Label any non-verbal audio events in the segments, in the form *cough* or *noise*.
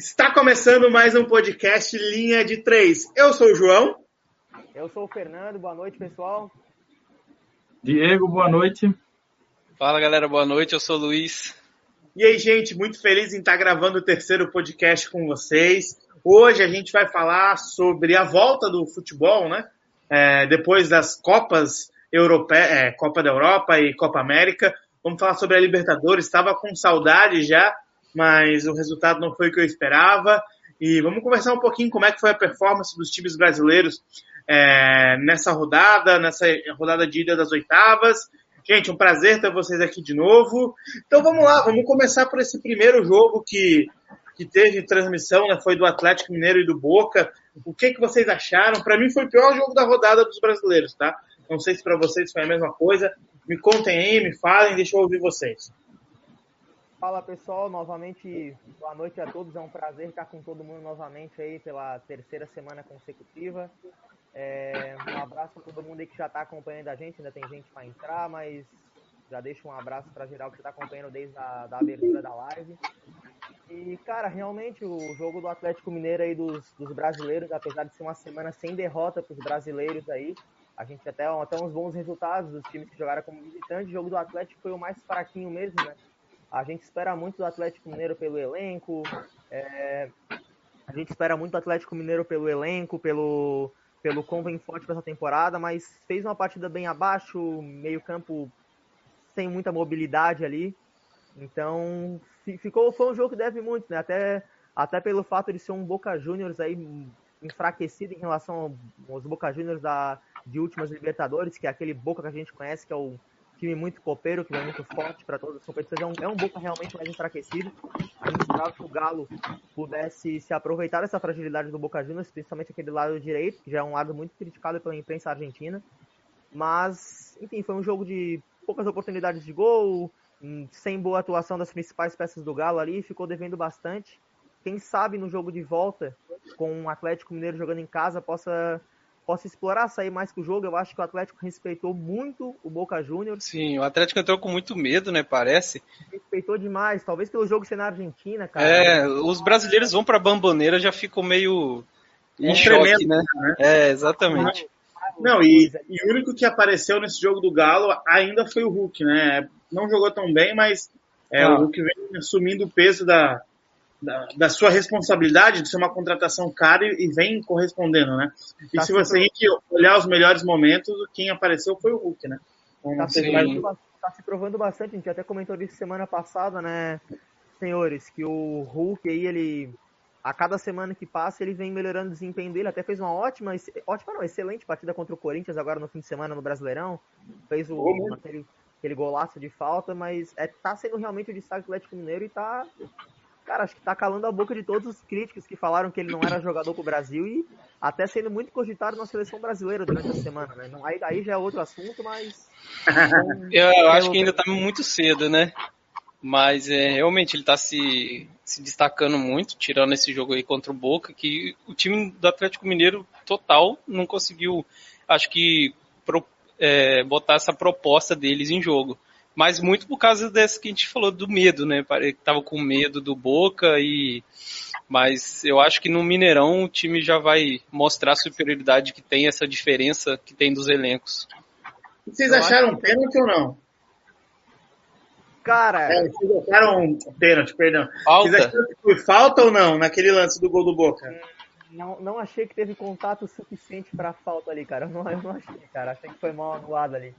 Está começando mais um podcast Linha de Três. Eu sou o João. Eu sou o Fernando. Boa noite, pessoal. Diego, boa noite. Fala, galera. Boa noite. Eu sou o Luiz. E aí, gente, muito feliz em estar gravando o terceiro podcast com vocês. Hoje a gente vai falar sobre a volta do futebol, né? É, depois das Copas Europeias, é, Copa da Europa e Copa América. Vamos falar sobre a Libertadores. Estava com saudade já, mas o resultado não foi o que eu esperava. E vamos conversar um pouquinho como é que foi a performance dos times brasileiros é, nessa rodada, nessa rodada de ida das oitavas. Gente, um prazer ter vocês aqui de novo. Então vamos lá, vamos começar por esse primeiro jogo que que teve transmissão, né, foi do Atlético Mineiro e do Boca. O que, que vocês acharam? Para mim foi o pior jogo da rodada dos brasileiros, tá? Não sei se para vocês foi a mesma coisa. Me contem aí, me falem, deixa eu ouvir vocês. Fala pessoal, novamente boa noite a todos. É um prazer estar com todo mundo novamente aí pela terceira semana consecutiva. É, um abraço para todo mundo aí que já está acompanhando a gente. Ainda tem gente para entrar, mas já deixo um abraço para geral que está acompanhando desde a da abertura da live. E, cara, realmente o jogo do Atlético Mineiro aí dos, dos brasileiros, apesar de ser uma semana sem derrota para os brasileiros aí, a gente até, até uns bons resultados dos times que jogaram como visitante. O jogo do Atlético foi o mais fraquinho mesmo, né? A gente espera muito do Atlético Mineiro pelo elenco. É... A gente espera muito do Atlético Mineiro pelo elenco, pelo, pelo como vem forte para essa temporada, mas fez uma partida bem abaixo, meio campo sem muita mobilidade ali. Então, ficou, foi um jogo que deve muito, né? Até, até pelo fato de ser um Boca Juniors aí enfraquecido em relação aos Boca Juniors da, de últimas Libertadores, que é aquele Boca que a gente conhece, que é o time muito copeiro, que é muito forte para todas as competições. É um, é um Boca realmente mais enfraquecido. A gente esperava que o Galo pudesse se aproveitar dessa fragilidade do Boca Juniors, principalmente aquele lado direito, que já é um lado muito criticado pela imprensa argentina. Mas, enfim, foi um jogo de poucas oportunidades de gol, Hum, sem boa atuação das principais peças do Galo ali, ficou devendo bastante. Quem sabe no jogo de volta, com o Atlético Mineiro jogando em casa, possa, possa explorar, sair mais que o jogo. Eu acho que o Atlético respeitou muito o Boca Juniors. Sim, o Atlético entrou com muito medo, né? Parece. Respeitou demais, talvez pelo jogo ser na Argentina, cara. É, os brasileiros vão pra Bamboneira já ficam meio em choque, né? né? É, exatamente. Não, e, e, o único que apareceu nesse jogo do Galo ainda foi o Hulk, né? Não jogou tão bem, mas é, o Hulk vem assumindo o peso da, da, da, sua responsabilidade de ser uma contratação cara e, e vem correspondendo, né? E tá se você olhar os melhores momentos, quem apareceu foi o Hulk, né? Então, tá, se provando, tá se provando bastante, a gente até comentou isso semana passada, né, senhores, que o Hulk aí, ele a cada semana que passa ele vem melhorando o desempenho dele. Até fez uma ótima, ótima não, excelente partida contra o Corinthians agora no fim de semana no Brasileirão. Fez o, aquele, aquele golaço de falta, mas é, tá sendo realmente o destaque do Atlético Mineiro e tá. Cara, acho que tá calando a boca de todos os críticos que falaram que ele não era jogador pro Brasil e até sendo muito cogitado na seleção brasileira durante a semana, né? Aí, aí já é outro assunto, mas. *laughs* Eu acho que ainda tá muito cedo, né? Mas é, realmente ele está se, se destacando muito, tirando esse jogo aí contra o Boca, que o time do Atlético Mineiro total não conseguiu, acho que, pro, é, botar essa proposta deles em jogo. Mas muito por causa dessa que a gente falou do medo, né? Que tava com medo do Boca e. Mas eu acho que no Mineirão o time já vai mostrar a superioridade que tem, essa diferença que tem dos elencos. Vocês acharam pênalti ou não? Cara. É, vocês acharam pênalti, perdão. Falta. Vocês acharam que foi falta ou não naquele lance do gol do Boca? Não, não achei que teve contato suficiente pra falta ali, cara. Eu não, eu não achei, cara. Achei que foi mal anulado ali.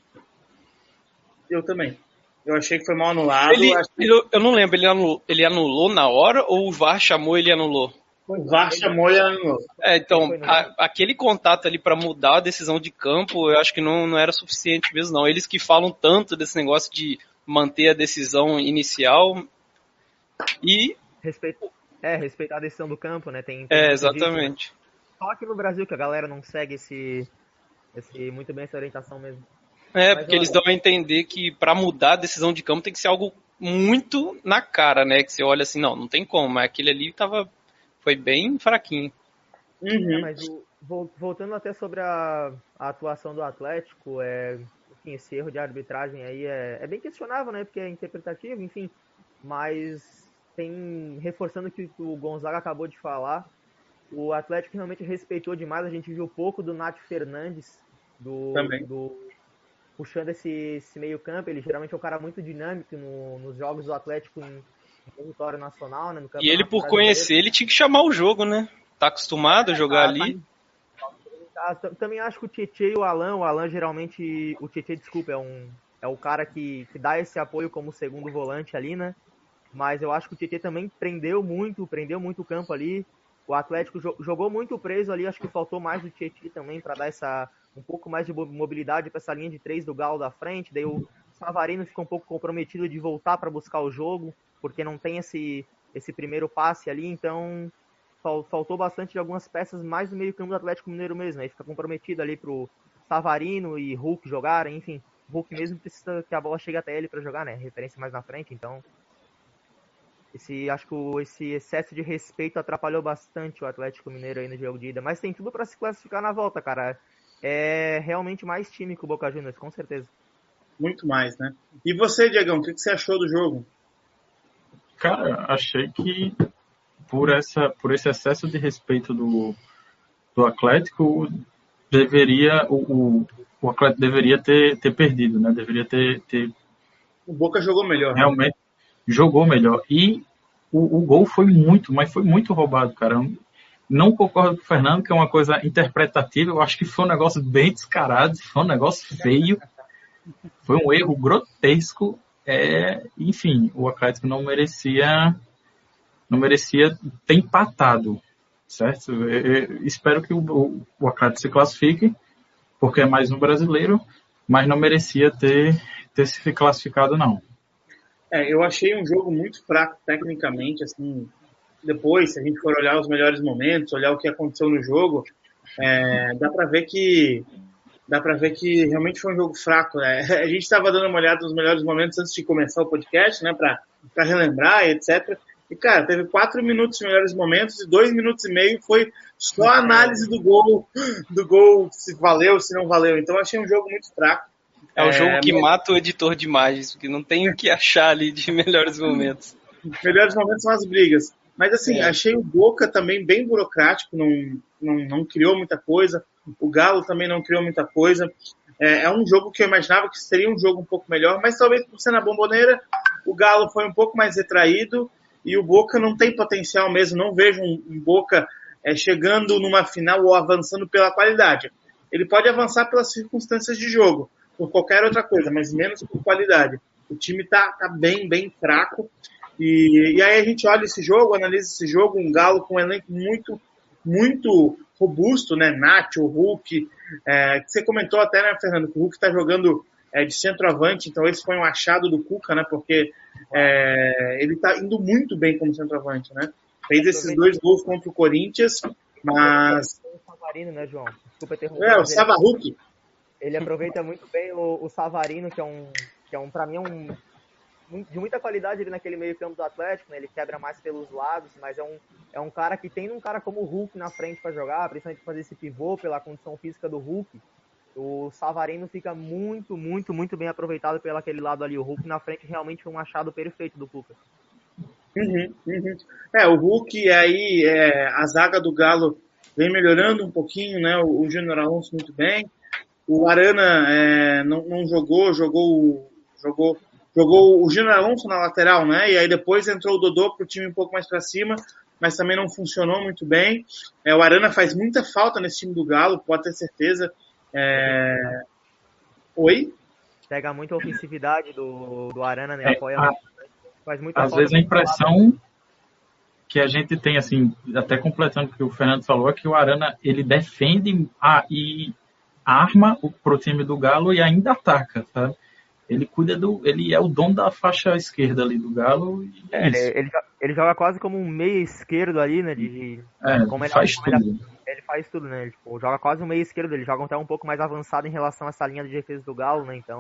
Eu também. Eu achei que foi mal anulado. Ele, ele, eu não lembro, ele anulou, ele anulou na hora ou o VAR chamou e ele anulou? O VAR chamou e anulou. É, então, a, aquele contato ali para mudar a decisão de campo, eu acho que não, não era suficiente mesmo, não. Eles que falam tanto desse negócio de manter a decisão inicial e. Respeito, é, respeitar a decisão do campo, né? Tem, tem é, exatamente. Disso, né? Só aqui no Brasil que a galera não segue esse, esse muito bem essa orientação mesmo. É, Mas, porque eles dão a entender que para mudar a decisão de campo tem que ser algo muito na cara, né? Que você olha assim, não, não tem como, mas aquele ali tava, foi bem fraquinho. Uhum. É, mas o, voltando até sobre a, a, atuação do Atlético, é, enfim, esse erro de arbitragem aí é, é bem questionável, né? Porque é interpretativo, enfim. Mas tem reforçando o que o Gonzaga acabou de falar, o Atlético realmente respeitou demais. A gente viu pouco do Nath Fernandes, do, do puxando esse, esse meio campo. Ele geralmente é um cara muito dinâmico no, nos jogos do Atlético em, território nacional, né? e ele, por conhecer, ele tinha que chamar o jogo, né? Tá acostumado a jogar tá, ali. Tá, também acho que o Tietchan e o Alan, o Alan geralmente, o Tietchan, desculpa, é um é o cara que, que dá esse apoio como segundo volante ali, né? Mas eu acho que o Tietchan também prendeu muito, prendeu muito o campo ali. O Atlético jogou muito preso ali, acho que faltou mais o Tietchan também para dar essa um pouco mais de mobilidade para essa linha de três do Galo da frente. Daí o Savarino ficou um pouco comprometido de voltar para buscar o jogo, porque não tem esse, esse primeiro passe ali, então faltou bastante de algumas peças mais no meio campo do Atlético Mineiro mesmo. Aí fica comprometido ali pro Savarino e Hulk jogarem, enfim. Hulk mesmo precisa que a bola chegue até ele para jogar, né? Referência mais na frente, então esse, acho que esse excesso de respeito atrapalhou bastante o Atlético Mineiro aí no jogo de ida. Mas tem tudo para se classificar na volta, cara. É realmente mais time que o Boca Juniors, com certeza. Muito mais, né? E você, Diegão, o que você achou do jogo? Cara, achei que por, essa, por esse excesso de respeito do, do Atlético, deveria o, o, o Atlético deveria ter, ter perdido, né? Deveria ter, ter. O Boca jogou melhor. Né? Realmente jogou melhor. E o, o gol foi muito, mas foi muito roubado, cara. Não concordo com o Fernando, que é uma coisa interpretativa. Eu acho que foi um negócio bem descarado, foi um negócio feio. Foi um erro grotesco. É, enfim, o Atlético não merecia não merecia ter empatado, certo? Eu, eu, espero que o, o Atlético se classifique, porque é mais um brasileiro, mas não merecia ter, ter se classificado, não. É, eu achei um jogo muito fraco tecnicamente, assim, depois, se a gente for olhar os melhores momentos, olhar o que aconteceu no jogo, é, dá para ver que dá para ver que realmente foi um jogo fraco. Né? *laughs* A gente estava dando uma olhada nos melhores momentos antes de começar o podcast, né, para relembrar, etc. E, cara, teve quatro minutos de melhores momentos e dois minutos e meio foi só análise do gol, *gasps* do gol, se valeu, se não valeu. Então, achei um jogo muito fraco. É um jogo que mata o editor de imagens, porque não tem o que achar ali de *laughs* melhores momentos. melhores momentos são as brigas. Mas assim, é. achei o Boca também bem burocrático, não, não, não criou muita coisa. O Galo também não criou muita coisa. É, é, um jogo que eu imaginava que seria um jogo um pouco melhor, mas talvez por ser na bomboneira, o Galo foi um pouco mais retraído e o Boca não tem potencial mesmo. Não vejo um, um Boca é, chegando numa final ou avançando pela qualidade. Ele pode avançar pelas circunstâncias de jogo, por qualquer outra coisa, mas menos por qualidade. O time tá, tá bem, bem fraco. E, e aí a gente olha esse jogo, analisa esse jogo, um Galo com um elenco muito, muito robusto, né? Nacho, Hulk. É, que você comentou até, né, Fernando, que o Hulk está jogando é, de centroavante, então esse foi um achado do Cuca, né? Porque é, ele está indo muito bem como centroavante, né? Fez esses dois gols contra o Corinthians, mas. O Savarino, né, João? Desculpa interromper. É, o Savaruk ele aproveita muito bem o, o Savarino, que é um, que é um para mim, é um de muita qualidade ali naquele meio campo do Atlético, né? Ele quebra mais pelos lados, mas é um, é um cara que tem um cara como o Hulk na frente para jogar, principalmente fazer esse pivô pela condição física do Hulk. O Savarino fica muito, muito, muito bem aproveitado pelo aquele lado ali. O Hulk na frente realmente foi um achado perfeito do Cuca. Uhum, uhum. É, o Hulk aí, é, a zaga do Galo vem melhorando um pouquinho, né? O, o Júnior Alonso muito bem. O Arana é, não, não, jogou, jogou, jogou, jogou o Júnior Alonso na lateral, né? E aí depois entrou o Dodô para o time um pouco mais para cima, mas também não funcionou muito bem. É, o Arana faz muita falta nesse time do Galo, pode ter certeza. É... Oi? Pega muita ofensividade do, do Arana, né? É, Apoia a, faz muita Às vezes a impressão que a gente tem, assim, até completando o que o Fernando falou, é que o Arana ele defende a, e arma pro time do Galo e ainda ataca, sabe? Ele cuida do. Ele é o dono da faixa esquerda ali do Galo. É, ele, ele, ele, joga quase como um meio esquerdo ali, né? De, é, como ele faz tudo. Ele, ele, faz tudo, né? Ele, tipo, joga quase um meio esquerdo, ele joga até um pouco mais avançado em relação a essa linha de defesa do Galo, né? Então.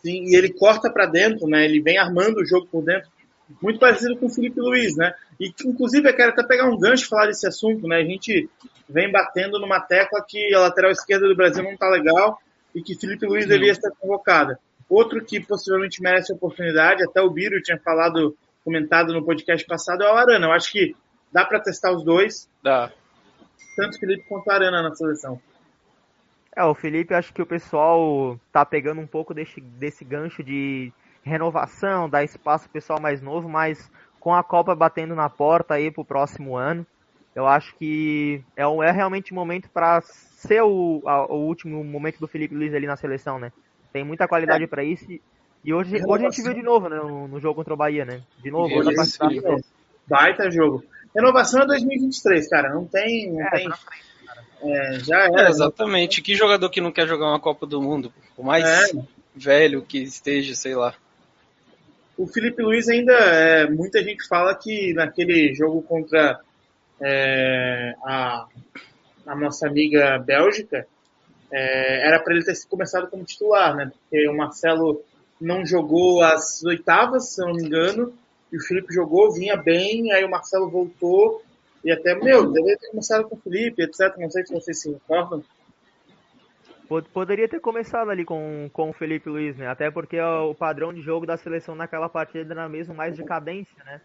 Sim, e ele corta para dentro, né? Ele vem armando o jogo por dentro muito parecido com o Felipe Luiz, né? E inclusive eu quero até pegar um gancho e falar desse assunto, né? A gente vem batendo numa tecla que a lateral esquerda do Brasil não tá legal e que Felipe Luiz devia ser convocada. Outro que possivelmente merece oportunidade, até o Biro tinha falado comentado no podcast passado, é o Arana. Eu acho que dá para testar os dois. Dá. Tanto o Felipe quanto o Arana na seleção. É, o Felipe, acho que o pessoal tá pegando um pouco desse, desse gancho de renovação, dar espaço pro pessoal mais novo, mas com a Copa batendo na porta aí pro próximo ano, eu acho que é, é realmente o momento para ser o, a, o último momento do Felipe Luiz ali na seleção, né? Tem muita qualidade é. para isso. E hoje, hoje a gente viu de novo, né? No, no jogo contra o Bahia, né? De novo, outra participação. Baita jogo. Renovação é 2023, cara. Não tem. Não é, tem... É, já é, exatamente. Que jogador que não quer jogar uma Copa do Mundo? Por mais é. velho que esteja, sei lá. O Felipe Luiz ainda. É, muita gente fala que naquele jogo contra é, a, a nossa amiga Bélgica, é, era para ele ter começado como titular, né? Porque o Marcelo não jogou as oitavas, se eu não me engano, e o Felipe jogou, vinha bem, aí o Marcelo voltou, e até, meu, deveria ter começado com o Felipe, etc. Não sei se vocês se recordam. Poderia ter começado ali com, com o Felipe Luiz, né? Até porque o padrão de jogo da seleção naquela partida era mesmo mais de cadência, né?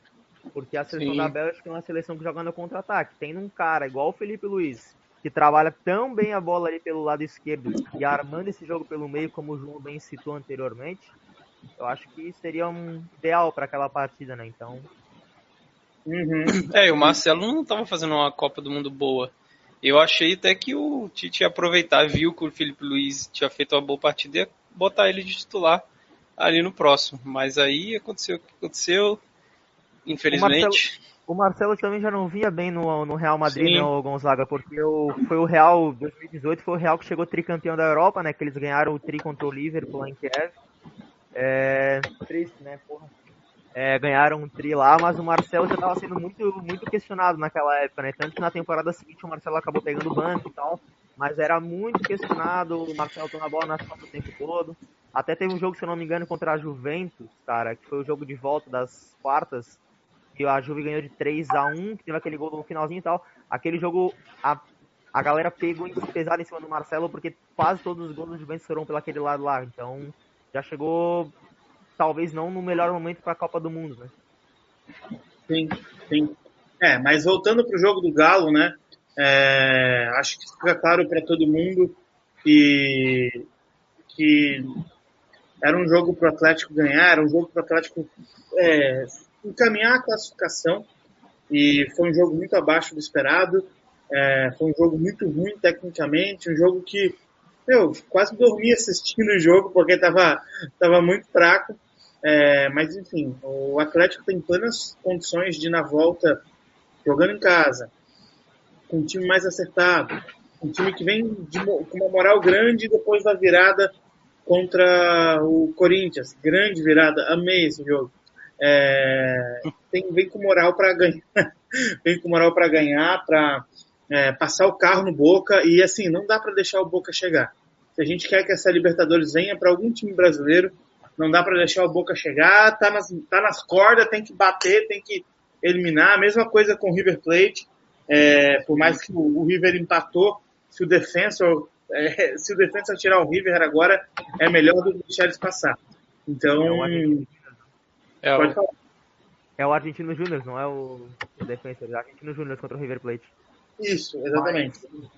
Porque a seleção Sim. da Bélgica é uma seleção que joga no contra-ataque. Tem um cara igual o Felipe Luiz, que trabalha tão bem a bola ali pelo lado esquerdo e armando esse jogo pelo meio, como o João bem citou anteriormente, eu acho que seria um ideal para aquela partida, né? Então. Uhum. É, o Marcelo não estava fazendo uma Copa do Mundo boa. Eu achei até que o Tite ia aproveitar, viu que o Felipe Luiz tinha feito uma boa partida e ia botar ele de titular ali no próximo. Mas aí aconteceu o que aconteceu, infelizmente. O Marcelo também já não vinha bem no, no Real Madrid, Sim. né, Gonzaga, porque o, foi o Real 2018, foi o Real que chegou tricampeão da Europa, né, que eles ganharam o tri contra o Liverpool lá em Kiev. É, triste, né, porra. É, ganharam um tri lá, mas o Marcelo já estava sendo muito, muito questionado naquela época, né, tanto que na temporada seguinte o Marcelo acabou pegando o banco e tal, mas era muito questionado, o Marcelo tomou a bola nas costas o tempo todo. Até teve um jogo, se eu não me engano, contra a Juventus, cara, que foi o jogo de volta das quartas, que a Juve ganhou de 3 a 1 que teve aquele gol no finalzinho e tal. Aquele jogo, a, a galera pegou pesado em cima do Marcelo, porque quase todos os gols do Juventus foram pelo aquele lado lá. Então, já chegou, talvez não no melhor momento para a Copa do Mundo, né? Sim, sim. É, mas voltando para o jogo do Galo, né? É, acho que fica claro para todo mundo que, que era um jogo para o Atlético ganhar, era um jogo para o Atlético é, encaminhar a classificação e foi um jogo muito abaixo do esperado. É, foi um jogo muito ruim tecnicamente, um jogo que eu quase dormi assistindo o jogo porque estava tava muito fraco. É, mas enfim, o Atlético tem plenas condições de na volta jogando em casa, com um time mais acertado, um time que vem de, com uma moral grande depois da virada contra o Corinthians. Grande virada, amei esse jogo. É, tem, vem com moral para ganhar, *laughs* vem com moral para ganhar, para é, passar o carro no Boca e assim não dá para deixar o Boca chegar. Se a gente quer que essa Libertadores venha para algum time brasileiro, não dá para deixar o Boca chegar, tá nas, tá nas cordas, tem que bater, tem que eliminar. A mesma coisa com o River Plate, é, por mais que o, o, River empatou, se o defensor é, *laughs* se o defensor tirar o River agora, é melhor do que deixar eles passar. Então, é o, falar. É o Argentino Júnior, não é o, o defensor. É o Argentino Júnior contra o River Plate. Isso, exatamente. Mas...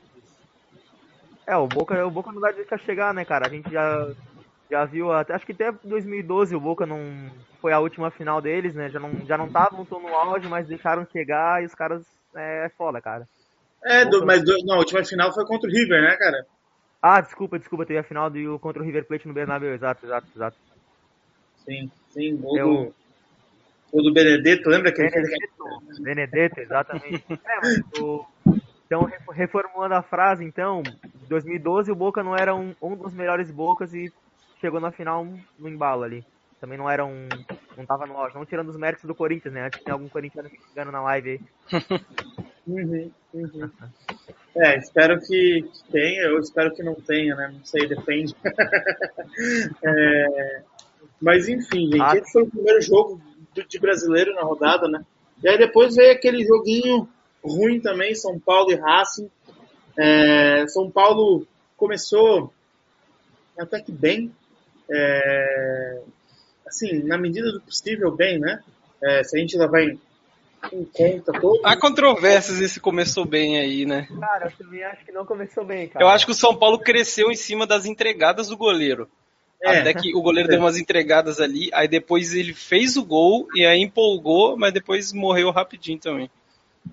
É, o Boca, o Boca não dá dica chegar, né, cara? A gente já, já viu, até, acho que até 2012 o Boca não foi a última final deles, né? Já não já não estavam tão no auge, mas deixaram chegar e os caras é, é foda, cara. É, do, mas do, não, a última final foi contra o River, né, cara? Ah, desculpa, desculpa, teve a final do, contra o River Plate no Bernabéu, exato, exato, exato. Sim, sim, gol Eu... do, gol do Benedetto, lembra que Benedetto, ele Benedetto, exatamente. *laughs* é, mas o, então, reformulando a frase, então, 2012 o Boca não era um, um dos melhores Bocas e chegou na final no embalo ali. Também não era um. Não tava no auge, não tirando os méritos do Corinthians, né? Antes tem algum corintiano me xingando na live aí. *laughs* Uhum, uhum. É, espero que, tenha, eu espero que não tenha, né? Não sei, depende. *laughs* é, mas enfim, gente, ah, esse foi o primeiro jogo de brasileiro na rodada, né? E aí depois veio aquele joguinho ruim também, São Paulo e Racing. É, São Paulo começou até que bem, é, assim, na medida do possível bem, né? É, se a gente levar em, em conta todo. Há controvérsias esse começou bem aí, né? Cara, eu também acho que não começou bem, cara. Eu acho que o São Paulo cresceu em cima das entregadas do goleiro. É. Até que o goleiro deu umas entregadas ali, aí depois ele fez o gol e aí empolgou, mas depois morreu rapidinho também.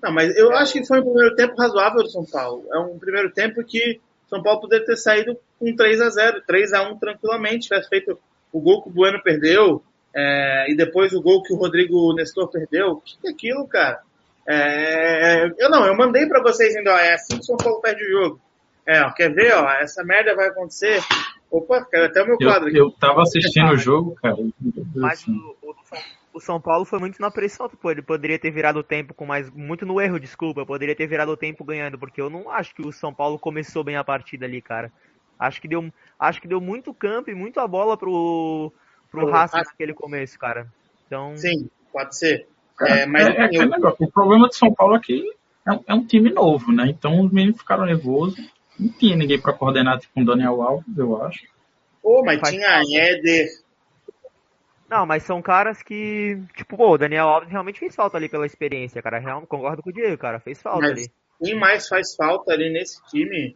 Não, mas eu acho que foi um primeiro tempo razoável do São Paulo. É um primeiro tempo que São Paulo poderia ter saído com 3 a 0 3 a 1 tranquilamente, tivesse feito o gol que o Bueno perdeu, é, e depois o gol que o Rodrigo Nestor perdeu. O que é aquilo, cara? É, eu não, eu mandei para vocês ainda, ó, é assim que o São Paulo perde o jogo. É, ó, quer ver, ó, essa merda vai acontecer. Opa, caiu até o meu quadro aqui. Eu, eu tava assistindo o jogo, cara. Mas o, o, o, São Paulo foi muito na pressão, pô, ele poderia ter virado o tempo com mais. Muito no erro, desculpa, poderia ter virado o tempo ganhando, porque eu não acho que o São Paulo começou bem a partida ali, cara. Acho que deu, acho que deu muito campo e muito a bola pro, pro Racing naquele começo, cara. Então... Sim, pode ser. É, mas é, é eu... o problema do São Paulo aqui é, é, um time novo, né? Então os meninos ficaram nervosos. Não tinha ninguém para coordenar tipo um Daniel Alves, eu acho. Pô, mas Faz tinha Éder. Não, mas são caras que, tipo, pô, o Daniel Alves realmente fez falta ali pela experiência, cara. Realmente concordo com o Diego, cara. Fez falta mas ali. Quem mais faz falta ali nesse time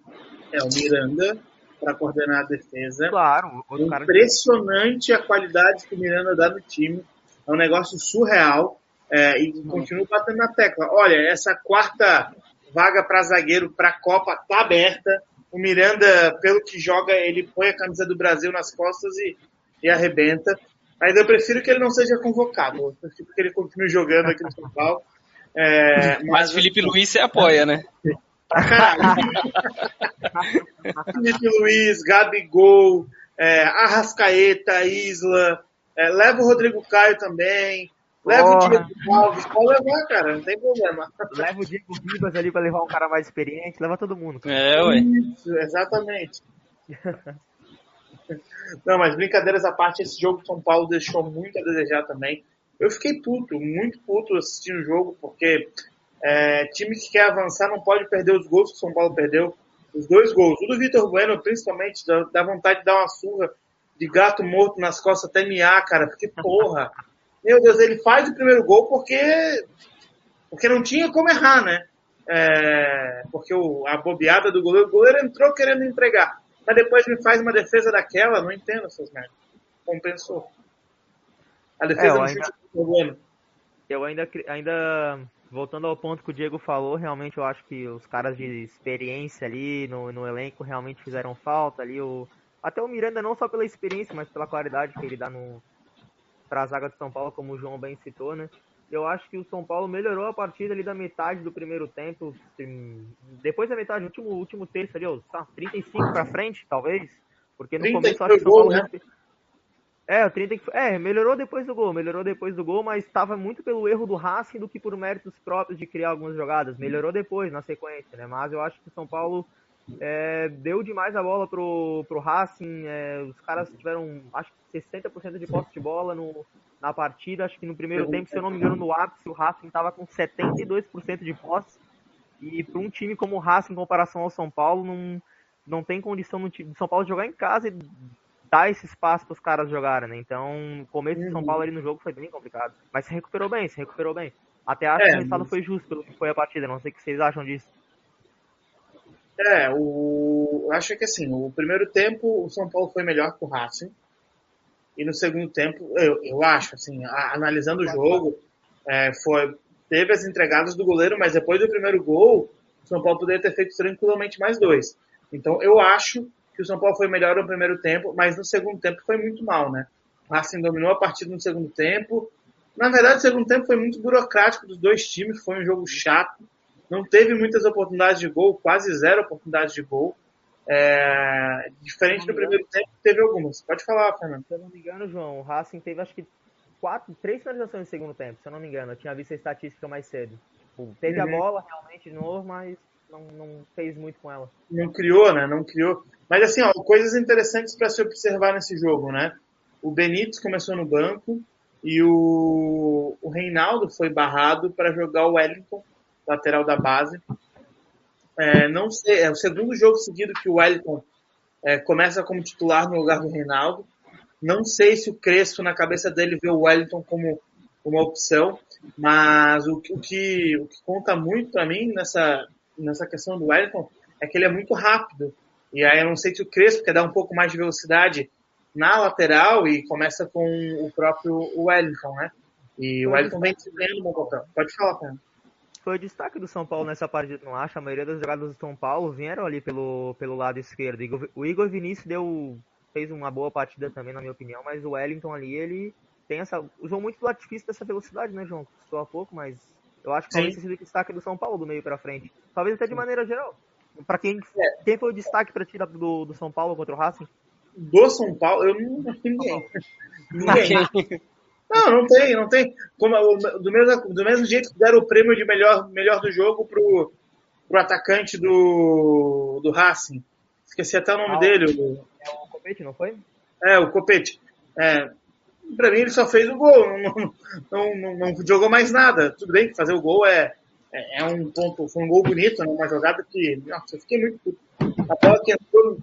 é o Miranda, para coordenar a defesa. Claro, impressionante a qualidade que o Miranda dá no time. É um negócio surreal. É, e continua batendo na tecla. Olha, essa quarta vaga para zagueiro para a Copa tá aberta. O Miranda, pelo que joga, ele põe a camisa do Brasil nas costas e, e arrebenta. Mas eu prefiro que ele não seja convocado. Eu prefiro que ele continue jogando aqui no São Paulo. É, mas, mas Felipe Luiz você apoia, né? Felipe Luiz, Gabigol, é, Arrascaeta, Isla, é, leva o Rodrigo Caio também, leva Porra. o Diego Alves, pode levar, cara, não tem problema. Leva o Diego Ribas ali para levar um cara mais experiente, leva todo mundo. Cara. É, ué. Isso, exatamente. *laughs* Não, mas brincadeiras à parte, esse jogo São Paulo deixou muito a desejar também. Eu fiquei puto, muito puto assistindo o jogo, porque é, time que quer avançar não pode perder os gols que o São Paulo perdeu. Os dois gols. O do Vitor Bueno, principalmente, dá, dá, vontade de dar uma surra de gato morto nas costas até miar, cara. Porque, porra. Meu Deus, ele faz o primeiro gol porque, porque não tinha como errar, né? É, porque o, a bobeada do goleiro, o goleiro entrou querendo entregar. Mas depois me faz uma defesa daquela, não entendo essas merdas. Compensou. A defesa é, do ainda, chute. Eu ainda, ainda voltando ao ponto que o Diego falou, realmente eu acho que os caras de experiência ali no, no elenco realmente fizeram falta ali. O, até o Miranda, não só pela experiência, mas pela qualidade que ele dá no, para a zaga de São Paulo, como o João bem citou, né? Eu acho que o São Paulo melhorou a partir ali da metade do primeiro tempo. Depois da metade, último, último terço ali, ó, tá, 35 para frente, talvez. Porque no começo eu acho que o São Paulo. Né? É, o 30 é, melhorou depois do gol, melhorou depois do gol, mas estava muito pelo erro do Racing do que por méritos próprios de criar algumas jogadas. Melhorou depois, na sequência, né? Mas eu acho que o São Paulo é, deu demais a bola pro, pro Racing. É, os caras tiveram, acho que 60% de posse de bola no, na partida. Acho que no primeiro tempo, se eu não me engano, no ápice, o Racing estava com 72% de posse. E para um time como o Racing, em comparação ao São Paulo, não, não tem condição no time, São Paulo jogar em casa e dar esse espaço para os caras jogarem, né? Então, o começo de São Paulo ali no jogo foi bem complicado. Mas se recuperou bem, se recuperou bem. Até acho é, que o resultado foi justo pelo que foi a partida. Não sei o que vocês acham disso. É, o... eu acho que assim, o primeiro tempo o São Paulo foi melhor que o Racing. E no segundo tempo, eu, eu acho, assim, a, analisando o jogo, é, foi, teve as entregadas do goleiro, mas depois do primeiro gol, o São Paulo poderia ter feito tranquilamente mais dois. Então eu acho que o São Paulo foi melhor no primeiro tempo, mas no segundo tempo foi muito mal, né? O Racing dominou a partida no segundo tempo. Na verdade, o segundo tempo foi muito burocrático dos dois times, foi um jogo chato. Não teve muitas oportunidades de gol, quase zero oportunidades de gol. É... Diferente do primeiro tempo, teve algumas. Pode falar, Fernando. Se eu não me engano, João, o Racing teve acho que quatro, três finalizações no segundo tempo, se eu não me engano. Eu tinha visto a estatística mais cedo. Tipo, teve uhum. a bola realmente de novo, mas não, não fez muito com ela. Não criou, né? Não criou. Mas assim, ó, coisas interessantes para se observar nesse jogo, né? O Benítez começou no banco e o, o Reinaldo foi barrado para jogar o Wellington, lateral da base. É, não sei, é o segundo jogo seguido que o Wellington é, começa como titular no lugar do Reinaldo. Não sei se o Crespo, na cabeça dele, vê o Wellington como uma opção, mas o, o, que, o que conta muito para mim nessa, nessa questão do Wellington é que ele é muito rápido. E aí eu não sei se o Crespo quer dar um pouco mais de velocidade na lateral e começa com o próprio Wellington, né? E o Wellington vem ganhando um bom papel. Pode falar, Fernando. Foi o destaque do São Paulo nessa partida, não acha? A maioria das jogadas do São Paulo vieram ali pelo, pelo lado esquerdo. O Igor Vinícius deu, fez uma boa partida também, na minha opinião, mas o Wellington ali, ele tem essa. Usou muito do artifício dessa velocidade, né, João? Custou há pouco, mas eu acho que talvez tenha sido o destaque do São Paulo do meio para frente. Talvez até de maneira geral. Para quem, é. quem foi o destaque para tirar do, do São Paulo contra o Racing? Do São Paulo, eu não acho ninguém. ninguém. Não, não tem, não tem. Como, do, mesmo, do mesmo jeito que deram o prêmio de melhor, melhor do jogo pro, pro atacante do, do Racing. Esqueci até o nome ah, dele. O, é o Copete, não foi? É, o Copete. É, pra mim ele só fez o gol, não, não, não, não, jogou mais nada. Tudo bem que fazer o gol é, é, é um ponto, foi um gol bonito, né? uma jogada que. Nossa, eu fiquei muito puto. A bola que entrou.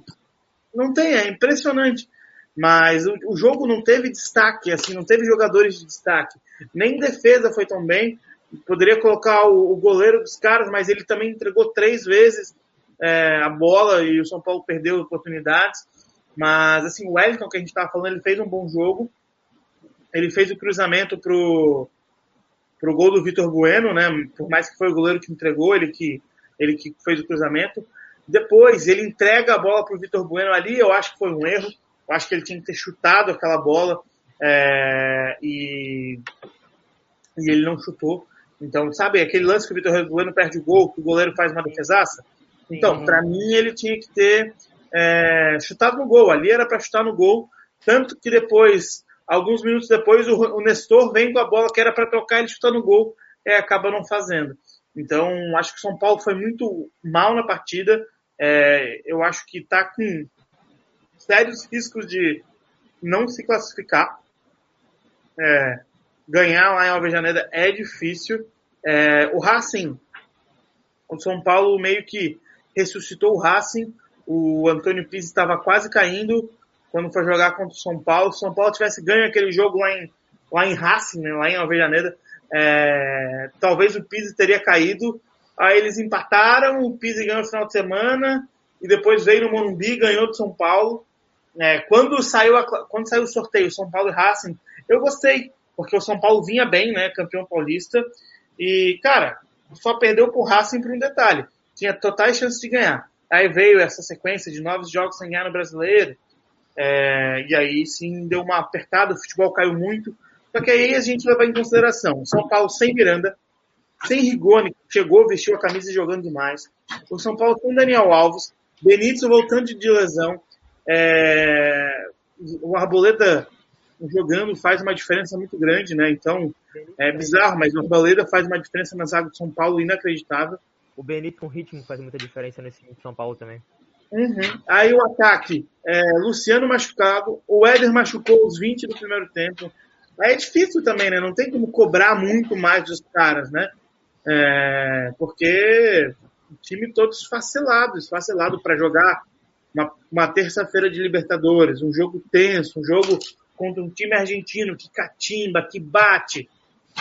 Não tem, é impressionante. Mas o, o, jogo não teve destaque, assim, não teve jogadores de destaque. Nem defesa foi tão bem. Poderia colocar o, o goleiro dos caras, mas ele também entregou três vezes é, a bola e o São Paulo perdeu oportunidades. Mas, assim, o Wellington, que a gente estava falando, ele fez um bom jogo. Ele fez o cruzamento pro, pro gol do Vitor Bueno, né? Por mais que foi o goleiro que entregou, ele que, ele que fez o cruzamento. Depois, ele entrega a bola pro Vitor Bueno ali, eu acho que foi um erro eu acho que ele tinha que ter chutado aquela bola é, e, e ele não chutou. Então, sabe, aquele lance que o Vitor Bueno perde o gol, que o goleiro faz uma defesaça? Então, para mim, ele tinha que ter é, chutado no gol. Ali era para chutar no gol. Tanto que depois, alguns minutos depois, o, o Nestor vem com a bola que era para tocar, ele chuta no gol e acaba não fazendo. Então, acho que o São Paulo foi muito mal na partida. É, eu acho que está com sérios riscos de não se classificar. É, ganhar lá em Alvejaneda é difícil. É, o Racing, o São Paulo meio que ressuscitou o Racing. O Antônio Pizzi estava quase caindo quando foi jogar contra o São Paulo. Se o São Paulo tivesse ganho aquele jogo lá em, lá em Racing, né, lá em Alvejaneda, é, talvez o Pizzi teria caído. Aí eles empataram, o Pizzi ganhou no final de semana e depois veio no Morumbi, ganhou do São Paulo. É, quando, saiu a, quando saiu o sorteio São Paulo e Racing, eu gostei, porque o São Paulo vinha bem, né, campeão paulista, e, cara, só perdeu pro Racing por um detalhe, tinha totais chances de ganhar. Aí veio essa sequência de nove jogos sem ganhar no Brasileiro, é, e aí sim deu uma apertada, o futebol caiu muito, só que aí a gente leva em consideração, São Paulo sem Miranda, sem Rigoni, chegou, vestiu a camisa jogando demais, o São Paulo sem Daniel Alves, Benítez voltando de lesão, é, o Arboleda jogando faz uma diferença muito grande, né? Então, é bizarro, mas o Arboleda faz uma diferença na zaga de São Paulo inacreditável. O Benito com ritmo faz muita diferença nesse time de São Paulo também. Uhum. Aí o ataque, é, Luciano machucado, o Éder machucou os 20 do primeiro tempo. Aí é difícil também, né? Não tem como cobrar muito mais dos caras, né? É, porque o time todo esfacelado, esfacelado para jogar uma, uma terça-feira de Libertadores, um jogo tenso, um jogo contra um time argentino que catimba, que bate.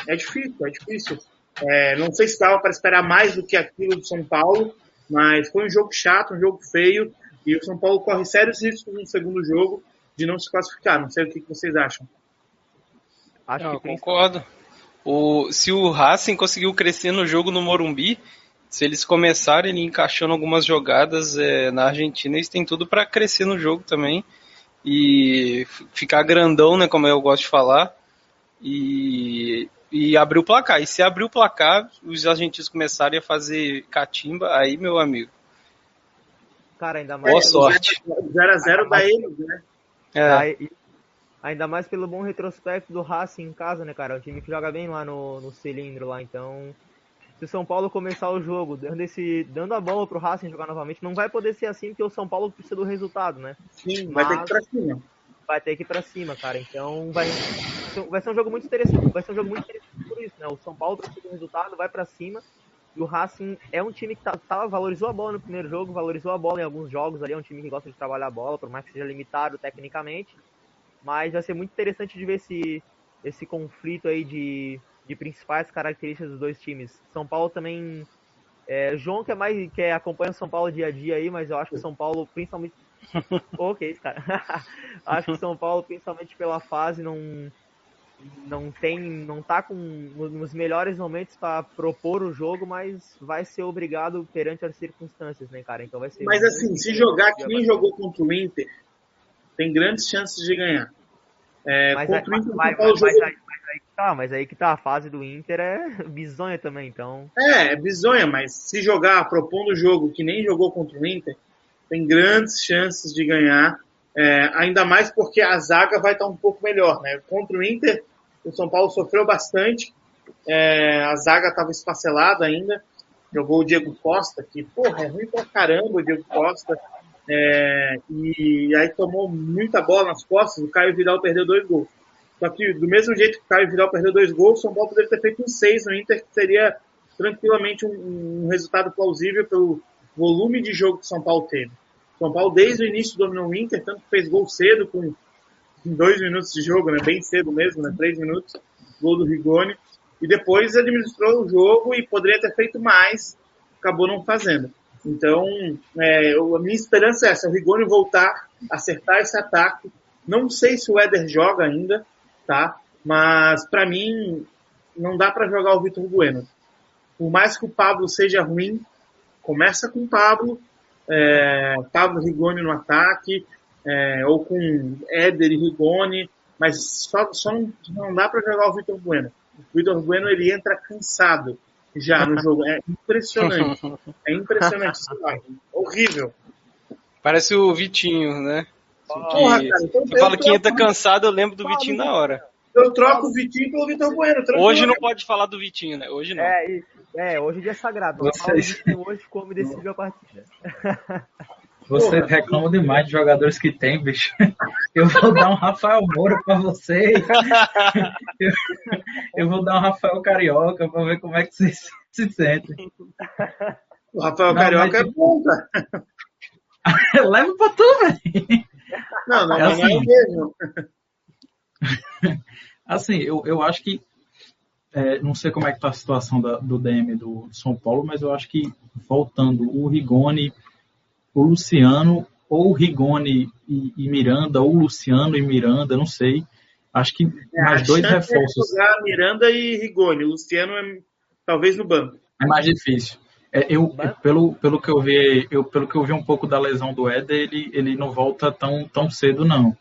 É difícil, é difícil. É, não sei se estava para esperar mais do que aquilo do São Paulo, mas foi um jogo chato, um jogo feio, e o São Paulo corre sérios riscos no segundo jogo de não se classificar. Não sei o que, vocês acham. Acho não, que concordo. O, se o Racing conseguiu crescer no jogo no Morumbi, se eles começarem encaixando algumas jogadas é, na Argentina, eles têm tudo para crescer no jogo também e ficar grandão, né, como eu gosto de falar, e, e abrir o placar. E se abrir o placar, os argentinos começarem a fazer catimba, aí, meu amigo. Cara, ainda mais. Boa sorte. 0x0 da eles, né? É. Ainda mais pelo bom retrospecto do Racing em casa, né, cara? É um time que joga bem lá no, no cilindro lá, então se o São Paulo começar o jogo dando, esse, dando a bola pro Racing jogar novamente, não vai poder ser assim, porque o São Paulo precisa do resultado, né? Sim, Mas vai ter que ir pra cima. Vai ter que ir pra cima, cara. Então vai, vai ser um jogo muito interessante. Vai ser um jogo muito interessante por isso, né? O São Paulo precisa do resultado, vai pra cima. E o Racing é um time que tá, tá, valorizou a bola no primeiro jogo, valorizou a bola em alguns jogos ali. É um time que gosta de trabalhar a bola, por mais que seja limitado tecnicamente. Mas vai ser muito interessante de ver se esse conflito aí de, de principais características dos dois times. São Paulo também. É, João que é mais que acompanha o São Paulo dia a dia aí, mas eu acho que São Paulo, principalmente. *laughs* ok, cara. *laughs* acho que São Paulo, principalmente pela fase, não não tem, não tá com nos melhores momentos para propor o jogo, mas vai ser obrigado perante as circunstâncias, né, cara? Então vai ser. Mas assim, se jogar que nem jogou contra o Inter, tem grandes chances de ganhar. É, mas, contra o Inter, mas, mas, mas, aí, que tá, mas aí que tá a fase do Inter é *laughs* bizonha também, então. É, é bizonha, mas se jogar propondo o jogo que nem jogou contra o Inter, tem grandes chances de ganhar. É, ainda mais porque a zaga vai estar um pouco melhor, né? Contra o Inter, o São Paulo sofreu bastante, é, a zaga estava esfacelada ainda, jogou o Diego Costa, que, porra, é ruim pra caramba o Diego Costa, é, e aí tomou muita bola nas costas, o Caio Vidal perdeu dois gols. Só que do mesmo jeito que o Caio Vidal perdeu dois gols, o São Paulo poderia ter feito um seis no Inter, que seria tranquilamente um, um resultado plausível pelo volume de jogo que o São Paulo teve. São Paulo, desde o início, dominou o Inter, tanto que fez gol cedo, com dois minutos de jogo, né? bem cedo mesmo, né? três minutos, gol do Rigoni. E depois administrou o jogo e poderia ter feito mais, acabou não fazendo. Então, é, a minha esperança é essa, o Rigoni voltar, acertar esse ataque. Não sei se o Éder joga ainda, tá? Mas para mim não dá para jogar o Vitor Bueno. Por mais que o Pablo seja ruim, começa com o Pablo, é, Pablo Rigoni no ataque, é, ou com Éder e Rigoni, mas só, só não, não dá para jogar o Vitor Bueno. O Vitor Bueno ele entra cansado já no *laughs* jogo. É impressionante. É impressionante. *laughs* horrível. Parece o Vitinho, né? Porra, cara, então você fala que entra cansado, eu lembro do Vitinho na hora. Eu troco o Vitinho pelo Vitor Bueno. Hoje não pode falar do Vitinho, né? Hoje não. É, isso. É, hoje é dia sagrado. Vocês... Hoje como decidiu a partida. *laughs* Vocês reclamam demais de jogadores que tem, bicho. Eu vou dar um Rafael Moura pra vocês. Eu, *laughs* eu, vou dar um Rafael Carioca pra ver como é que vocês se sentem. O Rafael não, Carioca mas... é bom, cara. *laughs* Leva pra tu, velho. Não, não, é assim, não é mesmo. *laughs* Assim, eu, eu acho que é, não sei como é que tá a situação da, do DM do São Paulo, mas eu acho que voltando o Rigoni, o Luciano, ou Rigoni e, e Miranda, ou Luciano e Miranda, não sei. Acho que é, mais dois é reforços. É Miranda e Rigoni, o Luciano é talvez no banco. É mais difícil. É, eu, pelo, pelo que eu vi, eu, pelo que eu vi um pouco da lesão do Éder, ele, ele não volta tão, tão cedo, não.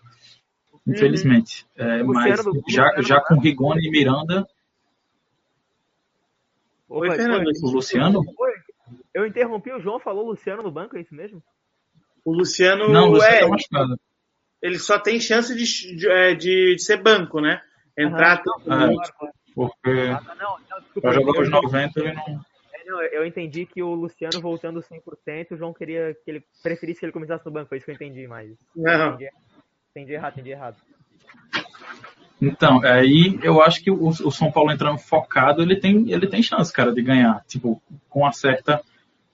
Infelizmente. Uhum. É, mas já, já com Rigoni e Miranda, Oi, Oi Fernando. O Luciano? Oi. Eu interrompi o João, falou Luciano no banco, é isso mesmo? O Luciano, não, o Luciano é, tá ele só tem chance de, de, é, de ser banco, né? Entrar uhum. é, porque ah, tá, não, não, desculpa, jogar os 90 ele não... Não... Eu entendi que o Luciano voltando 100%, o João queria que ele preferisse que ele começasse no banco, foi isso que eu entendi, mas... Não. Entendi, entendi errado, entendi errado. Então, aí eu acho que o, o, São Paulo entrando focado, ele tem, ele tem chance, cara, de ganhar, tipo, com uma certa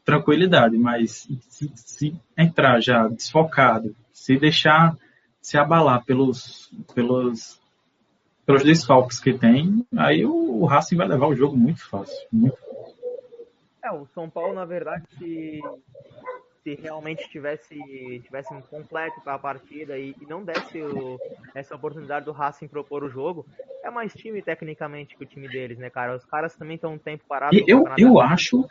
tranquilidade, mas se, se entrar já desfocado, se deixar se abalar pelos, pelos, pelos desfalques que tem, aí o, o Racing vai levar o jogo muito fácil, muito É, o São Paulo, na verdade, se, se realmente tivesse, tivesse completo para a partida e, e não desse o, essa oportunidade do Racing propor o jogo, é mais time tecnicamente que o time deles, né, cara? Os caras também estão um tempo parado. Eu, eu acho.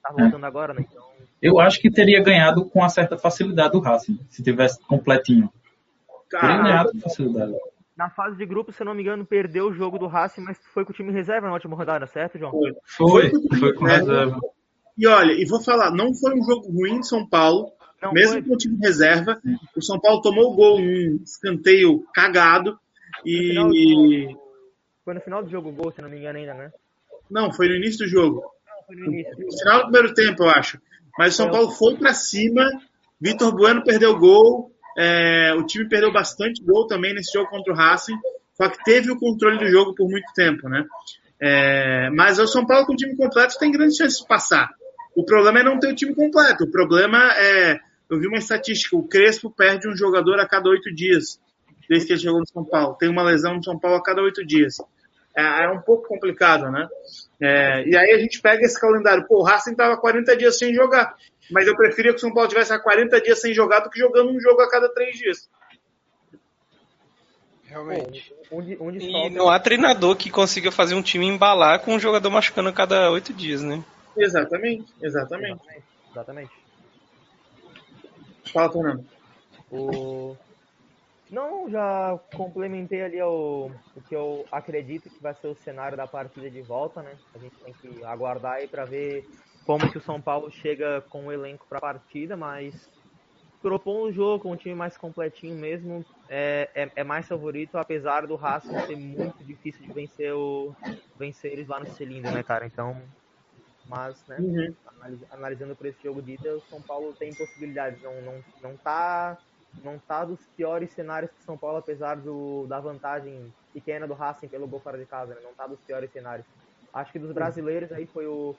Tá voltando é. agora, né? Então... Eu acho que teria ganhado com uma certa facilidade do Racing, se tivesse completinho. Teria ganhado com facilidade. Na fase de grupo, se eu não me engano, perdeu o jogo do Racing, mas foi com o time reserva na última rodada, certo, João? Foi, foi, foi com reserva. E olha, e vou falar, não foi um jogo ruim de São Paulo, não mesmo foi. com o time reserva. O São Paulo tomou o gol um escanteio cagado. E. Foi no final do jogo o gol, se não me engano, ainda, né? Não, foi no início do jogo. Não, foi no início. No final do primeiro tempo, eu acho. Mas o São Paulo foi para cima. Vitor Bueno perdeu o gol. É, o time perdeu bastante gol também nesse jogo contra o Racing. Só que teve o controle do jogo por muito tempo, né? É, mas o São Paulo com o time completo tem grandes chances de passar. O problema é não ter o time completo. O problema é. Eu vi uma estatística: o Crespo perde um jogador a cada oito dias. desde que ele chegou no São Paulo. Tem uma lesão no São Paulo a cada oito dias. É, é, um pouco complicado, né? É, e aí a gente pega esse calendário. Pô, o Racing estava 40 dias sem jogar, mas eu preferia que o São Paulo tivesse há 40 dias sem jogar do que jogando um jogo a cada três dias. Realmente. Onde, onde e não há treinador que consiga fazer um time embalar com um jogador machucando a cada oito dias, né? Exatamente, exatamente. Exatamente. Fala, Fernando. O... Não, já complementei ali o, o que eu acredito que vai ser o cenário da partida de volta, né? A gente tem que aguardar aí para ver como que o São Paulo chega com o elenco para a partida, mas propõe um jogo com um time mais completinho mesmo, é, é, é, mais favorito, apesar do Racing ser muito difícil de vencer, o, vencer eles lá no cilindro, né, cara? Então, mas, né, uhum. analisando por esse jogo de ida, o São Paulo tem possibilidades, não, não, não tá não tá dos piores cenários do São Paulo, apesar do, da vantagem pequena do Racing pelo gol fora de casa, né? não tá dos piores cenários. Acho que dos brasileiros aí foi o,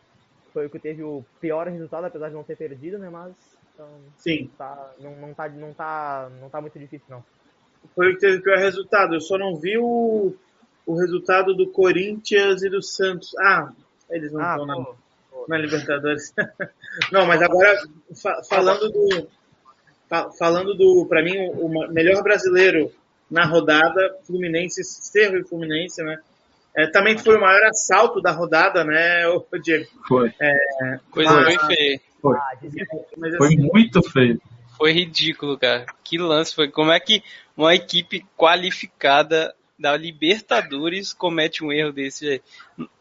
foi o que teve o pior resultado, apesar de não ter perdido, né? Mas então, Sim. Tá, não, não, tá, não, tá, não tá muito difícil, não. Foi o que teve o pior resultado. Eu só não vi o, o resultado do Corinthians e do Santos. Ah, eles não estão ah, na, na Libertadores. *laughs* não, mas agora, fa falando do. Fa falando do, para mim, o, o melhor brasileiro na rodada, Fluminense, Cerro e Fluminense, né? É, também foi o maior assalto da rodada, né, o Diego? Foi. É, Coisa mas, bem feia. Foi. foi assim, muito feio. Foi ridículo, cara. Que lance foi. Como é que uma equipe qualificada da Libertadores comete um erro desse, véio?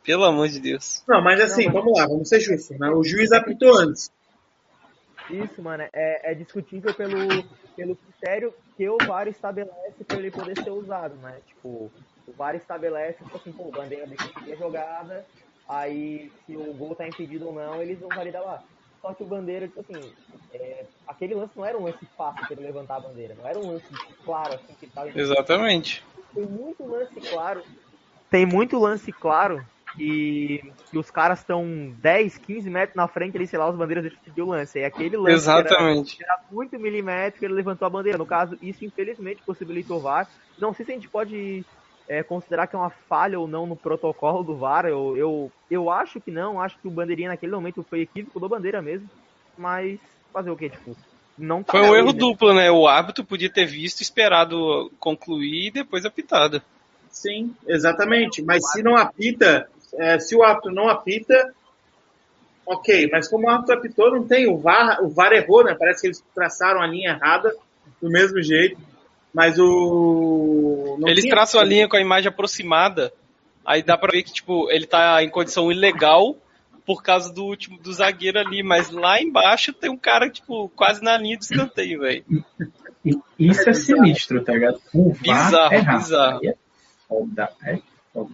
Pelo amor de Deus. Não, mas assim, vamos lá, vamos ser justos, né? O juiz apitou antes. Isso, mano, é, é discutível pelo, pelo critério que o VAR estabelece para ele poder ser usado, né? Tipo, o VAR estabelece, tipo assim, pô, bandeira de a jogada, aí se o gol tá impedido ou não, eles vão validar lá. Só que o Bandeira, tipo assim, é, aquele lance não era um lance fácil para ele levantar a bandeira, não era um lance claro assim que tava Exatamente. Tem muito lance claro. Tem muito lance claro que, que os caras estão 10, 15 metros na frente ali, sei lá, os bandeiras decidiu o lance. E aquele lance Exatamente. Era, era, muito milimétrico, ele levantou a bandeira. No caso, isso infelizmente possibilitou o VAR. Não sei se a gente pode é, considerar que é uma falha ou não no protocolo do VAR. Eu, eu, eu acho que não, acho que o bandeirinha naquele momento foi equívoco do bandeira mesmo. Mas fazer o que, tipo, não tá Foi um erro né? duplo, né? O árbitro podia ter visto, esperado concluir e depois apitado. Sim, exatamente. Mas se não apita, é, se o árbitro não apita, ok. Mas como o árbitro apitou, não tem. O VAR, o VAR errou, né? Parece que eles traçaram a linha errada do mesmo jeito. Mas o. Não Eles traçam a linha com a imagem aproximada. Aí dá pra ver que, tipo, ele tá em condição ilegal por causa do último do zagueiro ali, mas lá embaixo tem um cara, tipo, quase na linha do escanteio, velho. Isso é, sinistro, tá ligado? O bizarro, é bizarro. É foda, é foda.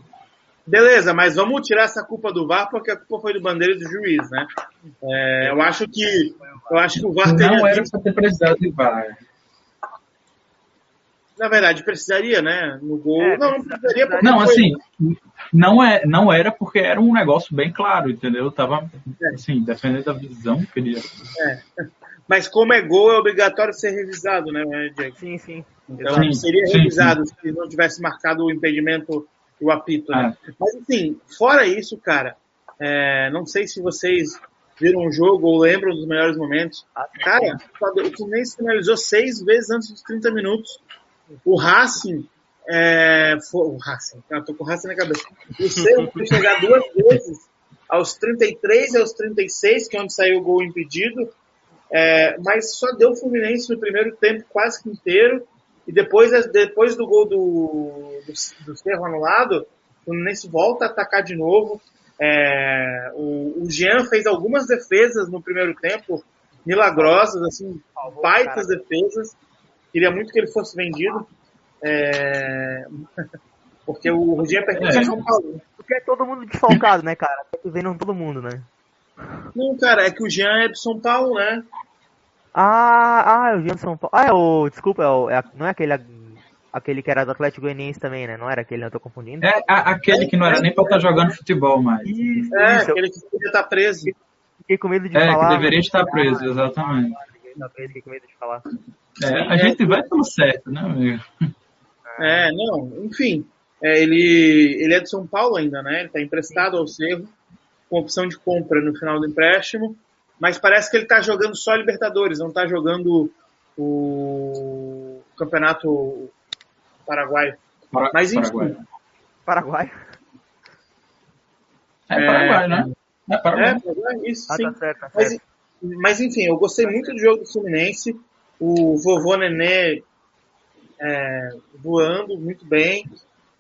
Beleza, mas vamos tirar essa culpa do VAR porque a culpa foi do bandeira do juiz, né? É, eu acho que eu acho que o VAR teria não era para ter precisado de VAR. Na verdade, precisaria, né? No gol. É, não, não precisaria porque Não, assim, não, é, não era porque era um negócio bem claro, entendeu? Eu tava, é. assim, defendendo a visão que ele É. Mas como é gol, é obrigatório ser revisado, né, Jack? Sim, sim. Então sim, seria sim, revisado sim. se não tivesse marcado o impedimento e o apito, né? É. Mas, assim, fora isso, cara, é, não sei se vocês viram o jogo ou lembram dos melhores momentos. Ah, cara, o Fluminense finalizou seis vezes antes dos 30 minutos. O Racing, é, foi, o Racing, eu tô com o Racing na cabeça. O Cerro *laughs* foi chegar duas vezes, aos 33 e aos 36, que é onde saiu o gol impedido, é, mas só deu o Fluminense no primeiro tempo quase que inteiro, e depois, depois do gol do, do, do Cerro anulado, o Fluminense volta a atacar de novo. É, o, o Jean fez algumas defesas no primeiro tempo, milagrosas, assim, baitas defesas. Queria muito que ele fosse vendido. É... *laughs* Porque o Rudinho pertence é. a São Paulo. Porque é todo mundo desfalcado, né, cara? Tá vendo todo mundo, né? Não, cara, é que o Jean é de São Paulo, né? Ah, ah, é o Jean de São Paulo. Ah, é o. Desculpa, é o, é, não é aquele, aquele que era do Atlético Goianiense também, né? Não era aquele, eu tô confundindo. É a, aquele que não era nem pra estar tá jogando futebol mais. Isso, é, isso, aquele que podia estar preso. Fiquei com medo de é, falar. É, que deveria estar preso, exatamente. Fiquei com medo de falar. É, a gente vai pelo certo, né, amigo? É, não, enfim. É, ele, ele é de São Paulo ainda, né? Ele está emprestado ao Cerro, com opção de compra no final do empréstimo. Mas parece que ele está jogando só Libertadores, não está jogando o Campeonato Paraguai. Para, Mas enfim. Paraguai. Paraguai. É Paraguai, né? É Paraguai. É, Paraguai, isso Ah, sim. tá certo, tá certo. mas enfim, eu gostei muito do jogo do Fluminense. O vovô Nenê é, voando muito bem.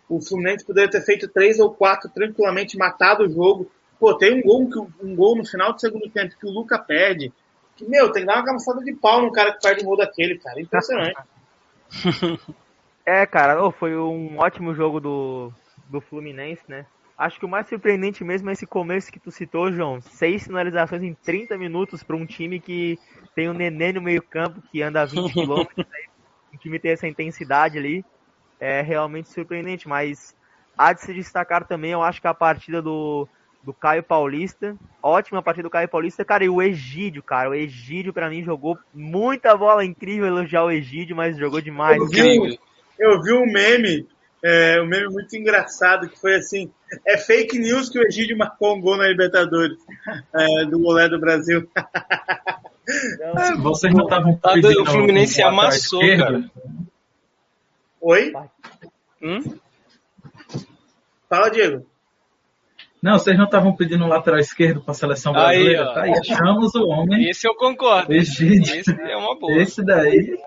O Fluminense poderia ter feito três ou quatro tranquilamente, matado o jogo. Pô, tem um gol, que- um gol no final do segundo tempo que o Luca perde. Que, meu, tem que dar uma camaçada de pau no cara que perde um gol daquele, cara. Impressionante. *laughs* É, cara, foi um ótimo jogo do, do Fluminense, né? Acho que o mais surpreendente mesmo é esse começo que tu citou, João. Seis finalizações em 30 minutos para um time que tem o Nenê no meio campo, que anda a 20 km. um time tem essa intensidade ali. É realmente surpreendente, mas há de se destacar também, eu acho que a partida do, do Caio Paulista. Ótima partida do Caio Paulista, cara. E o Egídio, cara. O Egídio, pra mim, jogou muita bola. Incrível elogiar o Egídio, mas jogou demais. Eu vi, eu vi um meme, é, um meme muito engraçado, que foi assim, é fake news que o Egídio marcou um gol na Libertadores, é, do goleiro do Brasil. É, Vocês não estavam Tá, pedindo o Fluminense um lateral amassou, esquerdo? Oi? Hum? Fala, Diego. Não, vocês não estavam pedindo um lateral esquerdo para a seleção Aí, brasileira? ó. tá aí, achamos o homem. Esse eu concordo. Egídio. Esse é uma boa. Esse daí.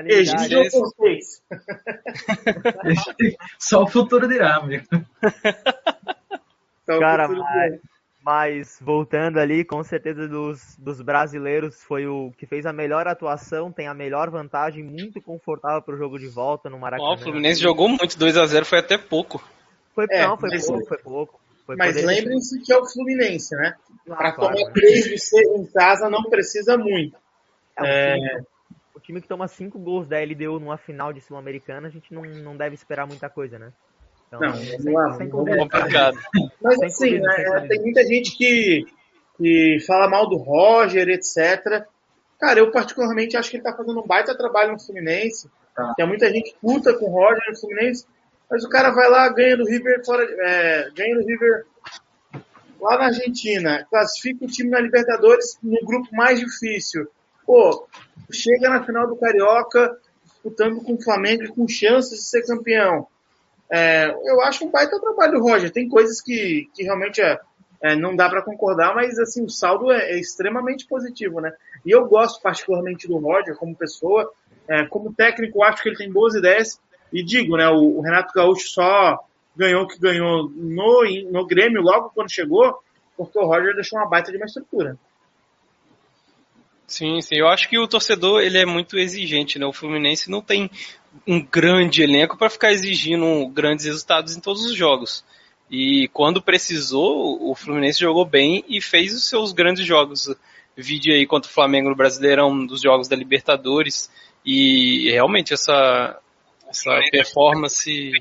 Egídio ou esse- vocês? esse- *laughs* só o futuro dirá, amigo. Cara, mas, mas voltando ali, com certeza dos, dos brasileiros foi o que fez a melhor atuação, tem a melhor vantagem, muito confortável pro jogo de volta no Maracanã. Ó, o Fluminense jogou muito, 2x0 foi até pouco. Foi, É, não, foi mas- pouco, foi pouco. Foi Mas poder- lembrem-se que é o Fluminense, né? Claro, Para claro. tomar três de ser em casa não precisa muito. É, o, É. o time que toma cinco gols da LDU numa final de Sul-Americana, a gente não, não deve esperar muita coisa, né? Então, Não, sem, vamos lá, sem vamos clubismo. Complicado. Mas Sem assim, né, é, tem muita gente que, que fala mal do Roger, etc. Cara, eu particularmente acho que ele tá fazendo um baita trabalho no Fluminense. Tá. Tem muita gente puta com o Roger no Fluminense, mas o cara vai lá, ganha do River fora, é, ganha do River lá na Argentina, classifica o time na Libertadores no grupo mais difícil. Pô, chega na final do Carioca disputando com o Flamengo com chances de ser campeão. É, eu acho um baita trabalho do Roger. Tem coisas que, que realmente é, é, não dá para concordar, mas assim o saldo é, é extremamente positivo, né? E eu gosto particularmente do Roger como pessoa, É, como técnico acho que ele tem boas ideias e digo, né? O, o Renato Gaúcho só ganhou o que ganhou no, no Grêmio logo quando chegou, porque o Roger deixou uma baita de uma estrutura. Sim, sim. Eu acho que o torcedor ele é muito exigente, né? O Fluminense não tem um grande elenco para ficar exigindo grandes resultados em todos os jogos. E quando precisou, o Fluminense jogou bem e fez os seus grandes jogos. Vídeo aí contra o Flamengo no Brasileirão, um dos jogos da Libertadores. E realmente essa, essa performance.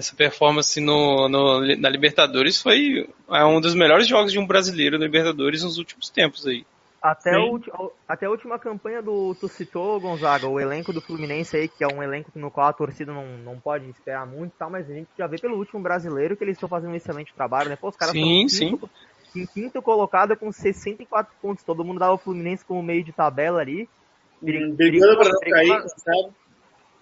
Essa performance no, no- na Libertadores foi é um dos melhores jogos de um brasileiro na Libertadores nos últimos tempos aí. Até, o até a última campanha do tu citou, Gonzaga, o elenco do Fluminense aí, que é um elenco no qual a torcida não, não pode esperar muito e tal, mas a gente já vê pelo último brasileiro que eles estão fazendo um excelente trabalho, né? Pô, os caras Sim, estão em quinto, em quinto colocado com 64 pontos. Todo mundo dava o Fluminense como meio de tabela ali. Bri- Brigando para não cair, sabe?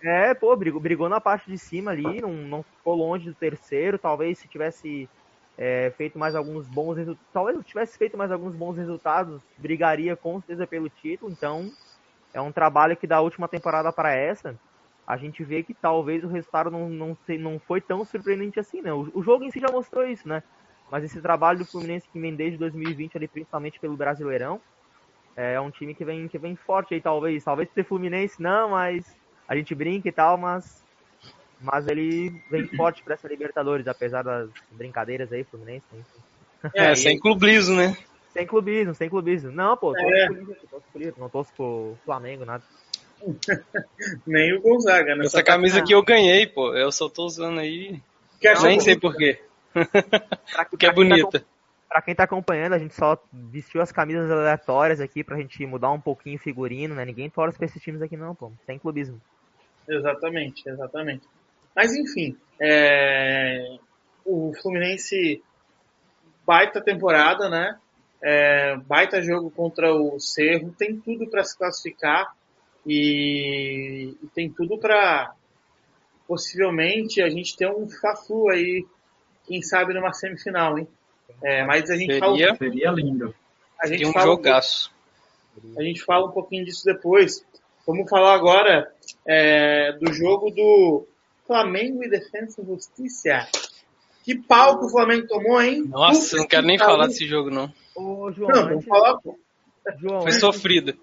É, pô, brigou, brigou na parte de cima ali, não, não ficou longe do terceiro. Talvez se tivesse é, feito mais alguns bons resultados, talvez se tivesse feito mais alguns bons resultados, brigaria com certeza pelo título. Então, é um trabalho que da última temporada para essa, a gente vê que talvez o resultado não, não, não foi tão surpreendente assim, né? O, o jogo em si já mostrou isso, né? Mas esse trabalho do Fluminense que vem desde 2020 ali, principalmente pelo Brasileirão, é um time que vem, que vem forte aí, talvez. Talvez ser Fluminense não, mas a gente brinca e tal, mas mas ele vem forte para essa Libertadores, apesar das brincadeiras aí, Fluminense. Enfim. É, sem clubismo, né? Sem clubismo, sem clubismo. Não, pô, torço É. Liverpool, não torço pro Flamengo, nada. *laughs* Nem o Gonzaga, né? Essa camisa aqui eu ganhei, pô. Eu só tô usando aí. que acha Nem *laughs* que- sei porquê. Porque é tá bonita. Pra quem tá acompanhando, a gente só vestiu as camisas aleatórias aqui pra gente mudar um pouquinho o figurino, né? Ninguém torce pra esses times aqui não, pô. Sem clubismo. Exatamente, exatamente. Mas enfim, é... o Fluminense baita temporada, né? É... baita jogo contra o Cerro, tem tudo para se classificar e, e tem tudo para possivelmente a gente ter um Fla-Flu aí, quem sabe numa semifinal, hein? É, mas a gente seria, fala, seria lindo. A gente seria um fala, jogaço. A gente fala um pouquinho disso depois. Vamos falar agora é, do jogo do Flamengo e Defensa e Justiça. Que pau que o Flamengo tomou, hein? Nossa, Puta não quero nem que falar desse jogo, não. Ô, João, Não, vamos antes, falar, pô. João, Foi antes, sofrida.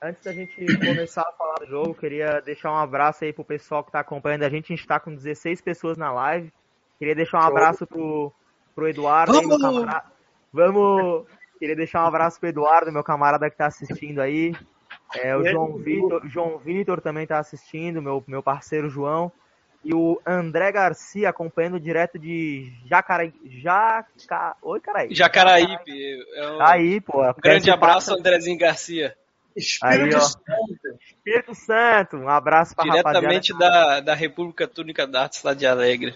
antes da gente começar a falar do jogo, queria deixar um abraço aí pro pessoal que tá acompanhando a gente. A gente tá com 16 pessoas na live. Queria deixar um abraço pro, pro Eduardo, aí, meu Vamos! camarada. Vamos! Queria deixar um abraço pro Eduardo, meu camarada que tá assistindo aí. É, o João? Vitor, João Vitor também tá assistindo, meu, meu parceiro João. E o André Garcia acompanhando direto de Jacaraí. Jaca... Oi, carai. Jacaraípe. É um aí, pô. grande Quer que abraço, passa- Andrezinho Garcia. Espírito Aí. Santo. Espírito Santo. Um abraço pra Diretamente rapaziada. da, da República Túnica da Arte, lá de Alegre.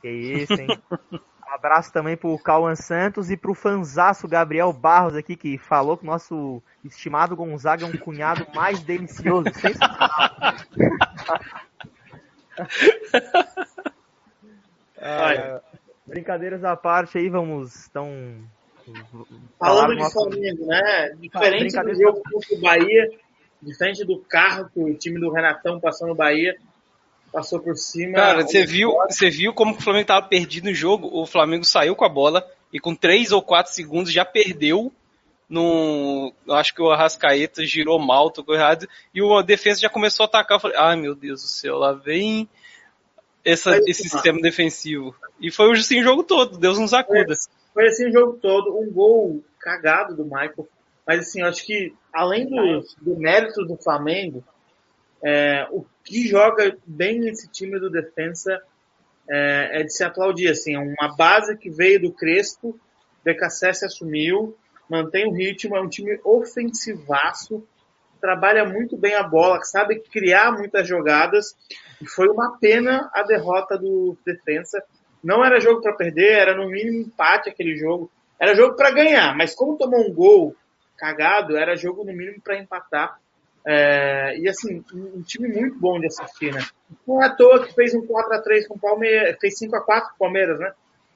Que isso, hein? *laughs* Um abraço também pro Cauã Santos e pro fanzaço Gabriel Barros aqui, que falou que o nosso estimado Gonzaga é um cunhado mais delicioso. *laughs* Sensacional. Ah, brincadeiras à parte aí, vamos. Então. Falando do de Flamengo, né? Diferente do jogo contra o Bahia, diferente do carro que o time do Renatão passou no Bahia, passou por cima. Cara, você viu, você viu como o Flamengo tava perdido no jogo? O Flamengo saiu com a bola e com 3 ou 4 segundos já perdeu. Eu acho que o Arrascaeta girou mal, tocou errado, e o defesa já começou a atacar. Eu falei, ai meu Deus do céu, lá vem essa, esse ah, sistema defensivo. E foi assim o jogo todo, Deus nos acuda. Foi assim o jogo todo, um gol cagado do Michael. Mas assim, eu acho que além do, do mérito do Flamengo, é, o que joga bem nesse time do defensa é, é de se aplaudir. Assim, é uma base que veio do Crespo, BKSS assumiu, mantém o ritmo, é um time ofensivaço, trabalha muito bem a bola, sabe criar muitas jogadas. E foi uma pena a derrota do defensa. Não era jogo para perder, era no mínimo empate aquele jogo. Era jogo para ganhar, mas como tomou um gol cagado, era jogo no mínimo para empatar. É, e assim, um time muito bom de assistir, né? Não é à toa que fez um 4x3 com o Palmeiras, fez 5x4 com o Palmeiras, né?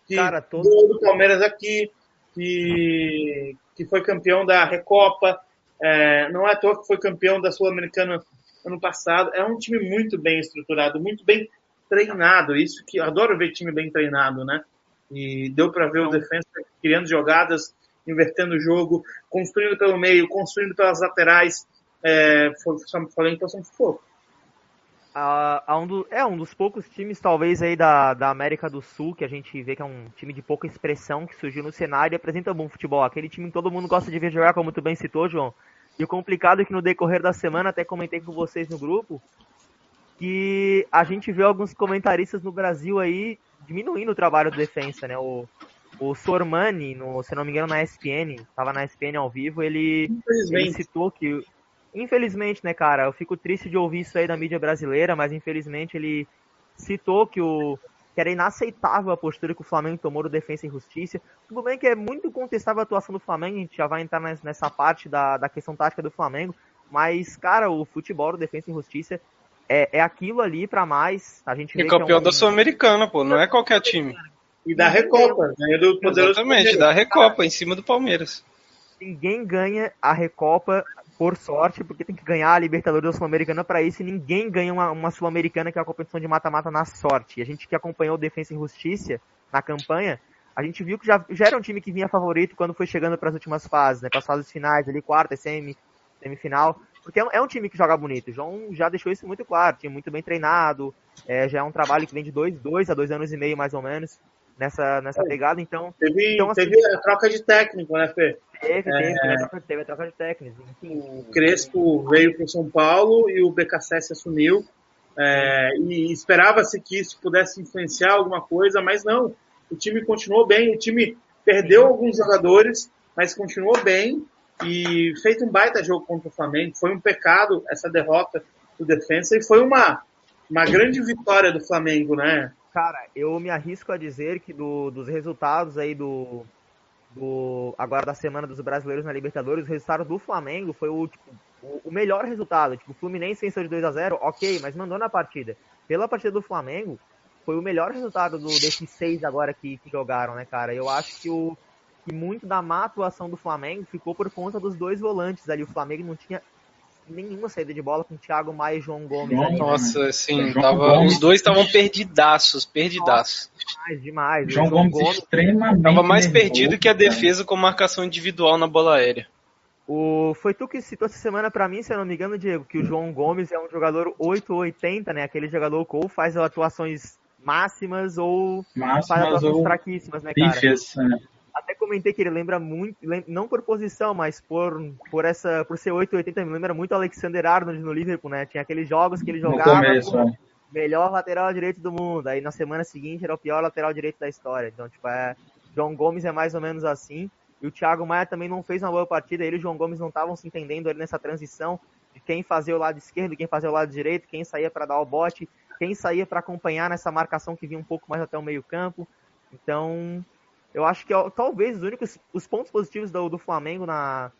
Que Cara, todo- gol do Palmeiras aqui, que, que foi campeão da Recopa, é, não é à toa que foi campeão da Sul-Americana ano passado. É um time muito bem estruturado, muito bem treinado. Isso que adoro ver time bem treinado, né? E deu para ver o defensa criando jogadas, invertendo o jogo, construindo pelo meio, construindo pelas laterais. É, foi, falei então são fogo. a, a um do- é um dos poucos times, talvez, aí da, da América do Sul, que a gente vê que é um time de pouca expressão, que surgiu no cenário e apresenta bom futebol. Aquele time que todo mundo gosta de ver jogar, como tu bem citou, João. E o complicado é que no decorrer da semana, até comentei com vocês no grupo, que a gente vê alguns comentaristas no Brasil aí diminuindo o trabalho do defensa, né? O, o Sormani, no, se não me engano, na ESPN, tava na ESPN ao vivo, ele, ele citou que, infelizmente, né, cara, eu fico triste de ouvir isso aí da mídia brasileira, mas infelizmente ele citou que o que era inaceitável a postura que o Flamengo tomou do Defensa e Justiça. Tudo bem que é muito contestável a atuação do Flamengo, a gente já vai entrar nes- nessa parte da, da questão tática do Flamengo, mas, cara, o futebol do Defensa e Justiça é, é aquilo ali pra mais. A gente E vê que é campeão um- da Sul-Americana, pô, não é qualquer time. E da Recopa, né? Do poderoso Exatamente, da Recopa, em cima do Palmeiras. ninguém ganha a Recopa por sorte, porque tem que ganhar a Libertadores da Sul-Americana para isso, e ninguém ganha uma, uma Sul-Americana que é a competição de mata-mata na sorte. E a gente que acompanhou o Defensa e Justiça na campanha, a gente viu que já, já era um time que vinha favorito quando foi chegando para as últimas fases, né, para as fases finais, ali quarta, semi, semifinal, porque é um, é um time que joga bonito. O João já deixou isso muito claro, time muito bem treinado, é, já é um trabalho que vem de dois, dois a dois anos e meio mais ou menos nessa, nessa pegada, então Teve, Então, assim- teve a troca de técnico, né, Fê? Teve, teve, É. teve, a troca, teve a troca de técnicos. O Crespo veio para o São Paulo e o BKSS assumiu. É, e esperava-se que isso pudesse influenciar alguma coisa, mas não. O time continuou bem, o time perdeu alguns jogadores, mas continuou bem e fez um baita jogo contra o Flamengo. Foi um pecado essa derrota do defensa e foi uma, uma grande vitória do Flamengo, né? Cara, eu me arrisco a dizer que do, dos resultados aí do, do agora da semana dos brasileiros na Libertadores, o resultado do Flamengo foi o, tipo, o, o melhor resultado. Tipo, o Fluminense venceu de 2 a 0 ok, mas mandou na partida. Pela partida do Flamengo, foi o melhor resultado do, desses seis agora que, que jogaram, né, cara? Eu acho que o que muito da má atuação do Flamengo ficou por conta dos dois volantes ali. O Flamengo não tinha nenhuma saída de bola com o Thiago Maia e João Gomes. Ali. Nossa, sim, tava, os dois estavam perdidaços, perdidaços. Demais, demais. João, João Gomes, Gomes extremamente tava mais perdido que a defesa com marcação individual na bola aérea. O, foi tu que citou essa semana para mim, se eu não me engano, Diego, que o João Gomes é um jogador 880, né? Aquele jogador que faz atuações máximas ou máximas faz atuações ou fraquíssimas, né, cara? Pífias, é até comentei que ele lembra muito, não por posição, mas por, por essa por ser 880, me lembra muito Alexander Arnold no Liverpool, né? Tinha aqueles jogos que ele jogava começo, é. melhor lateral direito do mundo, aí na semana seguinte era o pior lateral direito da história. Então, tipo, é, João Gomes é mais ou menos assim. E o Thiago Maia também não fez uma boa partida, ele e o João Gomes não estavam se entendendo ali nessa transição de quem fazia o lado esquerdo, quem fazia o lado direito, quem saía para dar o bote, quem saía para acompanhar nessa marcação que vinha um pouco mais até o meio-campo. Então, eu acho que talvez os únicos os pontos positivos do, do Flamengo na,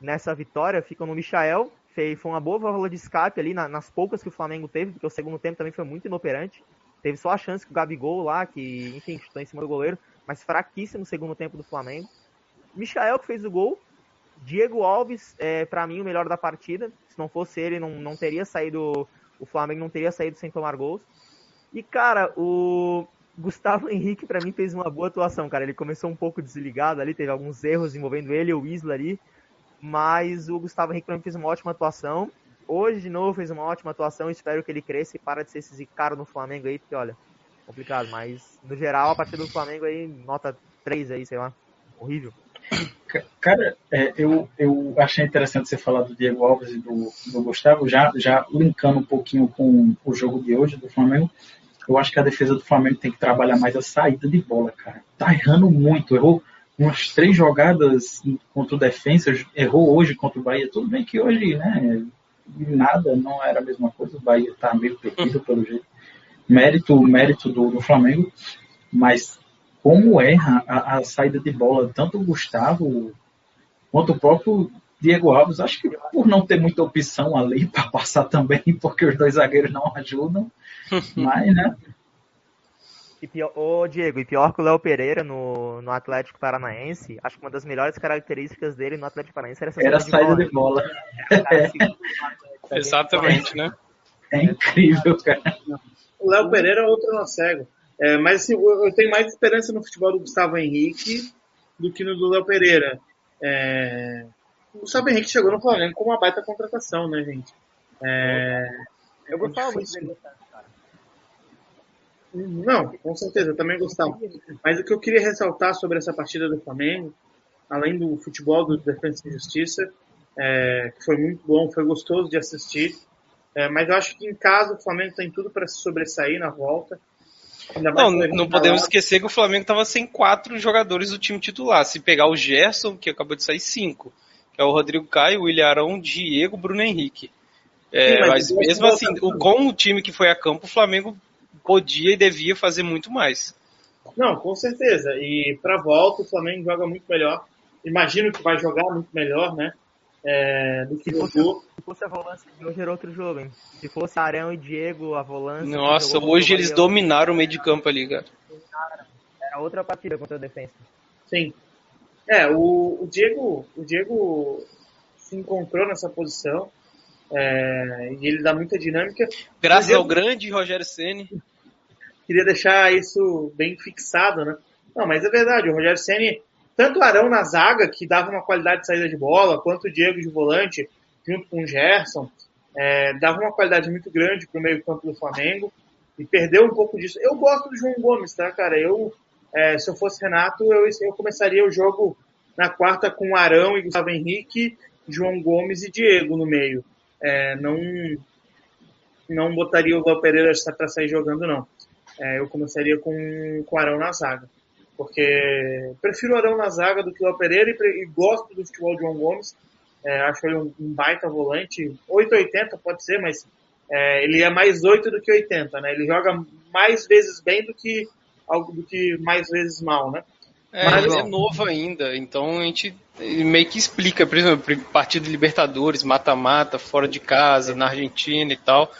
nessa vitória ficam no Michael. Foi, foi uma boa válvula de escape ali na, nas poucas que o Flamengo teve, porque o segundo tempo também foi muito inoperante. Teve só a chance que o Gabigol lá, que, enfim, chutou em cima do goleiro, mas fraquíssimo segundo tempo do Flamengo. Michael que fez o gol. Diego Alves, é, para mim, o melhor da partida. Se não fosse ele, não, não teria saído. O Flamengo não teria saído sem tomar gols. E, cara, o, Gustavo Henrique, para mim, fez uma boa atuação, cara. Ele começou um pouco desligado ali, teve alguns erros envolvendo ele e o Isla ali. Mas o Gustavo Henrique, pra mim, fez uma ótima atuação. Hoje, de novo, fez uma ótima atuação. Espero que ele cresça e para de ser esse cara no Flamengo aí, porque, olha, complicado. Mas, no geral, a partida do Flamengo aí, nota 3 aí, sei lá. Horrível. Cara, é, eu, eu achei interessante você falar do Diego Alves e do, do Gustavo, já, já linkando um pouquinho com o jogo de hoje do Flamengo eu acho que a defesa do Flamengo tem que trabalhar mais a saída de bola, cara. Tá errando muito, errou umas três jogadas contra o Defensa, errou hoje contra o Bahia. Tudo bem que hoje, né, nada, não era a mesma coisa, o Bahia tá meio perdido *laughs* pelo jeito. Mérito, mérito do, do Flamengo, mas como erra a, a, saída de bola, tanto o Gustavo quanto o próprio Diego Alves, acho que por não ter muita opção ali *laughs* para passar também, porque os dois zagueiros não ajudam, *laughs* mas, né? E pior, ô Diego, e pior que o Léo Pereira no, no Atlético Paranaense, acho que uma das melhores características dele no Atlético Paranaense era essa era saída de bola. De bola. É, *laughs* Exatamente, né? É incrível, cara. O Léo Pereira é outro não cego. É, mas assim, eu tenho mais esperança no futebol do Gustavo Henrique do que no do Léo Pereira. É, o Gustavo Henrique chegou no Flamengo com uma baita contratação, né, gente? É, eu gostava é muito dele, cara. Não, com certeza, eu também gostava. Mas o que eu queria ressaltar sobre essa partida do Flamengo, além do futebol do Defesa e Justiça, é, que foi muito bom, foi gostoso de assistir, é, mas eu acho que em casa o Flamengo tem tudo para se sobressair na volta. Não, não podemos esquecer que o Flamengo estava sem quatro jogadores do time titular. Se pegar o Gerson, que acabou de sair cinco é o Rodrigo Caio, o William Arão, Diego, Bruno Henrique. É, Sim, mas, mas mesmo assim, o, com o time que foi a campo, o Flamengo podia e devia fazer muito mais. Não, com certeza. E para volta, o Flamengo joga muito melhor. Imagino que vai jogar muito melhor, né? É, do que se fosse, jogou. Se fosse a volância de hoje, era outro jogo, hein? Se fosse Arão e Diego, a volância. Nossa, hoje eles dominaram o meio de campo ali, cara. Era outra partida contra a defesa. Sim. É, o, o, Diego, o Diego se encontrou nessa posição é, e ele dá muita dinâmica. Graças Diego, ao grande Rogério Ceni. Queria deixar isso bem fixado, né? Não, mas é verdade, o Rogério Ceni, tanto o Arão na zaga, que dava uma qualidade de saída de bola, quanto o Diego de volante, junto com o Gerson, é, dava uma qualidade muito grande para o meio campo do Flamengo e perdeu um pouco disso. Eu gosto do João Gomes, tá, cara? Eu é, se eu fosse Renato, eu, eu começaria o jogo na quarta com Arão e Gustavo Henrique, João Gomes e Diego no meio. É, não, não botaria o Léo Pereira para sair jogando, não. É, eu começaria com, com Arão na zaga. Porque prefiro Arão na zaga do que o Léo Pereira e, e, gosto do futebol de João Gomes. É, acho ele um, um, baita volante. 880 pode ser, mas é, ele é mais 8 do que 80, né? Ele joga mais vezes bem do que, do que mais vezes mal, né? É, Mas, ele é novo ainda, então a gente meio que explica, por exemplo, partido de Libertadores, mata-mata, fora de casa, na Argentina e tal.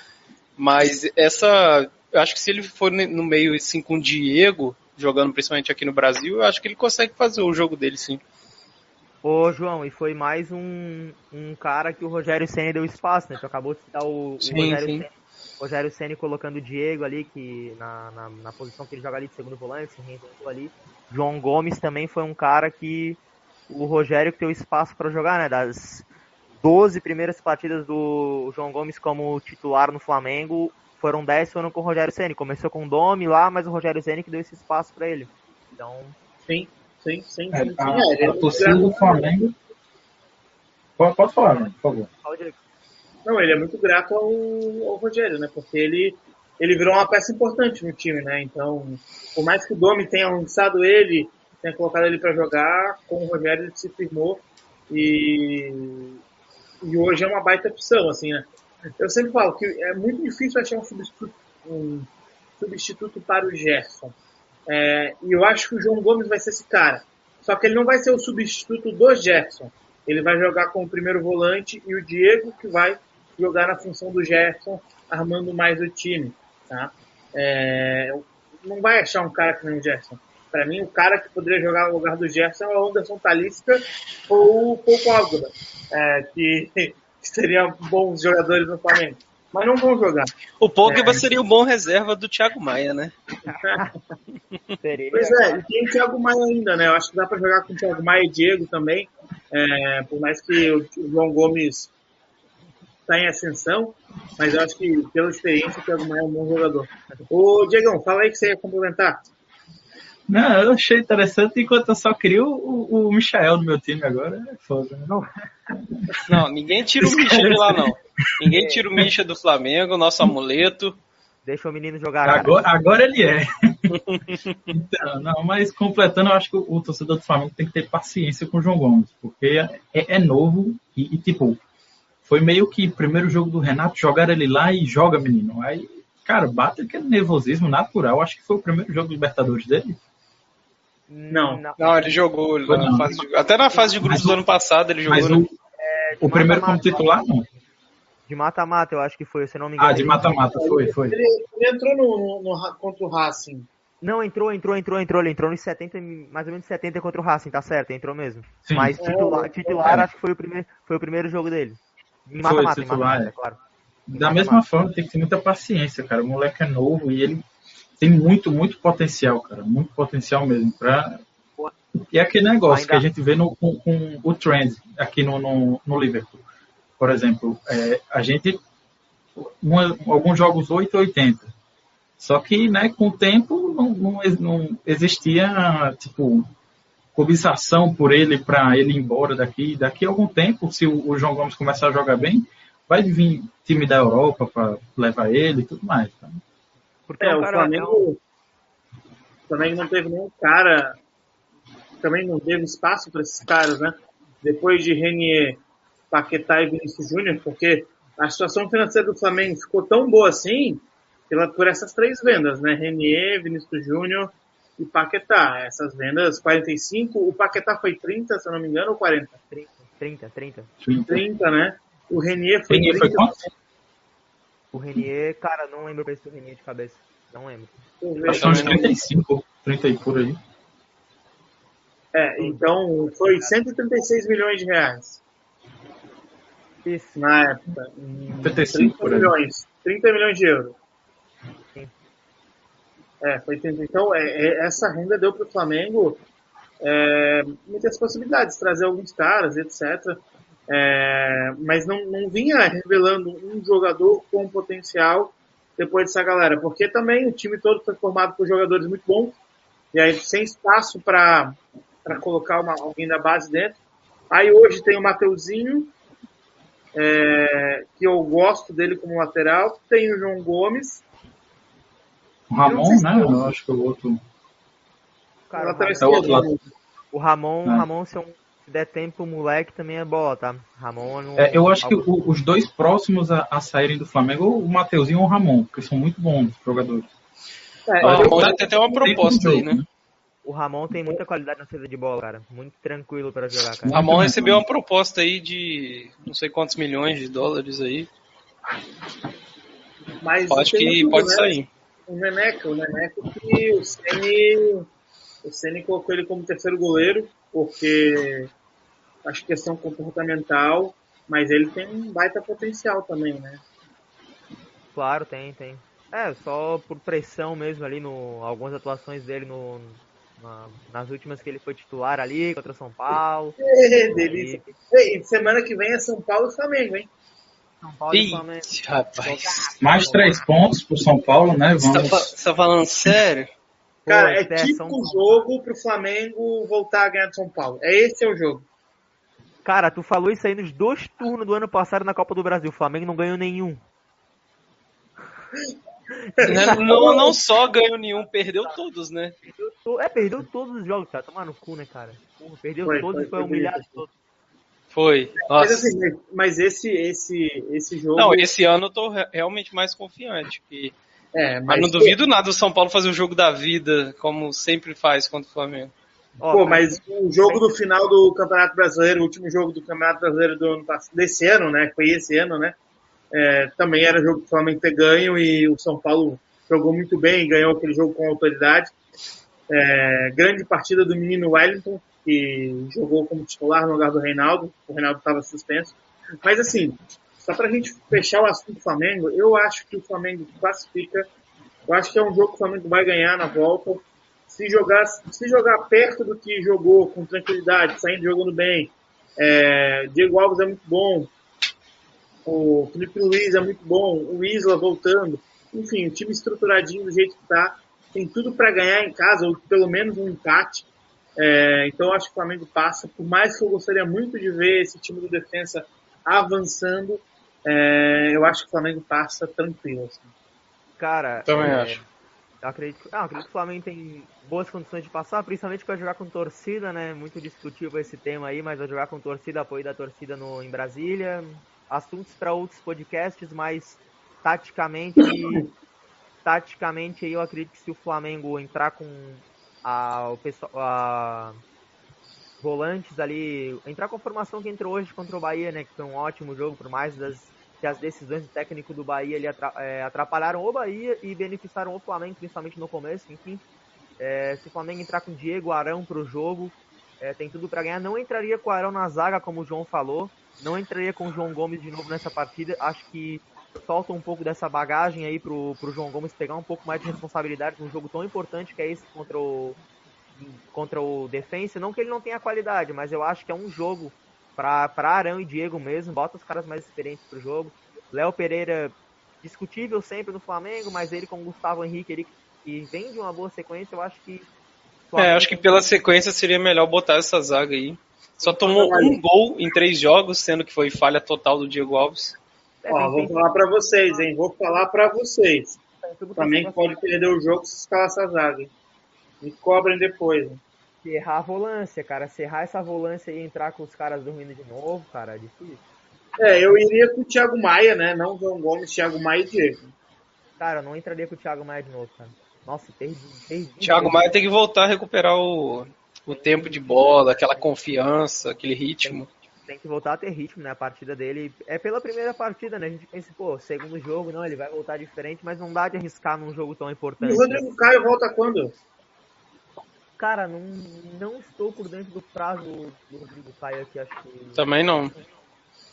Mas essa. Eu acho que se ele for no meio assim com o Diego, jogando principalmente aqui no Brasil, eu acho que ele consegue fazer o jogo dele sim. Ô João, e foi mais um, um cara que o Rogério Senna deu espaço, né? Tu acabou de citar o, sim, o Rogério sim. Senna. Rogério Senna colocando o Diego ali, que na, na, na, posição que ele joga ali de segundo volante, se reinventou ali. João Gomes também foi um cara que o Rogério que deu espaço para jogar, né? Das 12 primeiras partidas do João Gomes como titular no Flamengo, foram 10 foram com o Rogério Ceni. Começou com o Domi lá, mas o Rogério Ceni que deu esse espaço para ele. Então, sim, sim, sim. É, sim, a, sim, é, a torcida do Flamengo. Pode, pode falar, né, por favor. Não, ele é muito grato ao, ao Rogério, né? Porque ele ele virou uma peça importante no time, né? Então, por mais que o Domi tenha lançado ele, tenha colocado ele para jogar, com o Rogério ele se firmou e, e hoje é uma baita opção, assim, né? Eu sempre falo que é muito difícil achar um substituto, um substituto para o Gerson. É, e eu acho que o João Gomes vai ser esse cara. Só que ele não vai ser o substituto do Gerson. Ele vai jogar com o primeiro volante e o Diego que vai jogar na função do Gerson, armando mais o time. Tá? É, não vai achar um cara que nem o Gerson. Para mim, o cara que poderia jogar no lugar do Gerson é o Anderson Talisca ou o Paul Pogba, é, que, *laughs* que seriam bons jogadores no Flamengo. Mas não vão jogar. O Pogba é. seria o bom reserva do Thiago Maia, né? *laughs* pois é, e tem o Thiago Maia ainda, né? Eu acho que dá para jogar com o Thiago Maia e Diego também. É, por mais que o João Gomes está em ascensão, mas eu acho que pela experiência o Thiago Maia é um bom jogador. Ô, Diegão, fala aí que você ia complementar. Não, eu achei interessante enquanto eu só queria o, o Michael no meu time agora. É foda, né? Não. não, ninguém tira o Micha de lá, não. Ninguém tira o Micha do Flamengo, nosso amuleto. Deixa o menino jogar. Agora, agora ele é. então, não, mas completando, eu acho que o, o, torcedor do Flamengo tem que ter paciência com o João Gomes, porque é, é novo e, e, tipo, foi meio que primeiro jogo do Renato, jogar ele lá e joga, menino. Aí, cara, bate aquele nervosismo natural. Acho que foi o primeiro jogo do Libertadores dele. Não. Não, ele jogou. Ele na fase de, até na fase de grupos do ano passado ele jogou. Mas o, é, o primeiro como titular, não. De mata-mata, eu acho que foi, se não me engano. Ah, de mata-mata, foi, foi. Ele, ele entrou no, no, no, contra o Racing. Não, entrou, entrou, entrou, entrou. Ele entrou nos 70, mais ou menos 70 contra o Racing, tá certo? Entrou mesmo. Sim. Mas titular, titular é. acho que foi o, primeiro, foi o primeiro jogo dele. Mata-mata, mata, é. claro. Da mesma forma, tem que ter muita paciência, cara. O moleque é novo e ele tem muito, muito potencial, cara. Muito potencial mesmo. Pra... E é aquele negócio que a gente vê no, com, com o trend aqui no, no, no Liverpool. Por exemplo, é, a gente. Uma, alguns jogos 8 80. Só que, né, com o tempo não, não, não existia, tipo, cobiçação por ele para ele ir embora daqui. Daqui a algum tempo, se o, o, João Gomes começar a jogar bem, vai vir time da Europa para levar ele e tudo mais. Tá? Porque é, o Flamengo também não teve nenhum cara, também não teve espaço para esses caras, né? Depois de Renier, Paquetá e Vinícius Júnior, porque a situação financeira do Flamengo ficou tão boa assim pela, por essas três vendas, né? Renier, Vinícius Júnior e Paquetá. Essas vendas, 45, o Paquetá foi 30, se eu não me engano, ou 40? 30, 30, 30. 30, né? O Renier foi Renier 30. Foi quanto? O Renier, cara, não lembro o preço do Renier de cabeça. Não lembro. Acho que uns 35, 30 e por aí. É, então foi 136 milhões de reais. Isso. Na época. 35 30 milhões. 30 milhões de euros. É, foi Então, é, é, essa renda deu para o Flamengo é, muitas possibilidades, trazer alguns caras, etc. É, mas não, não vinha revelando um jogador com potencial depois dessa galera, porque também o time todo foi formado por jogadores muito bons, e aí sem espaço para colocar uma, alguém da base dentro. Aí hoje tem o Mateuzinho, é, que eu gosto dele como lateral, tem o João Gomes, o Ramon, né? Eu acho que o outro. Cara, o, é outro lado. o Ramon, é. Ramon um se der tempo, o moleque também é bola, tá? Ramon não... é, Eu acho que o, os dois próximos a, a, saírem do Flamengo, o Mateuzinho e o Ramon, porque são muito bons jogadores. É, o Ramon tem até uma proposta aí, né? O Ramon tem muita qualidade na saída de bola, cara. Muito tranquilo para jogar, cara. O Ramon recebeu uma proposta aí de não sei quantos milhões de dólares aí. Mas acho que pode né? sair. O Neneca, o Neneca que o Ceni, o Ceni colocou ele como terceiro goleiro, porque acho questão comportamental, mas ele tem um baita potencial também, né? Claro, tem, tem. É, só por pressão mesmo ali no algumas atuações dele no, na, nas últimas que ele foi titular ali contra São Paulo. É, *laughs* delícia. E... Ei, semana que vem é São Paulo e Flamengo, hein? São Paulo Ih, e Flamengo. Rapaz. Mais três pontos pro São Paulo, né? Vamos... Você tá, tá falando sério? Cara, é, é tipo um jogo pro Flamengo voltar a ganhar de São Paulo. É esse é o jogo. Cara, tu falou isso aí nos dois turnos do ano passado na Copa do Brasil. O Flamengo não ganhou nenhum. Não, *laughs* não, não, só ganhou nenhum, perdeu todos, né? Perdeu to... É, perdeu todos os jogos, cara. Tomar no cu, né, cara? Perdeu foi, todos e foi, foi humilhado todos. Foi. Mas, assim, mas, esse, esse, esse jogo. Não, esse ano eu tô realmente mais confiante. Que... É, mas, mas não duvido nada do São Paulo fazer o jogo da vida, como sempre faz contra o Flamengo. Pô, mas o jogo do final do Campeonato Brasileiro, o último jogo do Campeonato Brasileiro do ano passado, desse ano, né? Foi esse ano, né? É, também era jogo para o Flamengo ter ganho e o São Paulo jogou muito bem, ganhou aquele jogo com autoridade. É, grande partida do menino Wellington, que jogou como titular no lugar do Reinaldo. O Reinaldo estava suspenso. Mas assim, só para a gente fechar o assunto do Flamengo, eu acho que o Flamengo classifica. Eu acho que é um jogo que o Flamengo vai ganhar na volta. Se jogar, se jogar perto do que jogou, com tranquilidade, saindo jogando bem, é, Diego Alves é muito bom, o Felipe Luiz é muito bom, o Isla voltando. Enfim, o time estruturadinho do jeito que está, tem tudo para ganhar em casa, ou pelo menos um empate. É, então eu acho que o Flamengo passa, por mais que eu gostaria muito de ver esse time do defensa avançando, é, eu acho que o Flamengo passa tranquilo. Assim. Cara, também é, acho. Eu acredito, ah, acredito que o Flamengo tem boas condições de passar, principalmente para jogar com torcida, né? Muito discutível esse tema aí, mas vai jogar com torcida, apoio da torcida no, em Brasília, assuntos para outros podcasts, mas taticamente, taticamente eu acredito que se o Flamengo entrar com a, o pessoal, a, volantes ali, entrar com a formação que entrou hoje contra o Bahia, né, que foi um ótimo jogo, por mais das que as decisões do técnico do Bahia ali é, atrapalharam o Bahia e beneficiaram o Flamengo, principalmente no começo, enfim. É, se o Flamengo entrar com Diego Arão para o jogo, é, tem tudo para ganhar. Não entraria com o Arão na zaga, como o João falou. Não entraria com o João Gomes de novo nessa partida. Acho que falta um pouco dessa bagagem aí pro, pro João Gomes pegar um pouco mais de responsabilidade num jogo tão importante que é esse contra o contra o Defensa. Não que ele não tenha qualidade, mas eu acho que é um jogo para Arão e Diego mesmo. Bota os caras mais experientes pro jogo. Léo Pereira, discutível sempre no Flamengo, mas ele com o Gustavo Henrique, ele que vem de uma boa sequência, eu acho que. É, acho que pela sequência seria melhor botar essa zaga aí. Só tomou um gol em três jogos, sendo que foi falha total do Diego Alves. Ó, vou falar para vocês, hein? Vou falar para vocês. Também pode perder o jogo se escalar essa zaga. Me cobrem depois. Hein? Se errar a volância, cara. Se errar essa volância e entrar com os caras dormindo de novo, cara, é difícil. É, eu iria com o Thiago Maia, né? Não João Gomes, Thiago Maia e Diego. Cara, eu não entraria com o Thiago Maia de novo, cara. Nossa, perdi. perdi Thiago Maia tem que voltar a recuperar o, o tempo de bola, aquela confiança, aquele ritmo. Tem, que voltar a ter ritmo, né? A partida dele é pela primeira partida, né? A gente pensa, pô, segundo jogo, não, ele vai voltar diferente, mas não dá de arriscar num jogo tão importante. E o Rodrigo Caio volta quando? Cara, não, não estou por dentro do prazo do Rodrigo Caio aqui, acho que. Também não.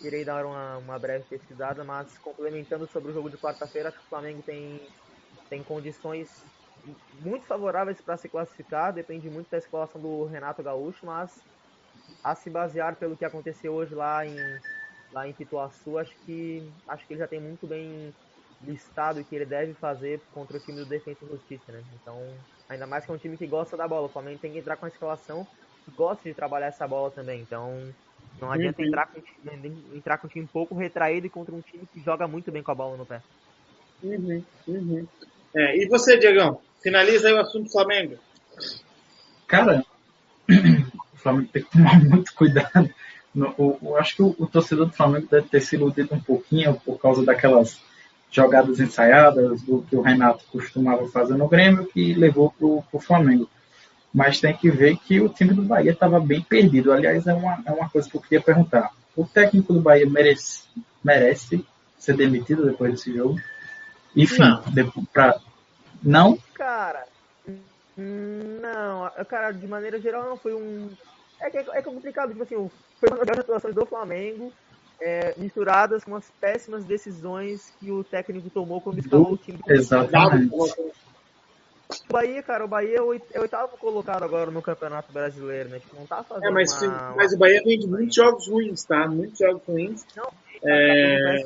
Irei dar uma, uma breve pesquisada, mas complementando sobre o jogo de quarta-feira, acho que o Flamengo tem, tem condições muito favoráveis para se classificar, depende muito da escalação do Renato Gaúcho, mas a se basear pelo que aconteceu hoje lá em, lá em Pituaçu, acho que, acho que ele já tem muito bem listado o que ele deve fazer contra o time do Defensa e Justiça, né? Então, ainda mais que é um time que gosta da bola, o Flamengo tem que entrar com a escalação que gosta de trabalhar essa bola também, então não adianta entrar, com, entrar com um time pouco retraído e contra um time que joga muito bem com a bola no pé. Uhum, uhum. É, e você, Diegão? Finaliza aí o assunto Flamengo. Cara, Flamengo tem que tomar *laughs* muito cuidado. Eu, acho que o, o, torcedor do Flamengo deve ter se iludido um pouquinho por causa daquelas jogadas ensaiadas do que o Renato costumava fazer no Grêmio, que levou para o Flamengo. Mas tem que ver que o time do Bahia estava bem perdido. Aliás, é uma, é uma coisa que eu queria perguntar. O técnico do Bahia merece, merece ser demitido depois desse jogo? Enfim, não. Depois, pra... não? Cara, não, cara, de maneira geral não foi um. É, é, é complicado, tipo assim, foi uma das atuações do Flamengo é, misturadas com as péssimas decisões que o técnico tomou quando escalou o time. Exatamente. O Bahia, cara, o Bahia é o oitavo colocado agora no Campeonato Brasileiro, né? Tipo, não tá fazendo. É, mas, uma, mas o Bahia vem de muitos jogos ruins, tá? Muitos jogos ruins. Não, é...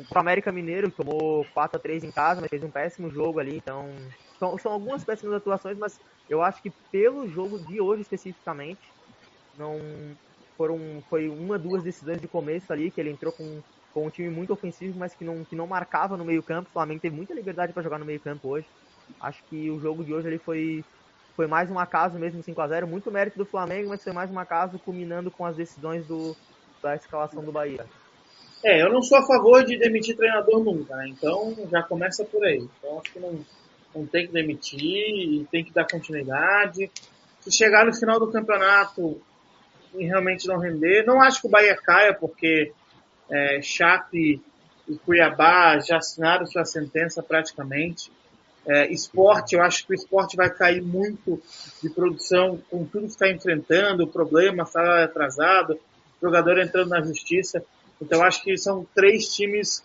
o América Mineiro tomou 4x3 em casa, mas fez um péssimo jogo ali, então. São, são algumas péssimas atuações, mas eu acho que pelo jogo de hoje especificamente, não foram foi uma duas decisões de começo ali que ele entrou com, com um time muito ofensivo, mas que não, que não marcava no meio-campo. O Flamengo teve muita liberdade para jogar no meio-campo hoje. Acho que o jogo de hoje ali foi foi mais um acaso mesmo 5 a 0, muito mérito do Flamengo, mas foi mais um acaso culminando com as decisões do da escalação do Bahia. É, eu não sou a favor de demitir treinador nunca, né? Então já começa por aí. Então acho que não, não tem que demitir, tem que dar continuidade. Se chegar no final do campeonato e realmente não render. Não acho que o Bahia caia, porque é, Chape e Cuiabá já assinaram sua sentença praticamente. É, esporte, eu acho que o esporte vai cair muito de produção com tudo que está enfrentando, o problema, salário atrasado, jogador entrando na justiça. Então acho que são três times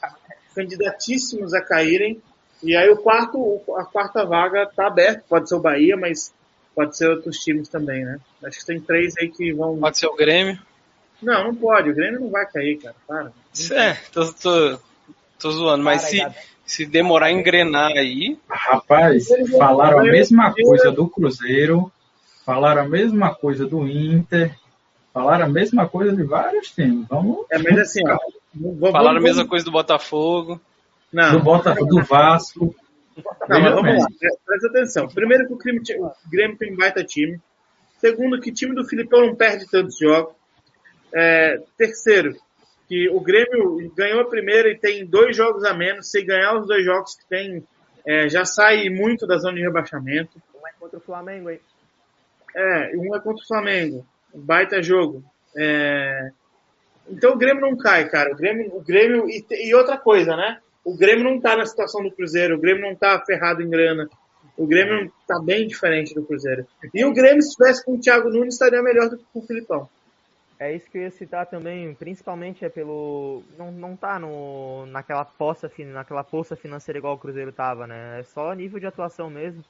candidatíssimos a caírem. E aí o quarto, a quarta vaga está aberta, pode ser o Bahia, mas Pode ser outros times também, né? Acho que tem três aí que vão. Pode ser o Grêmio. Não, não pode. O Grêmio não vai cair, cara. Para. É, tô, tô, tô zoando, mas se, se demorar a engrenar aí. Rapaz, falaram a mesma coisa do Cruzeiro, falaram a mesma coisa do Inter, falaram a mesma coisa de vários times. Vamos. É, mas assim, ó. Vamos, falaram a mesma coisa do Botafogo. Não. Do Botafogo, do Vasco. Não, mas vamos lá, presta atenção. Primeiro que o Grêmio, o Grêmio tem baita time. Segundo, que o time do Filipão não perde tantos jogos. É, terceiro, que o Grêmio ganhou a primeira e tem dois jogos a menos. Se ganhar os dois jogos que tem, é, já sai muito da zona de rebaixamento. Um é contra o Flamengo, hein? É, um é contra o Flamengo. Baita jogo. É... Então o Grêmio não cai, cara. O Grêmio, o Grêmio e, e outra coisa, né? o Grêmio não está na situação do Cruzeiro, o Grêmio não está ferrado em grana. O Grêmio está bem diferente do Cruzeiro. E o Grêmio, se estivesse com o Thiago Nunes, estaria melhor do que com o Filipão. É isso que eu ia citar também, principalmente é pelo. Não, não tá no, naquela, poça, naquela poça financeira igual o Cruzeiro tava, né? É só nível de atuação mesmo.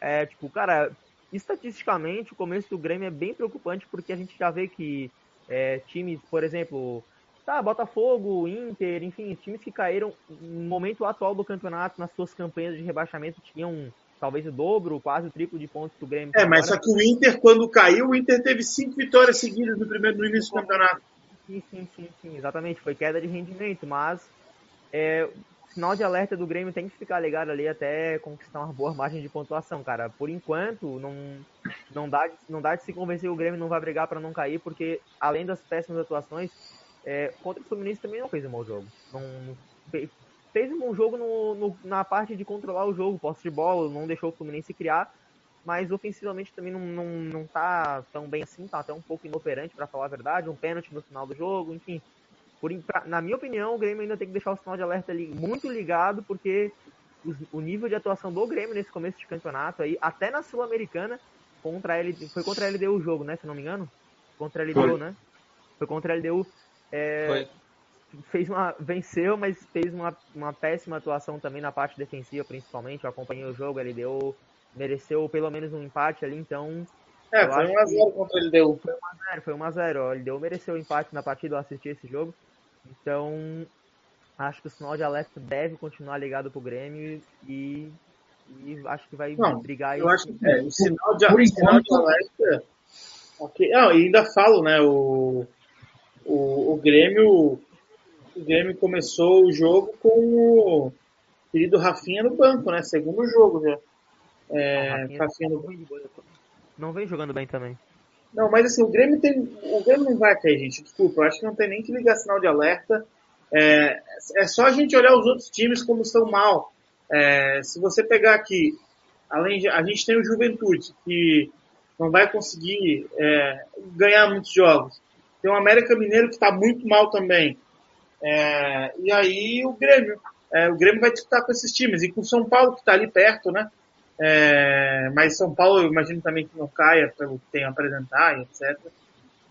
É, tipo, cara, estatisticamente o começo do Grêmio é bem preocupante porque a gente já vê que é, times, por exemplo, Tá, Botafogo, Inter, enfim, times que caíram no momento atual do campeonato, nas suas campanhas de rebaixamento, tinham talvez o dobro, quase o triplo de pontos do Grêmio. É, mas agora. só que o Inter, quando caiu, o Inter teve cinco vitórias seguidas no, primeiro, no início do campeonato. Sim, sim, sim, sim, exatamente. Foi queda de rendimento, mas é, sinal de alerta do Grêmio tem que ficar ligado ali até conquistar uma boa margem de pontuação, cara. Por enquanto, não, não, dá, não dá de se convencer o Grêmio não vai brigar para não cair, porque além das péssimas atuações, é, contra o Fluminense também não fez um bom jogo. Não, fez um bom jogo no, no, na parte de controlar o jogo, posse de bola, não deixou o Fluminense criar, mas ofensivamente também não, não, não tá tão bem assim, tá até um pouco inoperante para falar a verdade, um pênalti no final do jogo, enfim. Por, pra, na minha opinião, o Grêmio ainda tem que deixar o sinal de alerta ali muito ligado, porque o, o nível de atuação do Grêmio nesse começo de campeonato aí, até na Sul-Americana, contra ele, foi contra a LDU o jogo, né, se não me engano? Contra a LDU, foi. né? Foi contra a LDU. É, fez uma, venceu, mas fez uma, uma péssima atuação também na parte defensiva, principalmente. Eu acompanhei o jogo, ele deu, mereceu pelo menos um empate ali, então. É, foi 1x0 contra ele deu. Foi 1x0, foi 1x0. Ele deu, mereceu o empate na partida, eu assisti esse jogo. Então, acho que o sinal de alerta deve continuar ligado pro Grêmio e, e acho que vai Não, brigar Eu acho que é, o sinal de, por sinal de alerta. Okay. Não, e ainda falo, né? O o, o Grêmio o Grêmio começou o jogo com o querido Rafinha no banco, né? Segundo jogo já. É, Rafinha, Rafinha no... não vem jogando bem também. Não, mas assim, o Grêmio tem. O Grêmio não vai cair, gente. Desculpa, eu acho que não tem nem que ligar sinal de alerta. É, é só a gente olhar os outros times como estão mal. É, se você pegar aqui, além de, a gente tem o Juventude, que não vai conseguir é, ganhar muitos jogos. Tem o América Mineiro que está muito mal também. É, e aí o Grêmio. É, o Grêmio vai disputar com esses times. E com o São Paulo, que está ali perto, né? É, mas São Paulo, eu imagino também que não caia pelo que tem a apresentar, etc.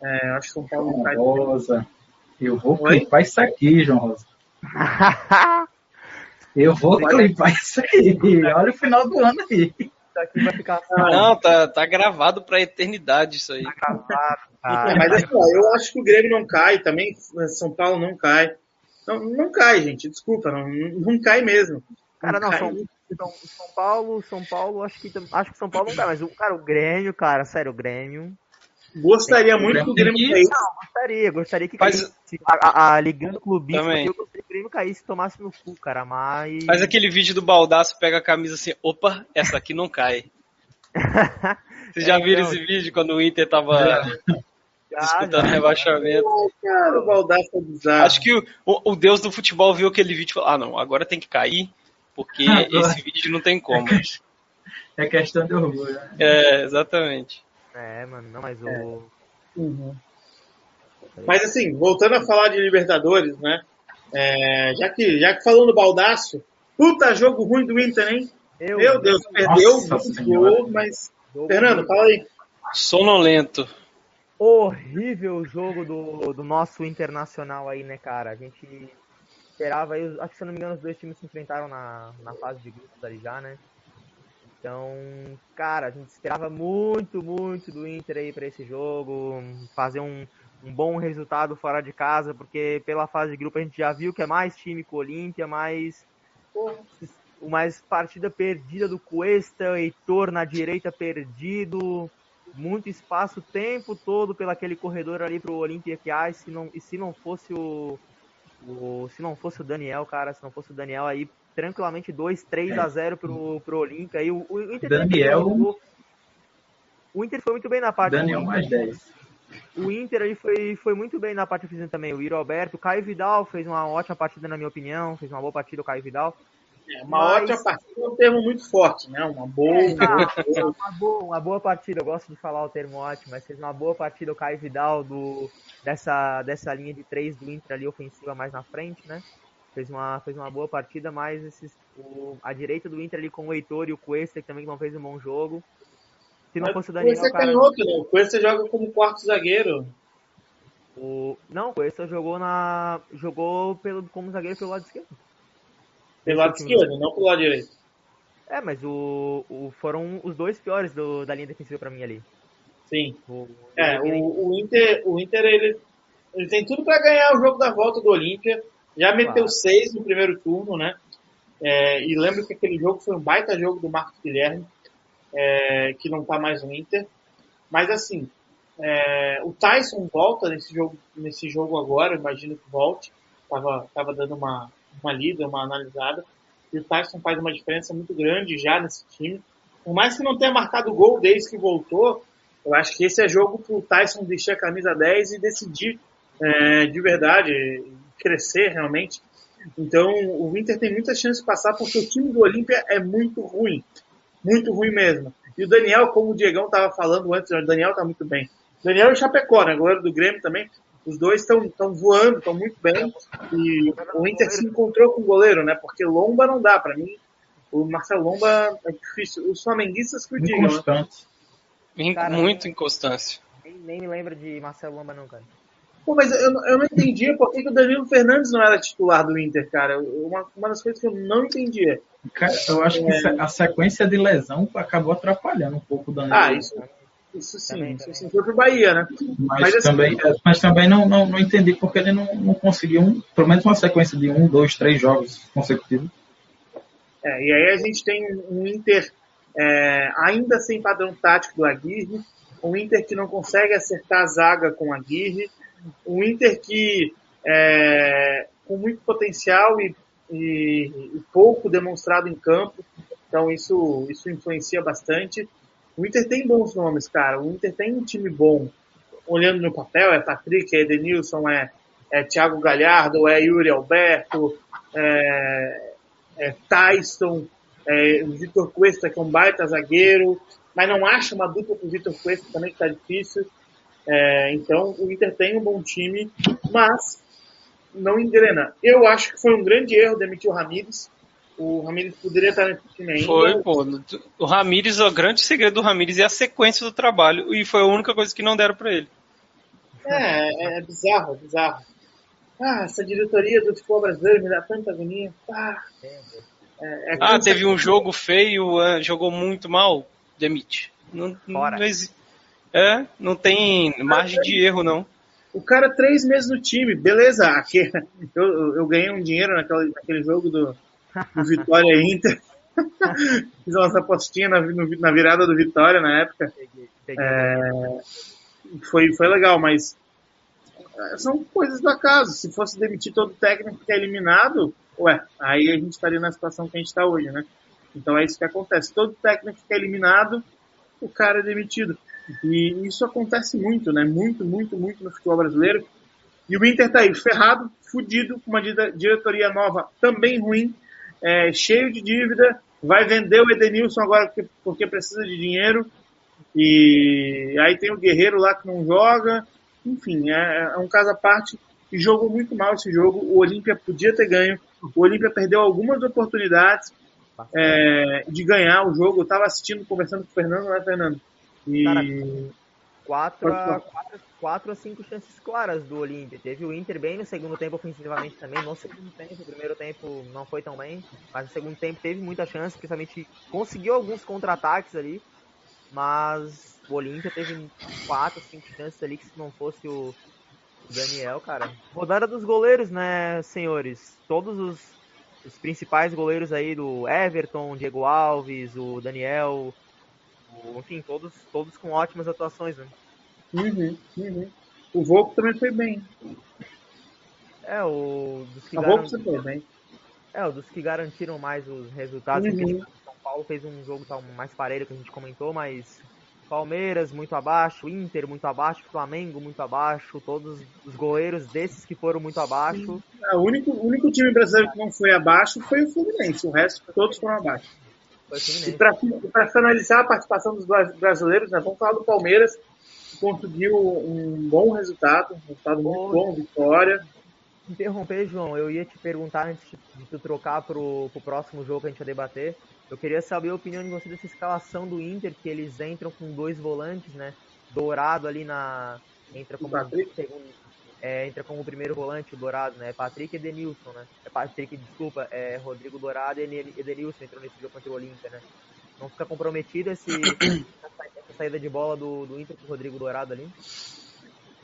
É, acho que São Paulo não cai. Rosa, eu vou Oi? clipar isso aqui, João Rosa. *laughs* eu vou clipar isso aqui. Olha o final do ano aí. Ficar. *laughs* Não, tá, tá gravado pra eternidade isso aí. Tá gravado. Ah, *laughs* mas assim, ó, eu acho que o Grêmio não cai, também São Paulo não cai. Não, não cai, gente, desculpa, não, não cai mesmo. Cara, não, São, São, São, Paulo, São Paulo, acho que acho que São Paulo não cai, mas o cara, o Grêmio, cara, sério, o Grêmio. Gostaria muito que o Grêmio caísse. Não, gostaria, gostaria que caísse. A, a, a ligando clubista, eu gostaria que o Grêmio caísse e tomasse no cu, cara, mas. Faz aquele vídeo do baldaço, pega a camisa assim, opa, essa aqui não cai. *laughs* Vocês já é, viram não. esse vídeo quando o Inter tava disputando rebaixamento? cara, o baldaço é bizarro. Acho que o, o, o, deus do futebol viu aquele vídeo e falou, ah não, agora tem que cair, porque esse vídeo não tem como. É questão de orgulho. Né? É, exatamente. É, mano, não, mas o. É. Uhum. Mas assim, voltando a falar de Libertadores, né? É, já, que, já que falando do baldaço, puta jogo ruim do Inter, hein? Eu, Meu Deus, perdeu o gol, mas. Fernando, fala aí. Sonolento. Horrível jogo do, do nosso internacional aí, né, cara? A gente esperava aí, acho que se não me engano, os dois times se enfrentaram na, na fase de grupos ali já, né? Então, cara, a gente esperava muito, muito do Inter aí para esse jogo, fazer um, um bom resultado fora de casa, porque pela fase de grupo a gente já viu que é mais time que o Olímpia, mais mais partida perdida do Cuesta, Heitor na direita perdido, muito espaço o tempo todo pelo aquele corredor ali pro Olímpia que ai, se não e se não fosse o, o se não fosse o Daniel, cara, se não fosse o Daniel aí tranquilamente 2, 3 é. a 0 pro, pro Olímpia. Aí o, o Inter Daniel. o Inter foi muito bem na parte. Daniel mais 10. O Inter aí foi, foi muito bem na parte ofensiva também. O Iro Alberto, o Caio Vidal fez uma ótima partida, na minha opinião. Fez uma boa partida o Caio Vidal. É, uma Mas... ótima partida é um termo muito forte, né? Uma boa, é, uma boa, uma boa partida. Eu gosto de falar o termo ótimo, mas fez uma boa partida o Caio Vidal do, dessa, dessa linha de três do Inter ali ofensiva mais na frente, né? fez uma, fez uma boa partida, mas esses, o, a direita do Inter ali com o Heitor e o Cuesta, que também não fez um bom jogo. Se não fosse o. O Cuesta cara... outro, né? O Cuesta joga como quarto zagueiro. O... Não, o Cuesta jogou na. jogou pelo, como zagueiro pelo lado esquerdo. Pelo lado esquerdo, não pelo lado direito. É, mas o, o foram os dois piores do, da linha defensiva para mim ali. Sim. O, é, o, o, Inter, o Inter ele, ele tem tudo para ganhar o jogo da volta do Olímpia. Já meteu claro. seis no primeiro turno, né? É, e lembro que aquele jogo foi um baita jogo do Marcos Guilherme, é, que não está mais no Inter. Mas assim, é, o Tyson volta nesse jogo, nesse jogo agora, imagino que volte. Tava, tava dando uma, uma lida, uma analisada. E o Tyson faz uma diferença muito grande já nesse time. Por mais que não tenha marcado gol desde que voltou, eu acho que esse é jogo para o Tyson vestir a camisa 10 e decidir é, de verdade crescer realmente. Então o Inter tem muitas chances de passar porque o time do Olímpia é muito ruim. Muito ruim mesmo. E o Daniel, como o Diegão estava falando antes, o Daniel está muito bem. Daniel e Chapecó, né? Goleiro do Grêmio também. Os dois estão voando, estão muito bem. E o Inter se encontrou com o goleiro, né? Porque Lomba não dá. Para mim, o Marcelo Lomba é difícil. Os flamenguistas que o digam. Né? Cara, muito inconstância. Nem, nem me lembra de Marcelo Lomba, não, cara. Pô, mas eu, eu não entendia por que, que o Danilo Fernandes não era titular do Inter, cara. Uma, uma das coisas que eu não entendia. Cara, eu acho que é. a sequência de lesão acabou atrapalhando um pouco o Danilo. Ah, isso, isso sim. Também, isso sim foi pro Bahia, né? Mas, mas assim, também, é, mas também não, não, não entendi porque ele não, não conseguiu, um, pelo menos uma sequência de um, dois, três jogos consecutivos. É, e aí a gente tem um Inter é, ainda sem padrão tático do Aguirre, um Inter que não consegue acertar a zaga com a Aguirre, um Inter que é, com muito potencial e, e, e, pouco demonstrado em campo, então isso, isso influencia bastante. O Inter tem bons nomes, cara. O Inter tem um time bom. Olhando no papel, é Patrick, é Edenilson, é, é Thiago Galhardo, é Yuri Alberto, é, é Tyson, é Vitor Cuesta, que é um baita zagueiro, mas não acha uma dupla com o Vitor Cuesta também, que tá difícil. É, então, o Inter tem um bom time, mas não engrena. Eu acho que foi um grande erro demitir o Ramires. O Ramires poderia estar nesse time ainda. Foi, pô. O Ramires, o grande segredo do Ramires é a sequência do trabalho. E foi a única coisa que não deram para ele. É, é bizarro, é bizarro. Ah, essa diretoria do futebol brasileiro me dá tanta agonia. Ah, é, é ah teve um jogo feio, uh, jogou muito mal, demite. Não, não, não, é, não tem margem de erro, não. O cara, três meses no time, beleza. *laughs* Eu, eu ganhei um dinheiro naquele, naquele jogo do, do Vitória Inter. *laughs* Fiz uma apostinha na, na, virada do Vitória na época. É, foi, foi legal, mas é, são coisas do acaso. Se fosse demitir todo técnico que é eliminado, ué, aí a gente estaria na situação que a gente está hoje, né? Então é isso que acontece. Todo técnico que é eliminado, o cara é demitido. E isso acontece muito, né? Muito, muito, muito no futebol brasileiro. E o Inter tá aí ferrado, fudido, com uma diretoria nova também ruim, é, cheio de dívida, vai vender o Edenilson agora porque, porque precisa de dinheiro. E aí tem o Guerreiro lá que não joga. Enfim, é, é um caso à parte e jogou muito mal esse jogo. O Olímpia podia ter ganho. O Olímpia perdeu algumas oportunidades é, de ganhar o jogo. Eu estava assistindo, conversando com o Fernando, né, Fernando? E Caraca. 4 a, então, 4, 4 a 5 chances claras do Olímpia. Teve o Inter bem no segundo tempo ofensivamente também, no segundo tempo, o primeiro tempo não foi tão bem, mas no segundo tempo teve muita chance, principalmente conseguiu alguns contra-ataques ali, mas o Olímpia teve 4, 5 chances ali que se não fosse o Daniel, cara. Rodada dos goleiros, né, senhores? Todos os, os principais goleiros aí do Everton, Diego Alves, o Daniel, enfim, todos, todos com ótimas atuações, né? Uhum, uhum. O Volpo também foi bem. É, o dos que bem. É, o dos que garantiram mais os resultados, uhum. São Paulo fez um jogo tal, mais parelho que a gente comentou, mas Palmeiras muito abaixo, Inter muito abaixo, Flamengo muito abaixo, todos os goleiros desses que foram muito abaixo. É, o único, o único time brasileiro que não foi abaixo foi o Fluminense, o resto todos foram abaixo. E para finalizar a participação dos brasileiros, né, vamos falar do Palmeiras, que conseguiu um bom resultado, um resultado muito bom, vitória. Interromper, João, eu ia te perguntar antes de tu trocar pro, pro próximo jogo que a gente vai debater. Eu queria saber a opinião de você dessa escalação do Inter, que eles entram com dois volantes, né? Dourado ali na. Entra como segundo, é, entra como primeiro volante, o Dourado, né? Patrick e Edenilson, né? É Patrick, desculpa, é Rodrigo Dourado e Edenilson entrou nesse jogo contra o Olímpia, né? Não fica comprometido esse, essa saída de bola do, do Inter com o Rodrigo Dourado ali?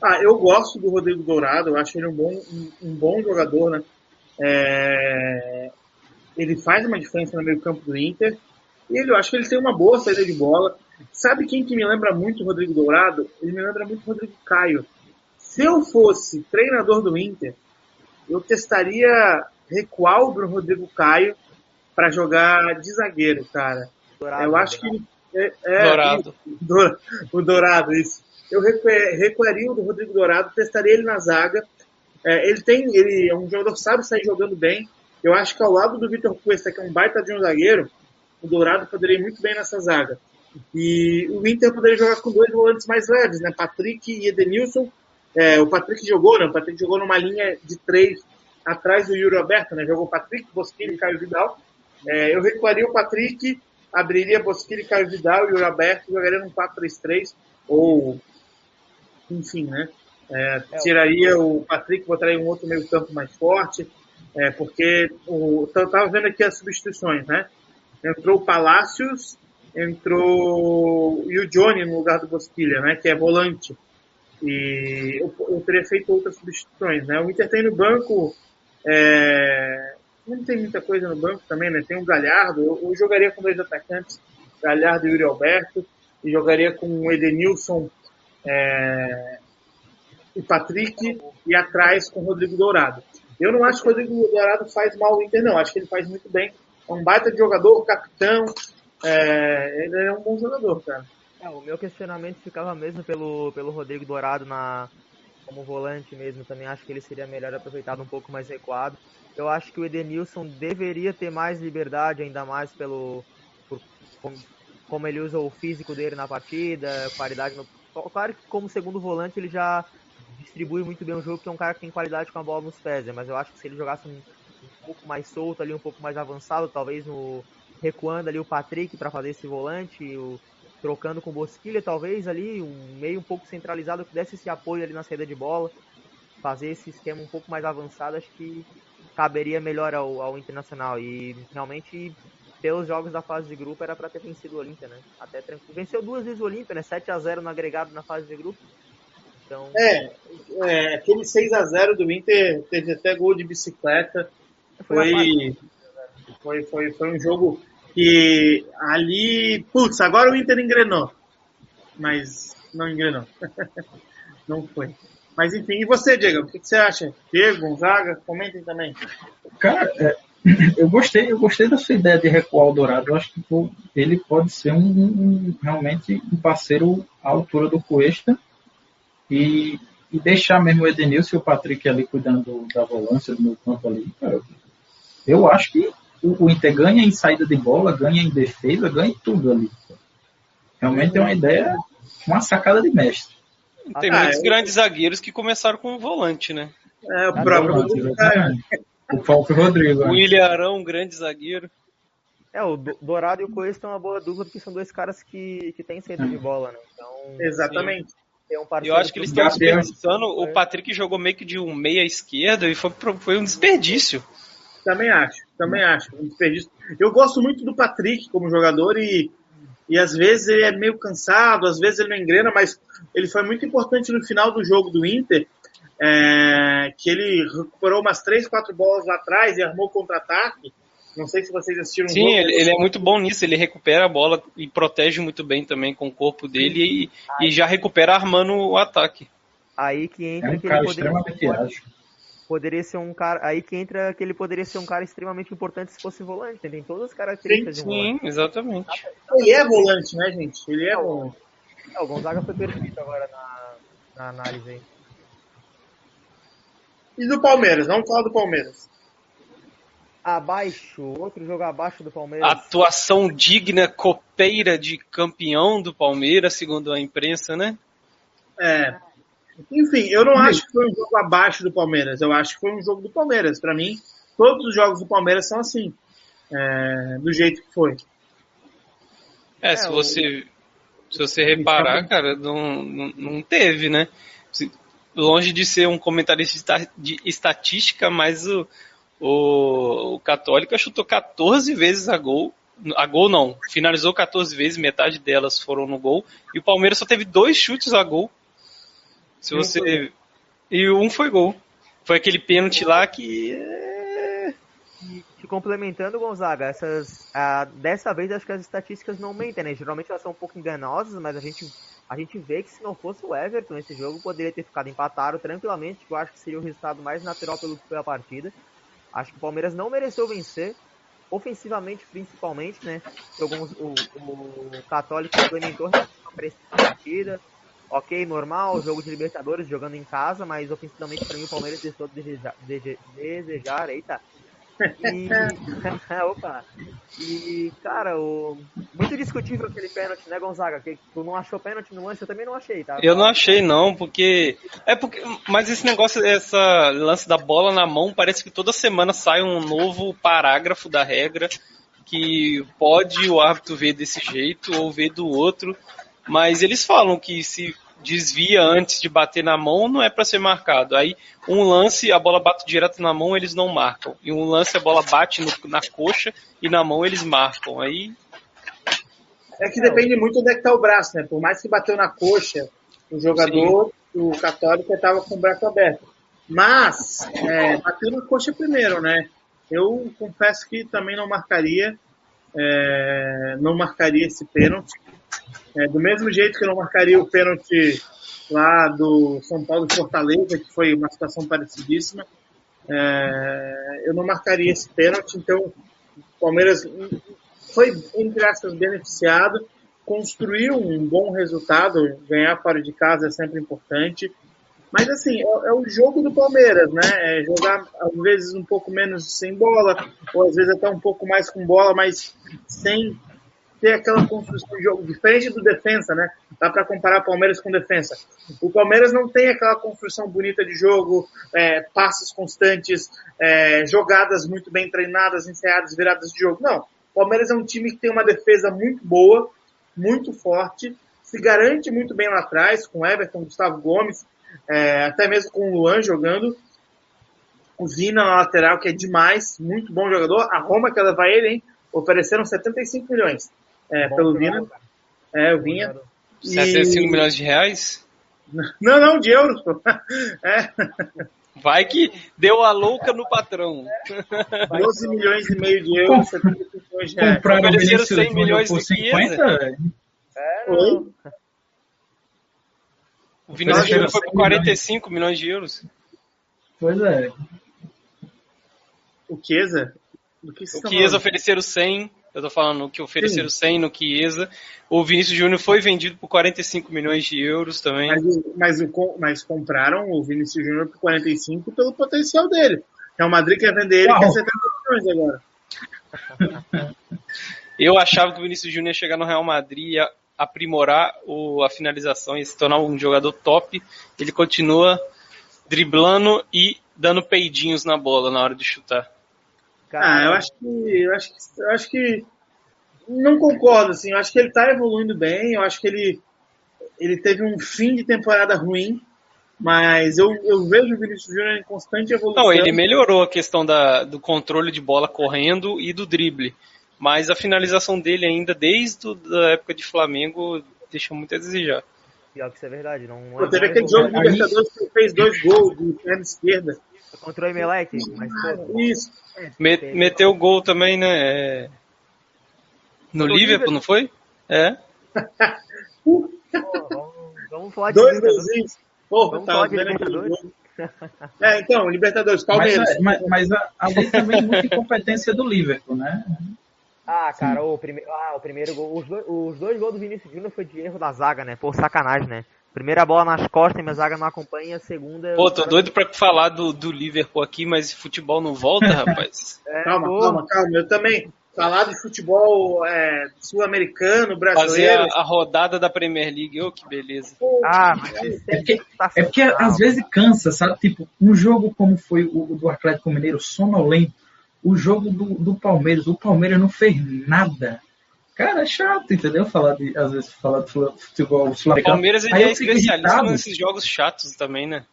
Ah, eu gosto do Rodrigo Dourado, eu acho ele um bom, um, um bom jogador, né? É, ele faz uma diferença no meio campo do Inter. E ele, eu acho que ele tem uma boa saída de bola. Sabe quem que me lembra muito o Rodrigo Dourado? Ele me lembra muito o Rodrigo Caio. Se eu fosse treinador do Inter, eu testaria recuar o Rodrigo Caio para jogar de zagueiro, cara. Dourado, eu acho que é, é, Dourado. *laughs* o Dourado, isso. Eu recuaria o Rodrigo Dourado, testaria ele na zaga. É, ele tem, ele é um jogador que sabe sair jogando bem. Eu acho que ao lado do Vitor Cuesta, que é um baita de um zagueiro, o Dourado poderia ir muito bem nessa zaga. E o Inter poderia jogar com dois volantes mais leves, né? Patrick e Edenilson, é, o Patrick jogou, né? O Patrick jogou numa linha de três atrás do Yuri Alberto, né? Jogou Patrick, Bosquilha e Caio Vidal. É, eu recuaria o Patrick, abriria Bosquilha e Caio Vidal e Yuri Alberto, jogaria num 4-3-3, ou, enfim, né? É, tiraria o Patrick, botaria um outro meio campo mais forte, é, porque o, eu estava vendo aqui as substituições, né? Entrou o Palácios, entrou e o Johnny no lugar do Bosquilha, né? Que é volante. E eu, eu teria feito outras substituições, né? O Inter tem no banco, é, não tem muita coisa no banco também, né? Tem o Galhardo, eu, eu jogaria com dois atacantes, Galhardo e Yuri Alberto, e jogaria com o Edenilson é, e Patrick, e atrás com o Rodrigo Dourado. Eu não acho que o Rodrigo Dourado faz mal o Inter, não. Acho que ele faz muito bem. É um baita de jogador, capitão. É, ele é um bom jogador, cara. É, o meu questionamento ficava mesmo pelo, pelo Rodrigo Dourado na, como volante mesmo. Também acho que ele seria melhor aproveitado um pouco mais recuado. Eu acho que o Edenilson deveria ter mais liberdade, ainda mais pelo por, como, como ele usa o físico dele na partida, qualidade no. Claro que como segundo volante ele já distribui muito bem o jogo, que é um cara que tem qualidade com a bola nos pés, né? mas eu acho que se ele jogasse um, um pouco mais solto ali, um pouco mais avançado, talvez no recuando ali o Patrick para fazer esse volante, o, trocando com o Bosquilha, talvez ali, um meio um pouco centralizado, que desse esse apoio ali na saída de bola, fazer esse esquema um pouco mais avançado, acho que caberia melhor ao, ao Internacional. E realmente, pelos jogos da fase de grupo, era para ter vencido o Olímpia, né? Até tranquilo. Venceu duas vezes o Olímpia, né? 7 a 0 no agregado na fase de grupo. Então... É, é aquele 6 a 0 do Inter teve até gol de bicicleta. Foi, foi, foi, foi um jogo que ali, putz, agora o Inter engrenou. Mas não engrenou. *laughs* não foi. Mas enfim, e você, Diego? O que, você acha? Diego, Gonzaga, comentem também. Cara, é, *clears throat* eu gostei, eu gostei da sua ideia de recuar o Dourado. Eu acho que pô, ele pode ser um, um, realmente um parceiro à altura do Cuesta e, e deixar mesmo o Edenilson e o Patrick ali cuidando da volância do meu campo ali. Cara, eu acho que o, o Inter ganha em saída de bola, ganha em defesa, ganha em tudo ali. Realmente é uma ideia, uma sacada de mestre. Tem ah, muitos é... grandes zagueiros que começaram com o volante, né? É, o próprio O próprio Rodrigo. O William Arão, um grande zagueiro. É, o Dourado e o Coelho estão uma boa dupla, porque são dois caras que, que têm saída de bola, né? Então, Exatamente. Um eu acho que eles estão desperdiçando. O Patrick jogou meio que de um meia esquerda e foi, foi um desperdício. Também acho, também acho. Um desperdício. Eu gosto muito do Patrick como jogador e, e às vezes ele é meio cansado, às vezes ele não engrena, mas ele foi muito importante no final do jogo do Inter, é, que ele recuperou umas três, quatro bolas lá atrás e armou contra-ataque. Não sei se vocês assistiram. Sim, ele, ele, é muito bom nisso. Ele recupera a bola e protege muito bem também com o corpo dele e, e, já recupera armando o ataque. Aí que entra é um que ele poderia ser um cara. Aí que entra que ele poderia ser um cara extremamente importante se fosse volante. Tem todas as características sim, de volante. Sim, exatamente. Ele é volante, né, gente? Ele é volante. É, o Gonzaga foi perfeito agora na, na análise aí. E do Palmeiras? Vamos falar do Palmeiras. Abaixo, outro jogo abaixo do Palmeiras. Atuação digna, copeira de campeão do Palmeiras, segundo a imprensa, né? É. Enfim, eu não acho que foi um jogo abaixo do Palmeiras. Eu acho que foi um jogo do Palmeiras. Para mim, todos os jogos do Palmeiras são assim. É, do jeito que foi. É, se você se você reparar, cara, não, não, não teve, né? Longe de ser um comentarista de estatística, mas o, o, o Católica chutou 14 vezes a gol. A gol não, finalizou 14 vezes, metade delas foram no gol. E o Palmeiras só teve dois chutes a gol se você. E um foi gol. Foi aquele pênalti lá que. É... E complementando, Gonzaga, essas, ah, dessa vez acho que as estatísticas não mentem, né? Geralmente elas são um pouco enganosas, mas a gente, a gente vê que se não fosse o Everton, esse jogo poderia ter ficado empatado tranquilamente, que eu acho que seria o resultado mais natural pelo que foi a partida. Acho que o Palmeiras não mereceu vencer, ofensivamente principalmente, né? O, o, o Católico implementou a partida, ok, normal, jogo de Libertadores, jogando em casa, mas ofensivamente para mim o Palmeiras deixou de desejar, de, desejar eita. E, *laughs* opa, e cara, o, muito discutível aquele pênalti, né, Gonzaga? Que tu não achou pênalti no lance, eu também não achei, tá? Eu não achei, não, porque. É porque. Mas esse negócio, essa lance da bola na mão, parece que toda semana sai um novo parágrafo da regra que pode o árbitro ver desse jeito ou ver do outro. Mas eles falam que se desvia antes de bater na mão, não é para ser marcado. Aí, um lance, a bola bate direto na mão, eles não marcam. E um lance, a bola bate no, na coxa e na mão eles marcam. Aí. É que depende muito onde é que tá o braço, né? Por mais que bateu na coxa, o jogador, Sim. o católico, estava com o braço aberto. Mas, é, bateu na coxa primeiro, né? Eu confesso que também não marcaria, é, não marcaria esse pênalti. É, do mesmo jeito que eu não marcaria o pênalti lá do São Paulo e Fortaleza, que foi uma situação parecidíssima, é, eu não marcaria esse pênalti, então o Palmeiras foi, entre aspas, beneficiado. construir um bom resultado, ganhar fora de casa é sempre importante. Mas assim, é, é, o jogo do Palmeiras, né? É jogar às vezes um pouco menos sem bola, ou às vezes até um pouco mais com bola, mas sem ter aquela construção de jogo. Diferente do defensa, né? Dá para comparar Palmeiras com defensa. O Palmeiras não tem aquela construção bonita de jogo, é, passes constantes, é, jogadas muito bem treinadas, ensaiadas, viradas de jogo. Não. O Palmeiras é um time que tem uma defesa muito boa, muito forte, se garante muito bem lá atrás, com Everton, Gustavo Gomes, é, até mesmo com o Luan jogando. O Vina na lateral, que é demais, muito bom jogador. A Roma que levar ele, hein? Ofereceram 75 milhões é, pelo Vina. É, o Vinha. 75 e... milhões de reais? *laughs* Não, não, de euros, pô. *laughs* É. Vai que deu a louca no patrão. *laughs* 12 milhões e meio de euros, 75 milhões de reais. Compraram o 100 milhões por 50? É, não. O Vinícius Júnior foi por 45 milhões de euros. Pois é. O Chiesa? o Chiesa ofereceram 100. Eu tô falando que ofereceram Sim. 100 no Chiesa. O Vinícius Júnior foi vendido por 45 milhões de euros também. Mas, mas, mas compraram o Vinícius Júnior por 45 pelo potencial dele. É o Madrid quer vender ele, Uau. quer 70 milhões agora. *laughs* Eu achava que o Vinícius Júnior ia chegar no Real Madrid e aprimorar o, a finalização e se tornar um jogador top. Ele continua driblando e dando peidinhos na bola na hora de chutar. Ah, eu acho que eu acho que, eu acho que não concordo assim. Eu acho que ele está evoluindo bem. Eu acho que ele ele teve um fim de temporada ruim, mas eu, eu vejo o Vinícius Júnior em constante evolução. Não, ele melhorou a questão da, do controle de bola correndo e do drible. Mas a finalização dele ainda, desde a época de Flamengo, deixa muito a desejar. Pior que isso é verdade. Não, Pô, teve aquele jogo de Libertadores que ele fez dois gols de perna esquerda. Contra o Emelec, mas pô, Isso. Met, meteu gol também, né? É... No Liverpool, não foi? É. *laughs* Pô, vamos, vamos falar de Dois golzinhos. Porra, tá Libertadores. É, então, Libertadores, Palmeiras. Mas, mas, mas ali também é muita incompetência do Liverpool, né? Ah, cara, o, prime... ah, o primeiro gol. Os dois, os dois gols do Vinícius Júnior foi de erro da zaga, né? Por sacanagem, né? Primeira bola nas costas e minha zaga não acompanha, a segunda. Pô, tô cara... doido pra falar do, do Liverpool aqui, mas futebol não volta, *laughs* rapaz. é, calma, pô. calma, calma. Eu também. Falar de futebol é, sul-americano, brasileiro. Fazer a, a, rodada da Premier League, ô, oh, que beleza. Ah, mas é porque, é porque às vezes cansa, sabe? Tipo, um jogo como foi o, o do Atlético Mineiro, sonolento o jogo do, do Palmeiras. O Palmeiras não fez nada. Cara, é chato, entendeu? Falar de, às vezes, falar de futebol sul O Palmeiras ele é especialista nesses jogos chatos também, né?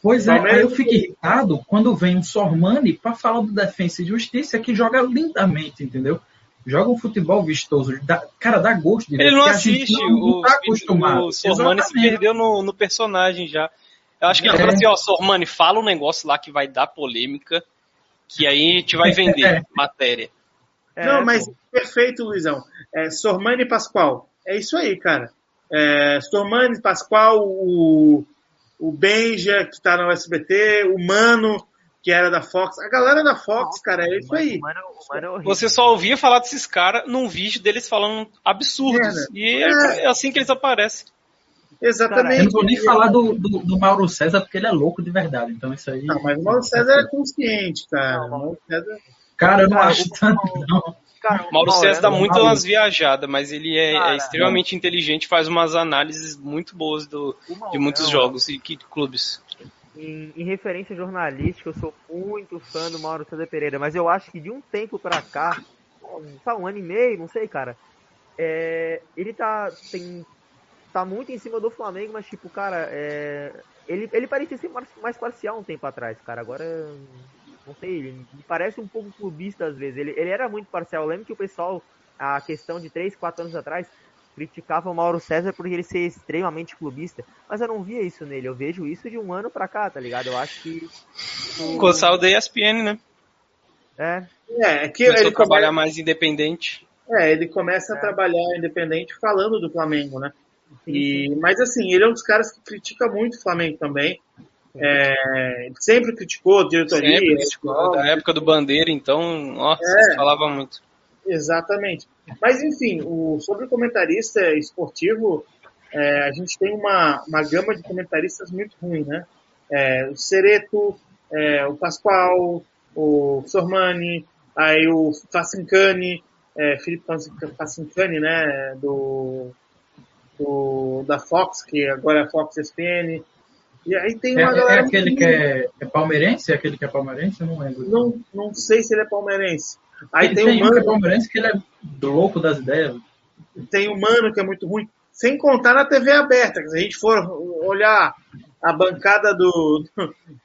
Pois é, aí eu fico irritado quando vem um Sormani para falar do Defensa e Justiça que joga lindamente, entendeu? Joga um futebol vistoso. Dá, cara, dá gosto de ver. Ele não assiste, não, o, não tá acostumado. O Sormani se perdeu no, no, personagem já. Eu acho que ele é. falou assim, ó, Sormani, fala um negócio lá que vai dar polêmica que aí a gente vai vender é. matéria. É, Não, mas pô. perfeito, Luizão. É, Sormani Pascoal. É isso aí, cara. É, Sormani Pascoal, o, o Benja, que tá no SBT, o Mano, que era da Fox. A galera da Fox, cara, é isso aí. Mano, mano é Você só ouvia falar desses caras num vídeo deles falando absurdos. É, e é. é assim que eles aparecem. Exatamente. eu não vou nem falar do, do, do, Mauro César, porque ele é louco de verdade. Então isso aí. Não, mas o Mauro César é consciente, cara. Não, Mauro César... Cara, eu não cara, acho tanto, não. Cara, Mauro César dá muito umas viajadas, mas ele é, cara, é extremamente inteligente, faz umas análises muito boas do, de muitos jogos e clubes. Em, em, referência jornalística, eu sou muito fã do Mauro César Pereira, mas eu acho que de um tempo pra cá, tá um ano e meio, não sei, cara, é, ele tá tem tá muito em cima do Flamengo, mas tipo, cara, é... ele, ele parecia ser mais parcial um tempo atrás, cara. Agora, não sei, ele parece um pouco clubista às vezes. Ele, ele era muito parcial. Eu lembro que o pessoal, a questão de 3, 4 anos atrás, criticava o Mauro César por ele ser extremamente clubista. Mas eu não via isso nele. Eu vejo isso de um ano pra cá, tá ligado? Eu acho que. O Gonçalo da ESPN, né? É. É, é que Começou ele trabalhar mais independente. É, ele começa a é. trabalhar independente falando do Flamengo, né? E, mas assim, ele é um dos caras que critica muito o Flamengo também. É, sempre criticou a diretoria. Sempre criticou. Da época do Bandeira, então, nossa, é. falava muito. Exatamente. Mas, enfim, o, sobre o comentarista esportivo, é, a gente tem uma, uma gama de comentaristas muito ruim, né? É, o Cereto, é, o Pascoal, o Sormani, aí o Facincani, é, Felipe Facincani, né, do, do, da Fox, que agora é Fox ESPN. E aí tem uma é, galera. É aquele que é, é, palmeirense? É aquele que é palmeirense? Eu não lembro. Não, não sei se ele é palmeirense. Aí tem, tem um mano. Que é palmeirense que ele é louco das ideias. Tem um mano que é muito ruim. Sem contar na TV aberta. Se a gente for olhar a bancada do,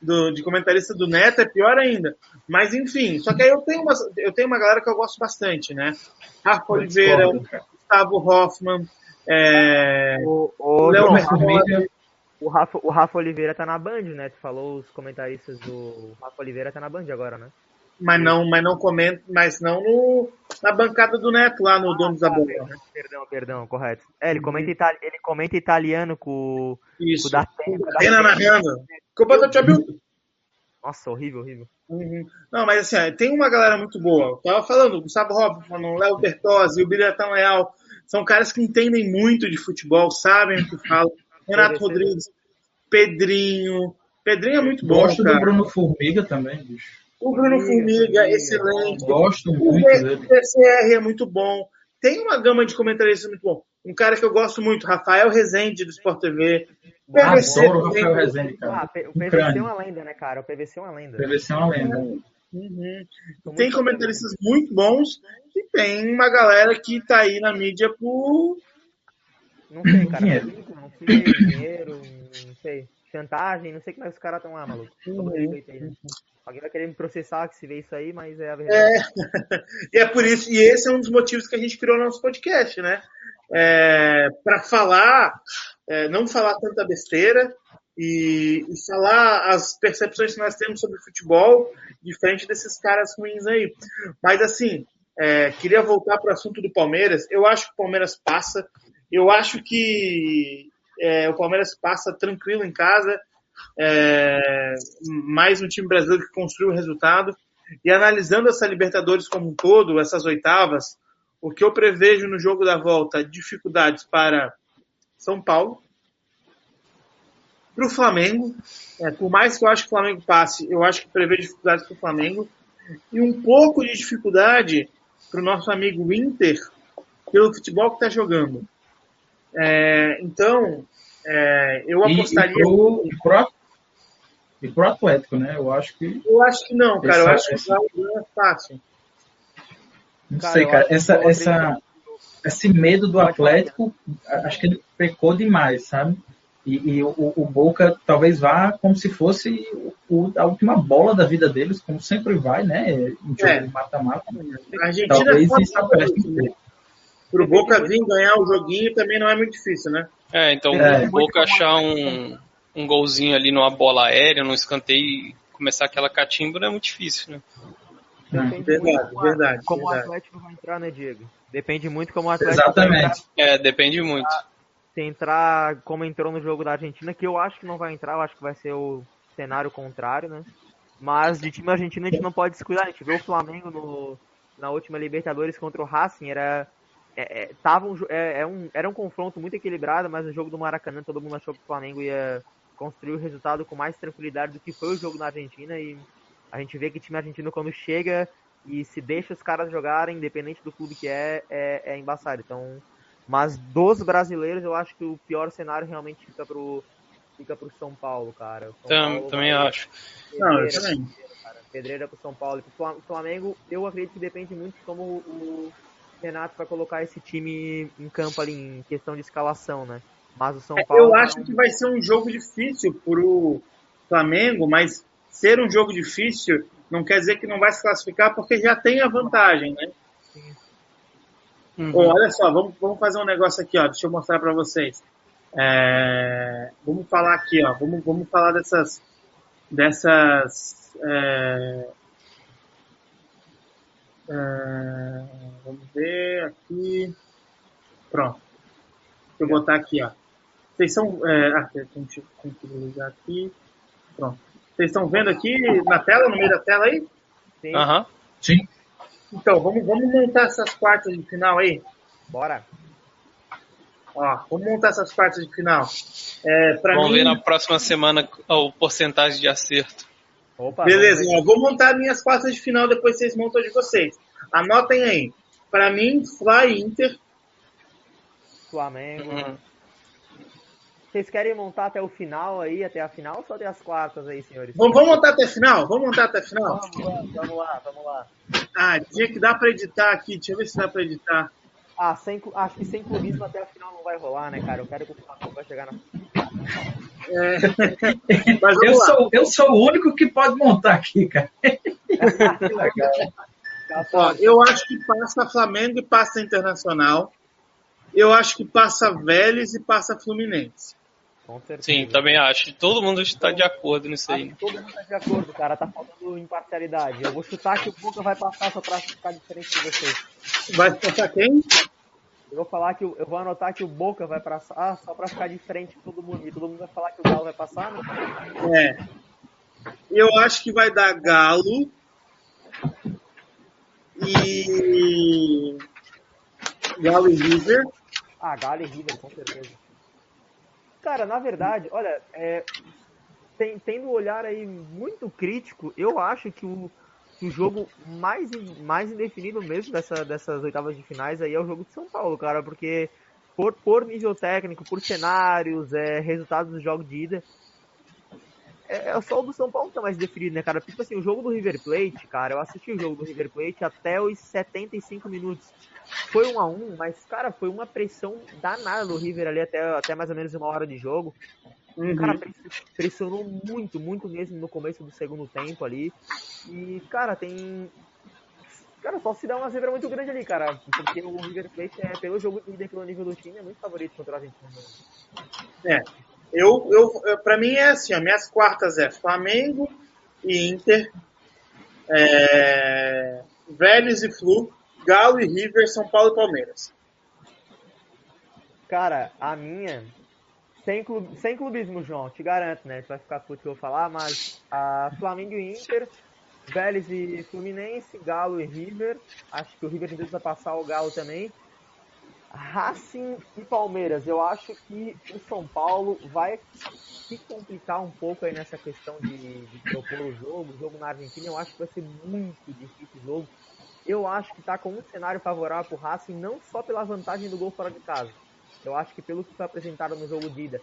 do, de comentarista do Neto, é pior ainda. Mas enfim, só que aí eu tenho uma, eu tenho uma galera que eu gosto bastante, né? Rafa Oliveira, Gustavo Hoffman, é, o, o, Léo o Rafa, o Rafa Oliveira tá na Band, né? Tu falou os comentaristas do Rafa Oliveira tá na Band agora, né? Mas não, mas não comenta, mas não no, na bancada do Neto lá no ah, Donos tá, da Bola. Né? Perdão, perdão, correto. É, ele comenta, itali ele comenta italiano com, Isso. com o da Pena narrando. Do Tchabiu. Nossa, horrível, horrível. Uhum. Não, mas assim, tem uma galera muito boa. Eu tava falando, o Gustavo Robson, o Léo Bertozzi, o Bilhetão Leal. São caras que entendem muito de futebol, sabem o que falam. Renato Rodrigues, Pedrinho. Pedrinho é muito bom. Gosto cara. do Bruno Formiga também, bicho. O Bruno Formiga, excelente. Gosto muito o dele. O PCR é muito bom. Tem uma gama de comentaristas muito bom. Um cara que eu gosto muito, Rafael Rezende, do Sport TV. PVC Adoro o Rafael Rezende, cara. Ah, o PVC é uma lenda, né, cara? O PVC é uma lenda. O PVC é uma lenda. Uhum. Tem comentaristas muito bons e tem uma galera que tá aí na mídia por. Não sei, cara. Dinheiro. Não sei, dinheiro, não sei. Chantagem, não sei como é que os caras estão lá, maluco. Uhum. Alguém vai querer me processar que se vê isso aí, mas é a verdade. É. *laughs* e é por isso, e esse é um dos motivos que a gente criou o nosso podcast, né? É, para falar, é, não falar tanta besteira e, e, falar as percepções que nós temos sobre futebol, diferente desses caras ruins aí. Mas assim, é, queria voltar para o assunto do Palmeiras. Eu acho que o Palmeiras passa. Eu acho que é, o Palmeiras passa tranquilo em casa é, mais um time brasileiro que construiu o resultado. E analisando essa Libertadores como um todo, essas oitavas, o que eu prevejo no jogo da volta, dificuldades para São Paulo, para o Flamengo, é, por mais que eu acho que o Flamengo passe, eu acho que prevejo dificuldades para o Flamengo, e um pouco de dificuldade para o nosso amigo Inter, pelo futebol que está jogando. É, então, é, eu apostaria. E, pro, e, pro, e pro Atlético, né? Eu acho que. Eu acho que não, cara. Essa, eu acho que é fácil. Não cara, sei, cara. Essa, essa, esse medo do Atlético, acho que ele pecou demais, sabe? E, e o, o, Boca talvez vá como se fosse o, a última bola da vida deles, como sempre vai, né? Em jogo é. de mata-mata. A Argentina talvez isso aperte. Para o Boca vir ganhar o joguinho também não é muito difícil, né? É, então é, o Boca achar um, um golzinho ali numa bola aérea, num escanteio e começar aquela catimba não é muito difícil, né? Depende verdade, muito verdade. Como verdade. o Atlético vai entrar, né, Diego? Depende muito como o Atlético Exatamente. vai entrar. É, depende muito. Se entrar como entrou no jogo da Argentina, que eu acho que não vai entrar, eu acho que vai ser o cenário contrário, né? Mas de time argentino a gente não pode descuidar. A gente viu o Flamengo no, na última Libertadores contra o Racing, era é, é, tava um, é, é, um, era um confronto muito equilibrado, mas no jogo do Maracanã todo mundo achou que o Flamengo ia construir o resultado com mais tranquilidade do que foi o jogo na Argentina e a gente vê que o time argentino quando chega e se deixa os caras jogarem, independente do clube que é, é, é embaçado. Então, mas dos brasileiros, eu acho que o pior cenário realmente fica pro fica pro São Paulo, cara. São Paulo, também vai, acho. Pedreira, Não, eu também. Pedreira, cara. Pedreira pro São Paulo. O Flamengo, eu acredito que depende muito de como o Renato vai colocar esse time em campo ali em questão de escalação, né? Mas o São é, Paulo. Eu acho que vai ser um jogo difícil pro Flamengo, mas ser um jogo difícil não quer dizer que não vai se classificar porque já tem a vantagem, né? Uhum. olha só, vamos, vamos fazer um negócio aqui, ó. Deixa eu mostrar para vocês. É, vamos falar aqui, ó. Vamos, vamos falar dessas dessas é, é, vamos ver aqui. Pronto. Deixa eu botar aqui, ó. Vocês são. É, ah, tem que ligar aqui. Pronto. Vocês estão vendo aqui na tela, no meio da tela aí? Sim. Uhum. Sim. Então, vamos, vamos montar essas quartas de final aí? Bora. Ó, vamos montar essas quartas de final. É, vamos mim... ver na próxima semana o porcentagem de acerto. Opa, Beleza, ó, vou montar minhas quartas de final, depois vocês montam de vocês. Anotem aí. Para mim, Fly Inter. Flamengo. Uhum. Vocês querem montar até o final aí, até a final, ou só até as quartas aí, senhores? Vamos, vamos montar até a final? Vamos montar até a final? Vamos, vamos lá, vamos lá. Ah, tinha que dar para editar aqui, deixa eu ver se dá para editar. Ah, sem, acho que sem clubismo até a final não vai rolar, né, cara? Eu quero que o Flamengo vai chegar na. É. Mas eu sou, eu sou o único que pode montar aqui, cara. que legal. Ó, eu acho que passa Flamengo e passa Internacional. Eu acho que passa Vélez e passa Fluminense. Sim, também acho. Todo mundo está de acordo nisso aí. Todo mundo está de acordo, cara. Tá faltando imparcialidade. Eu vou chutar que o Boca vai passar só para ficar diferente de vocês. Vai passar quem? Eu vou falar que eu vou anotar que o Boca vai passar ah, só para ficar de todo mundo. E todo mundo vai falar que o Galo vai passar, né? É. Eu acho que vai dar Galo. E. Galo e River. Ah, Galo e River, com certeza. Cara, na verdade, olha, é, tem, tendo um olhar aí muito crítico, eu acho que o, o jogo mais, mais indefinido mesmo dessa, dessas oitavas de finais aí é o jogo de São Paulo, cara, porque por, por nível técnico, por cenários, é, resultados do jogo de ida, é, é só o do São Paulo que tá mais definido, né, cara? Tipo assim, o jogo do River Plate, cara, eu assisti o jogo do River Plate até os 75 minutos. Foi um a um, mas, cara, foi uma pressão danada do River ali até, até mais ou menos uma hora de jogo. Uhum. Cara, pressionou muito, muito mesmo no começo do segundo tempo ali. E, cara, tem. Cara, só se dá uma zebra muito grande ali, cara. Porque o River Plate, é, pelo jogo de pelo nível do time, é muito favorito contra a Argentina. É. Eu, eu, pra mim é assim, ó, minhas quartas é Flamengo e Inter, é, Vélez e Flu, Galo e River, São Paulo e Palmeiras. Cara, a minha, sem, club, sem clubismo, João, te garanto, né? Você vai ficar puto que eu vou falar, mas a Flamengo e Inter, Vélez e Fluminense, Galo e River. Acho que o River tenta passar o Galo também. Racing e Palmeiras, eu acho que o São Paulo vai se complicar um pouco aí nessa questão de, de propor o jogo. O jogo na Argentina eu acho que vai ser muito difícil o jogo eu acho que está com um cenário favorável para o Racing, não só pela vantagem do gol fora de casa. Eu acho que pelo que foi apresentado no jogo de ida,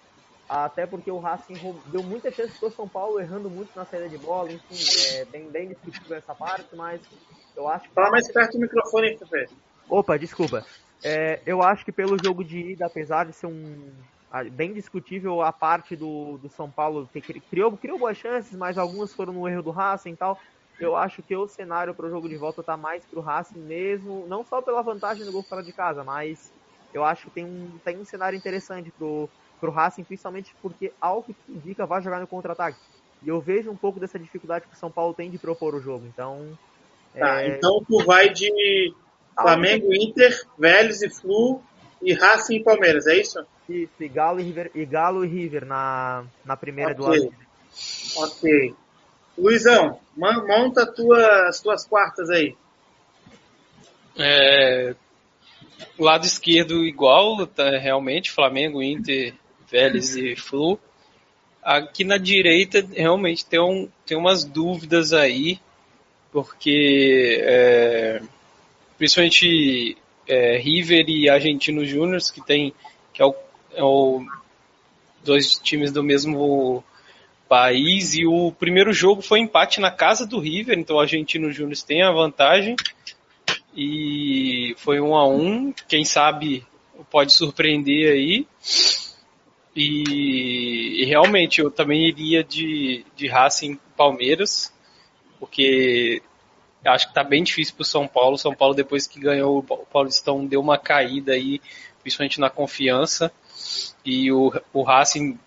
até porque o Racing deu muita chance para o São Paulo errando muito na saída de bola, enfim, é bem, bem discutível essa parte, mas eu acho que... Fala mais perto do microfone, Fê. Opa, desculpa. É, eu acho que pelo jogo de ida, apesar de ser um bem discutível a parte do, do São Paulo, que criou, criou boas chances, mas algumas foram no erro do Racing e tal eu acho que o cenário para o jogo de volta tá mais pro Racing mesmo, não só pela vantagem do gol fora de casa, mas eu acho que tem um, tem um cenário interessante pro, pro Racing, principalmente porque algo que indica vai jogar no contra-ataque. E eu vejo um pouco dessa dificuldade que o São Paulo tem de propor o jogo. Então. Tá, é... então tu vai de Flamengo, Inter, Vélez e Flu e Racing e Palmeiras, é isso? Isso, e Galo e River, e Galo e River na, na primeira okay. do lado. Ok. Luizão, monta tua, as tuas quartas aí. É, lado esquerdo igual, tá, realmente, Flamengo, Inter, Vélez e Flu. Aqui na direita, realmente, tem, um, tem umas dúvidas aí, porque é, principalmente é, River e Argentino Júnior, que tem que é o, é o dois times do mesmo país e o primeiro jogo foi empate na casa do River, então o Argentino Júnior tem a vantagem e foi um a um, quem sabe pode surpreender aí. E, e realmente eu também iria de, de Racing Palmeiras, porque acho que está bem difícil para o São Paulo. São Paulo, depois que ganhou o Paulistão, deu uma caída aí, principalmente na confiança. E o, o Racing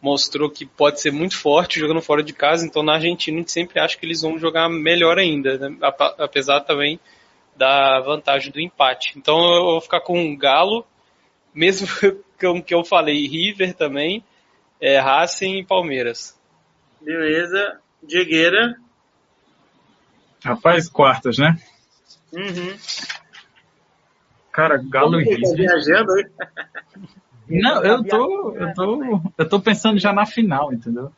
mostrou que pode ser muito forte jogando fora de casa, então na Argentina a gente sempre acha que eles vão jogar melhor ainda, né? apesar também da vantagem do empate. Então eu vou ficar com o Galo, mesmo *laughs* com que eu falei, River também, é, Racing e Palmeiras. Beleza. Diegueira. Rapaz, quartas, né? Uhum. Cara, Galo e Como tá River. viajando aí? *laughs* Não, eu tô, eu tô, eu tô pensando já na final, entendeu?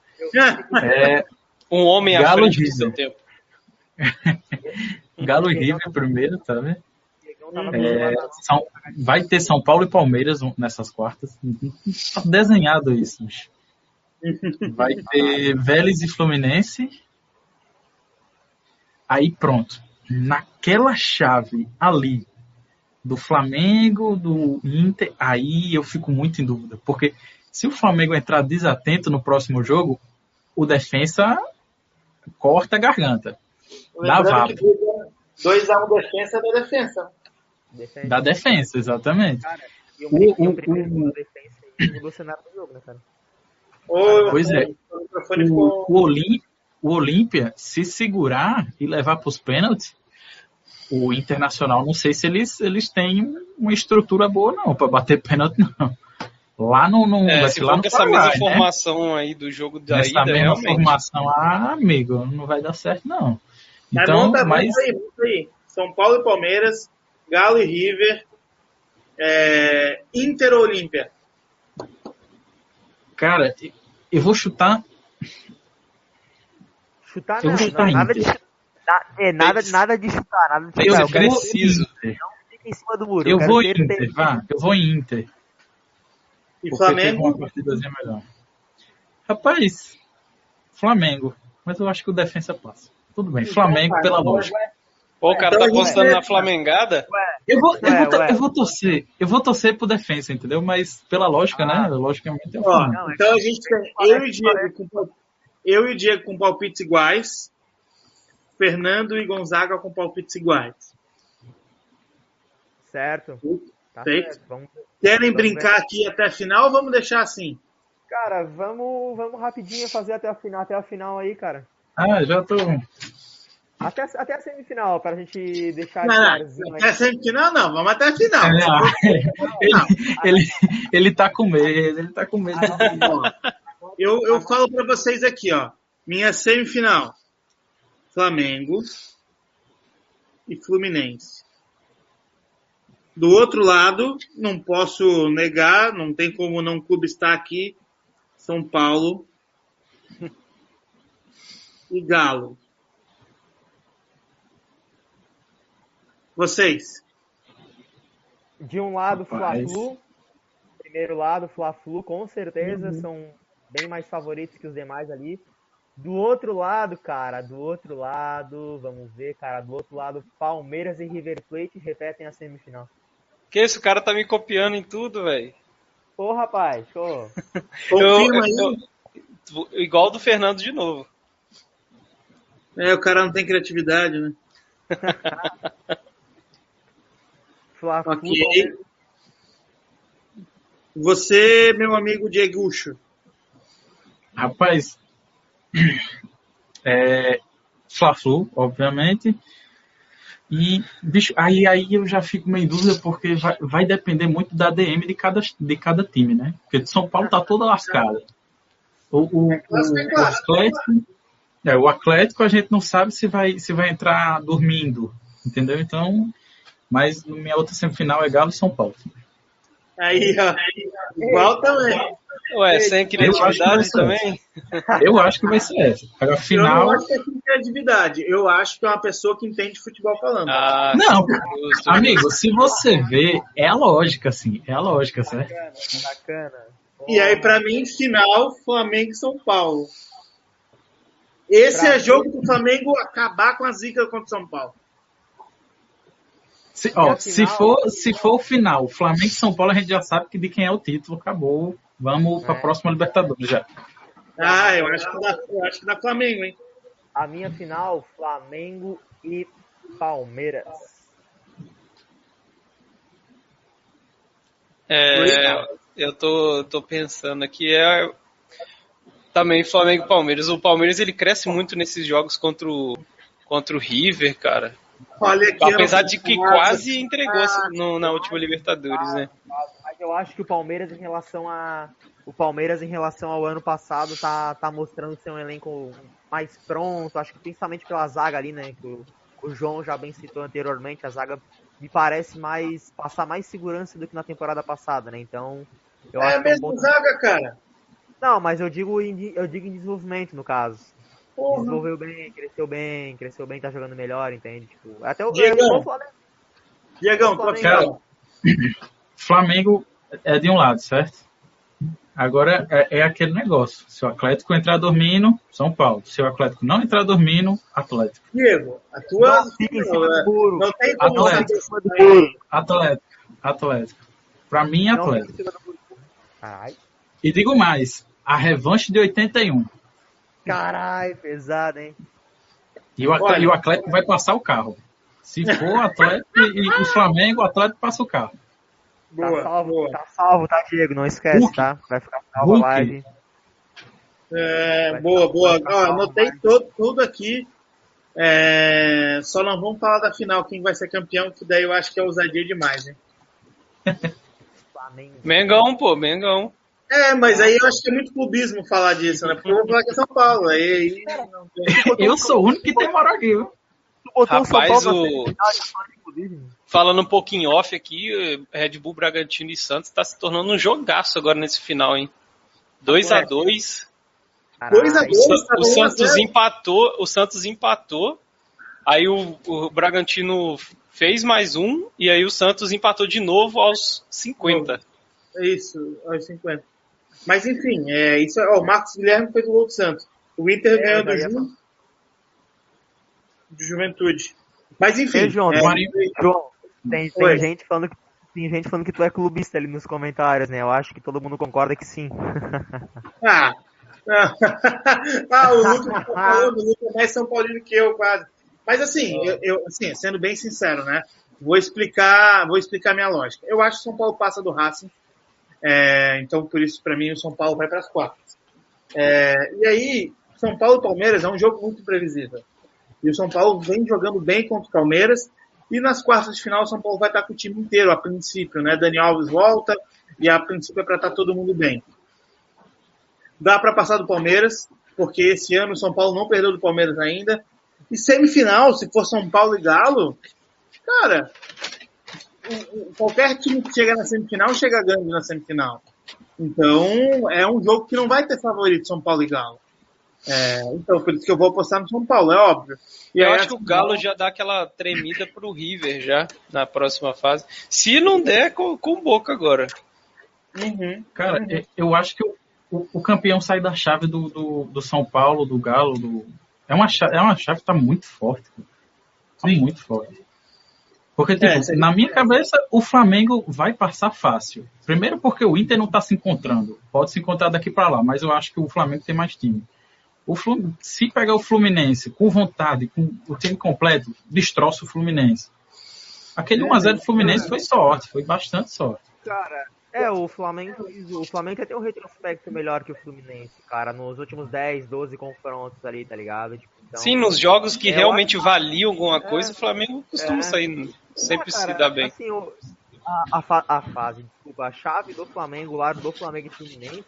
É, Um homem à Galo frente do seu tempo. *laughs* Galo e River primeiro, tá Uhum. É, São- vai ter São Paulo e Palmeiras nessas quartas. Tá desenhado isso. bicho. Vai ter Vélez e Fluminense. Aí pronto. Naquela chave ali do Flamengo, do Inter, aí eu fico muito em dúvida. Porque se o Flamengo entrar desatento no próximo jogo, o defensa corta a garganta. Dá vapo. Que 2x1 defesa da defesa. defende. Da defesa, exatamente. Cara, e o, O- Muriqui, o- o primeiro o- gol da defesa aí mudou o cenário do jogo, né, cara? Ô, Pois é. O O, o, Olim- o Olímpia, se segurar e levar para os pênaltis, o Internacional, não sei se eles, eles têm uma estrutura boa, não, para bater pênalti, não. Lá no. no É, vai se ser lá no essa Paraguai, mesma né? formação aí do jogo da Nessa ida, mesma realmente. formação, ah, amigo, não vai dar certo, não. Mas Então, monta, mas, monta aí, monta aí. São Paulo e Palmeiras, Galo e River, é, Inter ou Olímpia. cara, eu vou chutar. Chutar Eu não, vou chutar não, nada de Inter. chutar. Na- É, nada, nada de chutar, nada de chutar. Eu quero preciso. Inter. ficar em cima do muro. Eu quero vou ter- Inter, ter- vá, eu vou em Inter. E Porque Flamengo. uma partidazinha melhor. Rapaz, Flamengo. Mas eu acho que o defensa passa. Tudo bem, Flamengo Então, pela lógica. Pô, o cara Então tá vê- na Flamengada? Eu vou, eu, vou, eu vou torcer. Eu vou torcer pro defensa, entendeu? Mas pela lógica, né? Logicamente é o Flamengo. É então a gente tem eu e, o Diego com, eu e o Diego com palpites iguais, Fernando e Gonzaga com palpites iguais. Certo. Tá Feito. certo. Vamos... Querem Vamos brincar aqui até a final ou vamos deixar assim? Cara, vamos, vamos rapidinho fazer até a final, até a final aí, cara. Ah, já tô. Até, até a semifinal, pra gente deixar Não, não, até a semifinal não, vamos até a final. ele, ele, ele tá com medo, ele tá com medo. Ó, eu, eu falo pra vocês aqui, ó. Minha semifinal. Flamengo e Fluminense. Do outro lado, não posso negar, não tem como não clube estar aqui. São Paulo e Galo. Vocês. De um lado. Fla-Flu. Primeiro lado, Fla-Flu, com certeza, são bem mais favoritos que os demais ali. Do outro lado, cara, do outro lado, vamos ver, cara, do outro lado, Palmeiras e River Plate repetem a semifinal. Que esse cara tá me copiando em tudo, velho. Ô, rapaz, ô. *laughs* Confirma aí. eu- igual do Fernando de novo. É, o cara não tem criatividade, né? *laughs* Fla-Flu, Ok. Palmeiras- Você, meu amigo Diegucho. Rapaz, *clears throat* é, Fla-Flu, obviamente. E, bicho, aí, aí eu já fico meio em dúvida porque vai, vai depender muito da DM de cada, de cada time, né? Porque de São Paulo tá toda lascada. O, o, o, o. Atlético, é, o Atlético a gente não sabe se vai, se vai entrar dormindo, entendeu? Então, mas minha outra semifinal é Galo e São Paulo. Aí, ó. Igual também. Ué, sem criatividade ser. também? Eu acho que vai ser essa. A Eu não final. acho que é com criatividade. Eu acho que é uma pessoa que entende futebol falando. Ah, Não, amigo, se você vê, é a lógica, assim. É a lógica, certo? Bacana, bacana. E aí, pra mim, final, Flamengo e São Paulo. Esse Pra é jogo do Flamengo acabar com a zica contra o São Paulo. Se, ó, a se, final- for, se for o final, Flamengo e São Paulo, a gente já sabe que de quem é o título, acabou. Vamos para a É. próxima Libertadores já. Ah, eu acho que dá, eu acho que dá Flamengo, hein? A minha final, Flamengo e Palmeiras. É, eu tô, tô pensando aqui, é também Flamengo e Palmeiras. O Palmeiras ele cresce muito nesses jogos contra o, contra o River, cara. Apesar de que ah, quase entregou no- na última Libertadores, né? Mas eu acho que o Palmeiras em relação a o Palmeiras em relação ao ano passado tá, tá mostrando ser um elenco mais pronto, acho que principalmente pela zaga ali, né, que o, o João já bem citou anteriormente, a zaga me parece mais passar mais segurança do que na temporada passada, né? Então, eu é acho a mesma é um bom... zaga, cara. Não, mas eu digo em, eu digo em desenvolvimento no caso. Porra. Desenvolveu bem, cresceu bem, cresceu bem, tá jogando melhor, entende? Tipo, até o Diegão, Flamengo. Diegão, Flamengo. Flamengo é de um lado, certo? Agora é, é, aquele negócio. Se o Atlético entrar dormindo, São Paulo. Se o Atlético não entrar dormindo, Atlético. Diego, a tua. Não, não, não tem como Atlético. Atlético. Atlético. Pra mim, Atlético. E digo mais: a revanche de 81. Caralho, pesado, hein? E o, Atlético, e o Atlético vai passar o carro. Se for o Atlético e, e o Flamengo, o Atlético passa o carro. Boa, tá salvo, boa. tá salvo, tá, Diego? Não esquece, Hulk. tá? Vai ficar salvo a live. É, Vai boa, boa. Ó, anotei todo, tudo aqui. É, só não vamos falar da final, quem vai ser campeão, que daí eu acho que é ousadia demais, hein? *laughs* Mengão, pô, Mengão. É, mas aí eu acho que é muito clubismo falar disso, né? Porque eu vou falar que é São Paulo. Aí, aí eu sou o único que tem moral aqui, viu? Rapaz, o... Falando um pouquinho off aqui, Red Bull Bragantino e Santos tá se tornando um jogaço agora nesse final, hein? 2 a 2 2 a 2 O, o Santos empatou, o Santos empatou. Aí o, o Bragantino fez mais um e aí o Santos empatou de novo aos 50. É isso, aos 50. Mas enfim, é, isso, ó, o Marcos Guilherme fez o gol do Santos. O Inter é, ganhou do Ju... de Juventude. Mas enfim. Ei, João, é... João tem, tem gente falando que tem gente falando que tu é clubista ali nos comentários, né? Eu acho que todo mundo concorda que sim. *laughs* ah, *laughs* ah, o Lucas tá falando, o Lucas é mais São Paulino que eu, quase. Mas assim, eu, eu, assim, sendo bem sincero, né? Vou explicar, vou explicar minha lógica. Eu acho que São Paulo passa do Racing, é, então por isso para mim o São Paulo vai para as quartas. É, e aí, São Paulo e Palmeiras é um jogo muito previsível. E o São Paulo vem jogando bem contra o Palmeiras. E nas quartas de final, o São Paulo vai estar com o time inteiro, a princípio, né? Dani Alves volta e a princípio é para estar todo mundo bem. Dá para passar do Palmeiras, porque esse ano o São Paulo não perdeu do Palmeiras ainda. E semifinal, se for São Paulo e Galo, cara, qualquer time que chega na semifinal chega ganhando na semifinal. Então, é um jogo que não vai ter favorito São Paulo e Galo. É, então, por isso que eu vou apostar no São Paulo, é óbvio. E eu acho que o Galo já dá aquela tremida pro River já na próxima fase. Se não der, com, com boca agora. Uhum, Cara, uhum. eu acho que o, o, o, campeão sai da chave do, do, do, São Paulo, do Galo. Do... É, uma chave, é uma chave que tá muito forte. Tá muito forte. Porque, tipo, é, na minha cabeça, o Flamengo vai passar fácil. Primeiro porque o Inter não tá se encontrando. Pode se encontrar daqui para lá, mas eu acho que o Flamengo tem mais time. O Fluminense, se pegar o Fluminense com vontade, com o time completo, destroça o Fluminense. Aquele 1x0 do Fluminense foi sorte, foi bastante sorte. Cara, é, o Flamengo, o Flamengo tem um retrospecto melhor que o Fluminense, cara, nos últimos 10, 12 confrontos ali, tá ligado? Tipo, então, Sim, nos jogos que realmente valiam alguma coisa, é, o Flamengo costuma é, sair, sempre cara, se dá bem. Assim, a, a, fa a, fase, desculpa, a chave do Flamengo, o lado do Flamengo e Fluminense,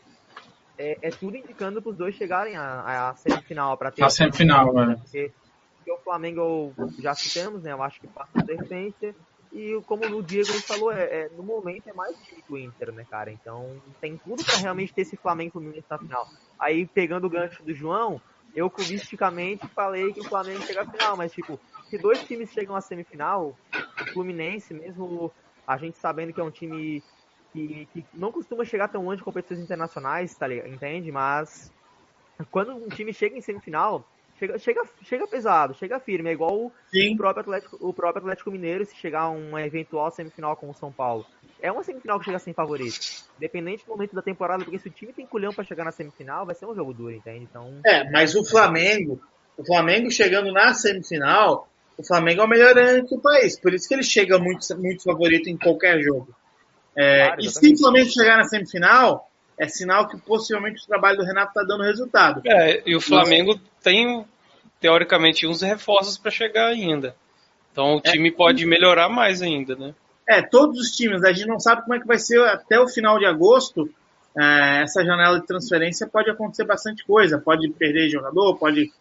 é, é tudo indicando para os dois chegarem à, à semifinal. Para ter a semifinal, né? Porque, porque, o Flamengo já citamos, né? Eu acho que passa a defesa. E como o Diego falou, é, é, no momento é mais difícil o Inter, né, cara? Então tem tudo para realmente ter esse Flamengo Fluminense na final. Aí pegando o gancho do João, eu clubisticamente falei que o Flamengo chega à final, mas tipo, se dois times chegam à semifinal, o Fluminense, mesmo a gente sabendo que é um time que, que não costuma chegar tão longe em competições internacionais, tá ligado? Entende? Mas quando um time chega em semifinal, chega, chega, chega pesado, chega firme. É igual o próprio, Atlético, o próprio Atlético Mineiro se chegar a uma eventual semifinal com o São Paulo. É uma semifinal que chega sem favorito. Independente do momento da temporada, porque se o time tem culhão para chegar na semifinal, vai ser um jogo duro, entende? Então... É, mas o Flamengo, o Flamengo chegando na semifinal, o Flamengo é o melhor ranking do país. Por isso que ele chega muito, muito favorito em qualquer jogo. É, claro, e se o Flamengo chegar na semifinal, é sinal que possivelmente o trabalho do Renato está dando resultado. É, e o Flamengo Mas... tem, teoricamente, uns reforços para chegar ainda. Então o é. time é, pode melhorar mais ainda, né? É, todos os times, a gente não sabe como é que vai ser até o final de agosto. É, essa janela de transferência pode acontecer bastante coisa. Pode perder jogador, pode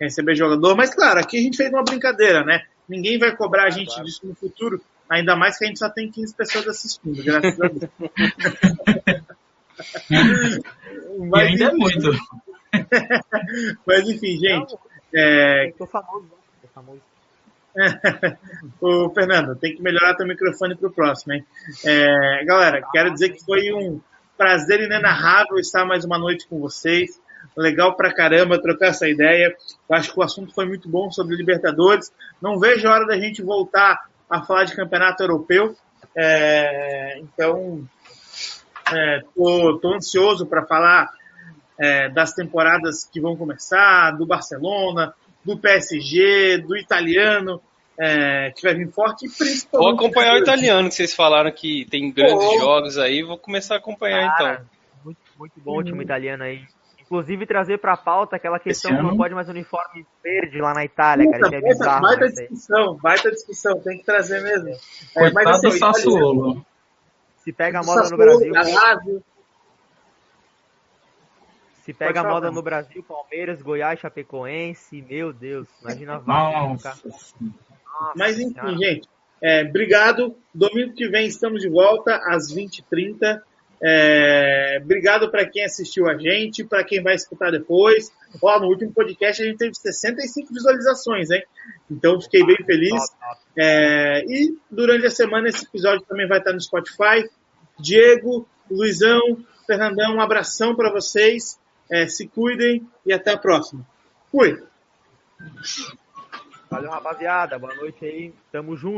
receber jogador. Mas, claro, aqui a gente fez uma brincadeira, né? Ninguém vai cobrar a gente disso no futuro, ainda mais que a gente só tem 15 pessoas assistindo, graças a Deus. Mas, *laughs* ainda é muito. *laughs* Mas enfim, gente. É... Eu tô famoso, tô famoso. *laughs* Ô, Fernando, tem que melhorar teu microfone pro próximo, hein? É, galera, quero dizer que foi um prazer inenarrável estar mais uma noite com vocês. Legal pra caramba trocar essa ideia. Eu acho que o assunto foi muito bom sobre Libertadores. Não vejo a hora da gente voltar a falar de campeonato europeu. É, então, é, tô, tô ansioso para falar é, das temporadas que vão começar, do Barcelona, do PSG, do italiano, é, que vai vir forte, principalmente. Vou acompanhar o italiano, que vocês falaram que tem grandes Pô. jogos aí, vou começar a acompanhar Cara, então. Muito, muito bom o time italiano aí. Inclusive trazer para pauta aquela questão que não pode mais uniforme verde lá na Itália, Puta, cara. É bizarro, vai ter discussão, vai ter discussão, tem que trazer mesmo. É, mas assim, do Sassuolo. Se pega a moda no Brasil. Se pega a moda no Brasil, Palmeiras, Goiás, Chapecoense, meu Deus, imagina a vaga. Mas enfim, gente, é, obrigado. Domingo que vem estamos de volta às 20h30. É, obrigado para quem assistiu a gente, para quem vai escutar depois. Ó, no último podcast a gente teve 65 visualizações, hein? Então fiquei bem feliz. É, e durante a semana esse episódio também vai estar no Spotify. Diego, Luizão, Fernandão, um abração para vocês. É, se cuidem e até a próxima. Fui! Valeu, rapaziada. Boa noite aí. Tamo junto.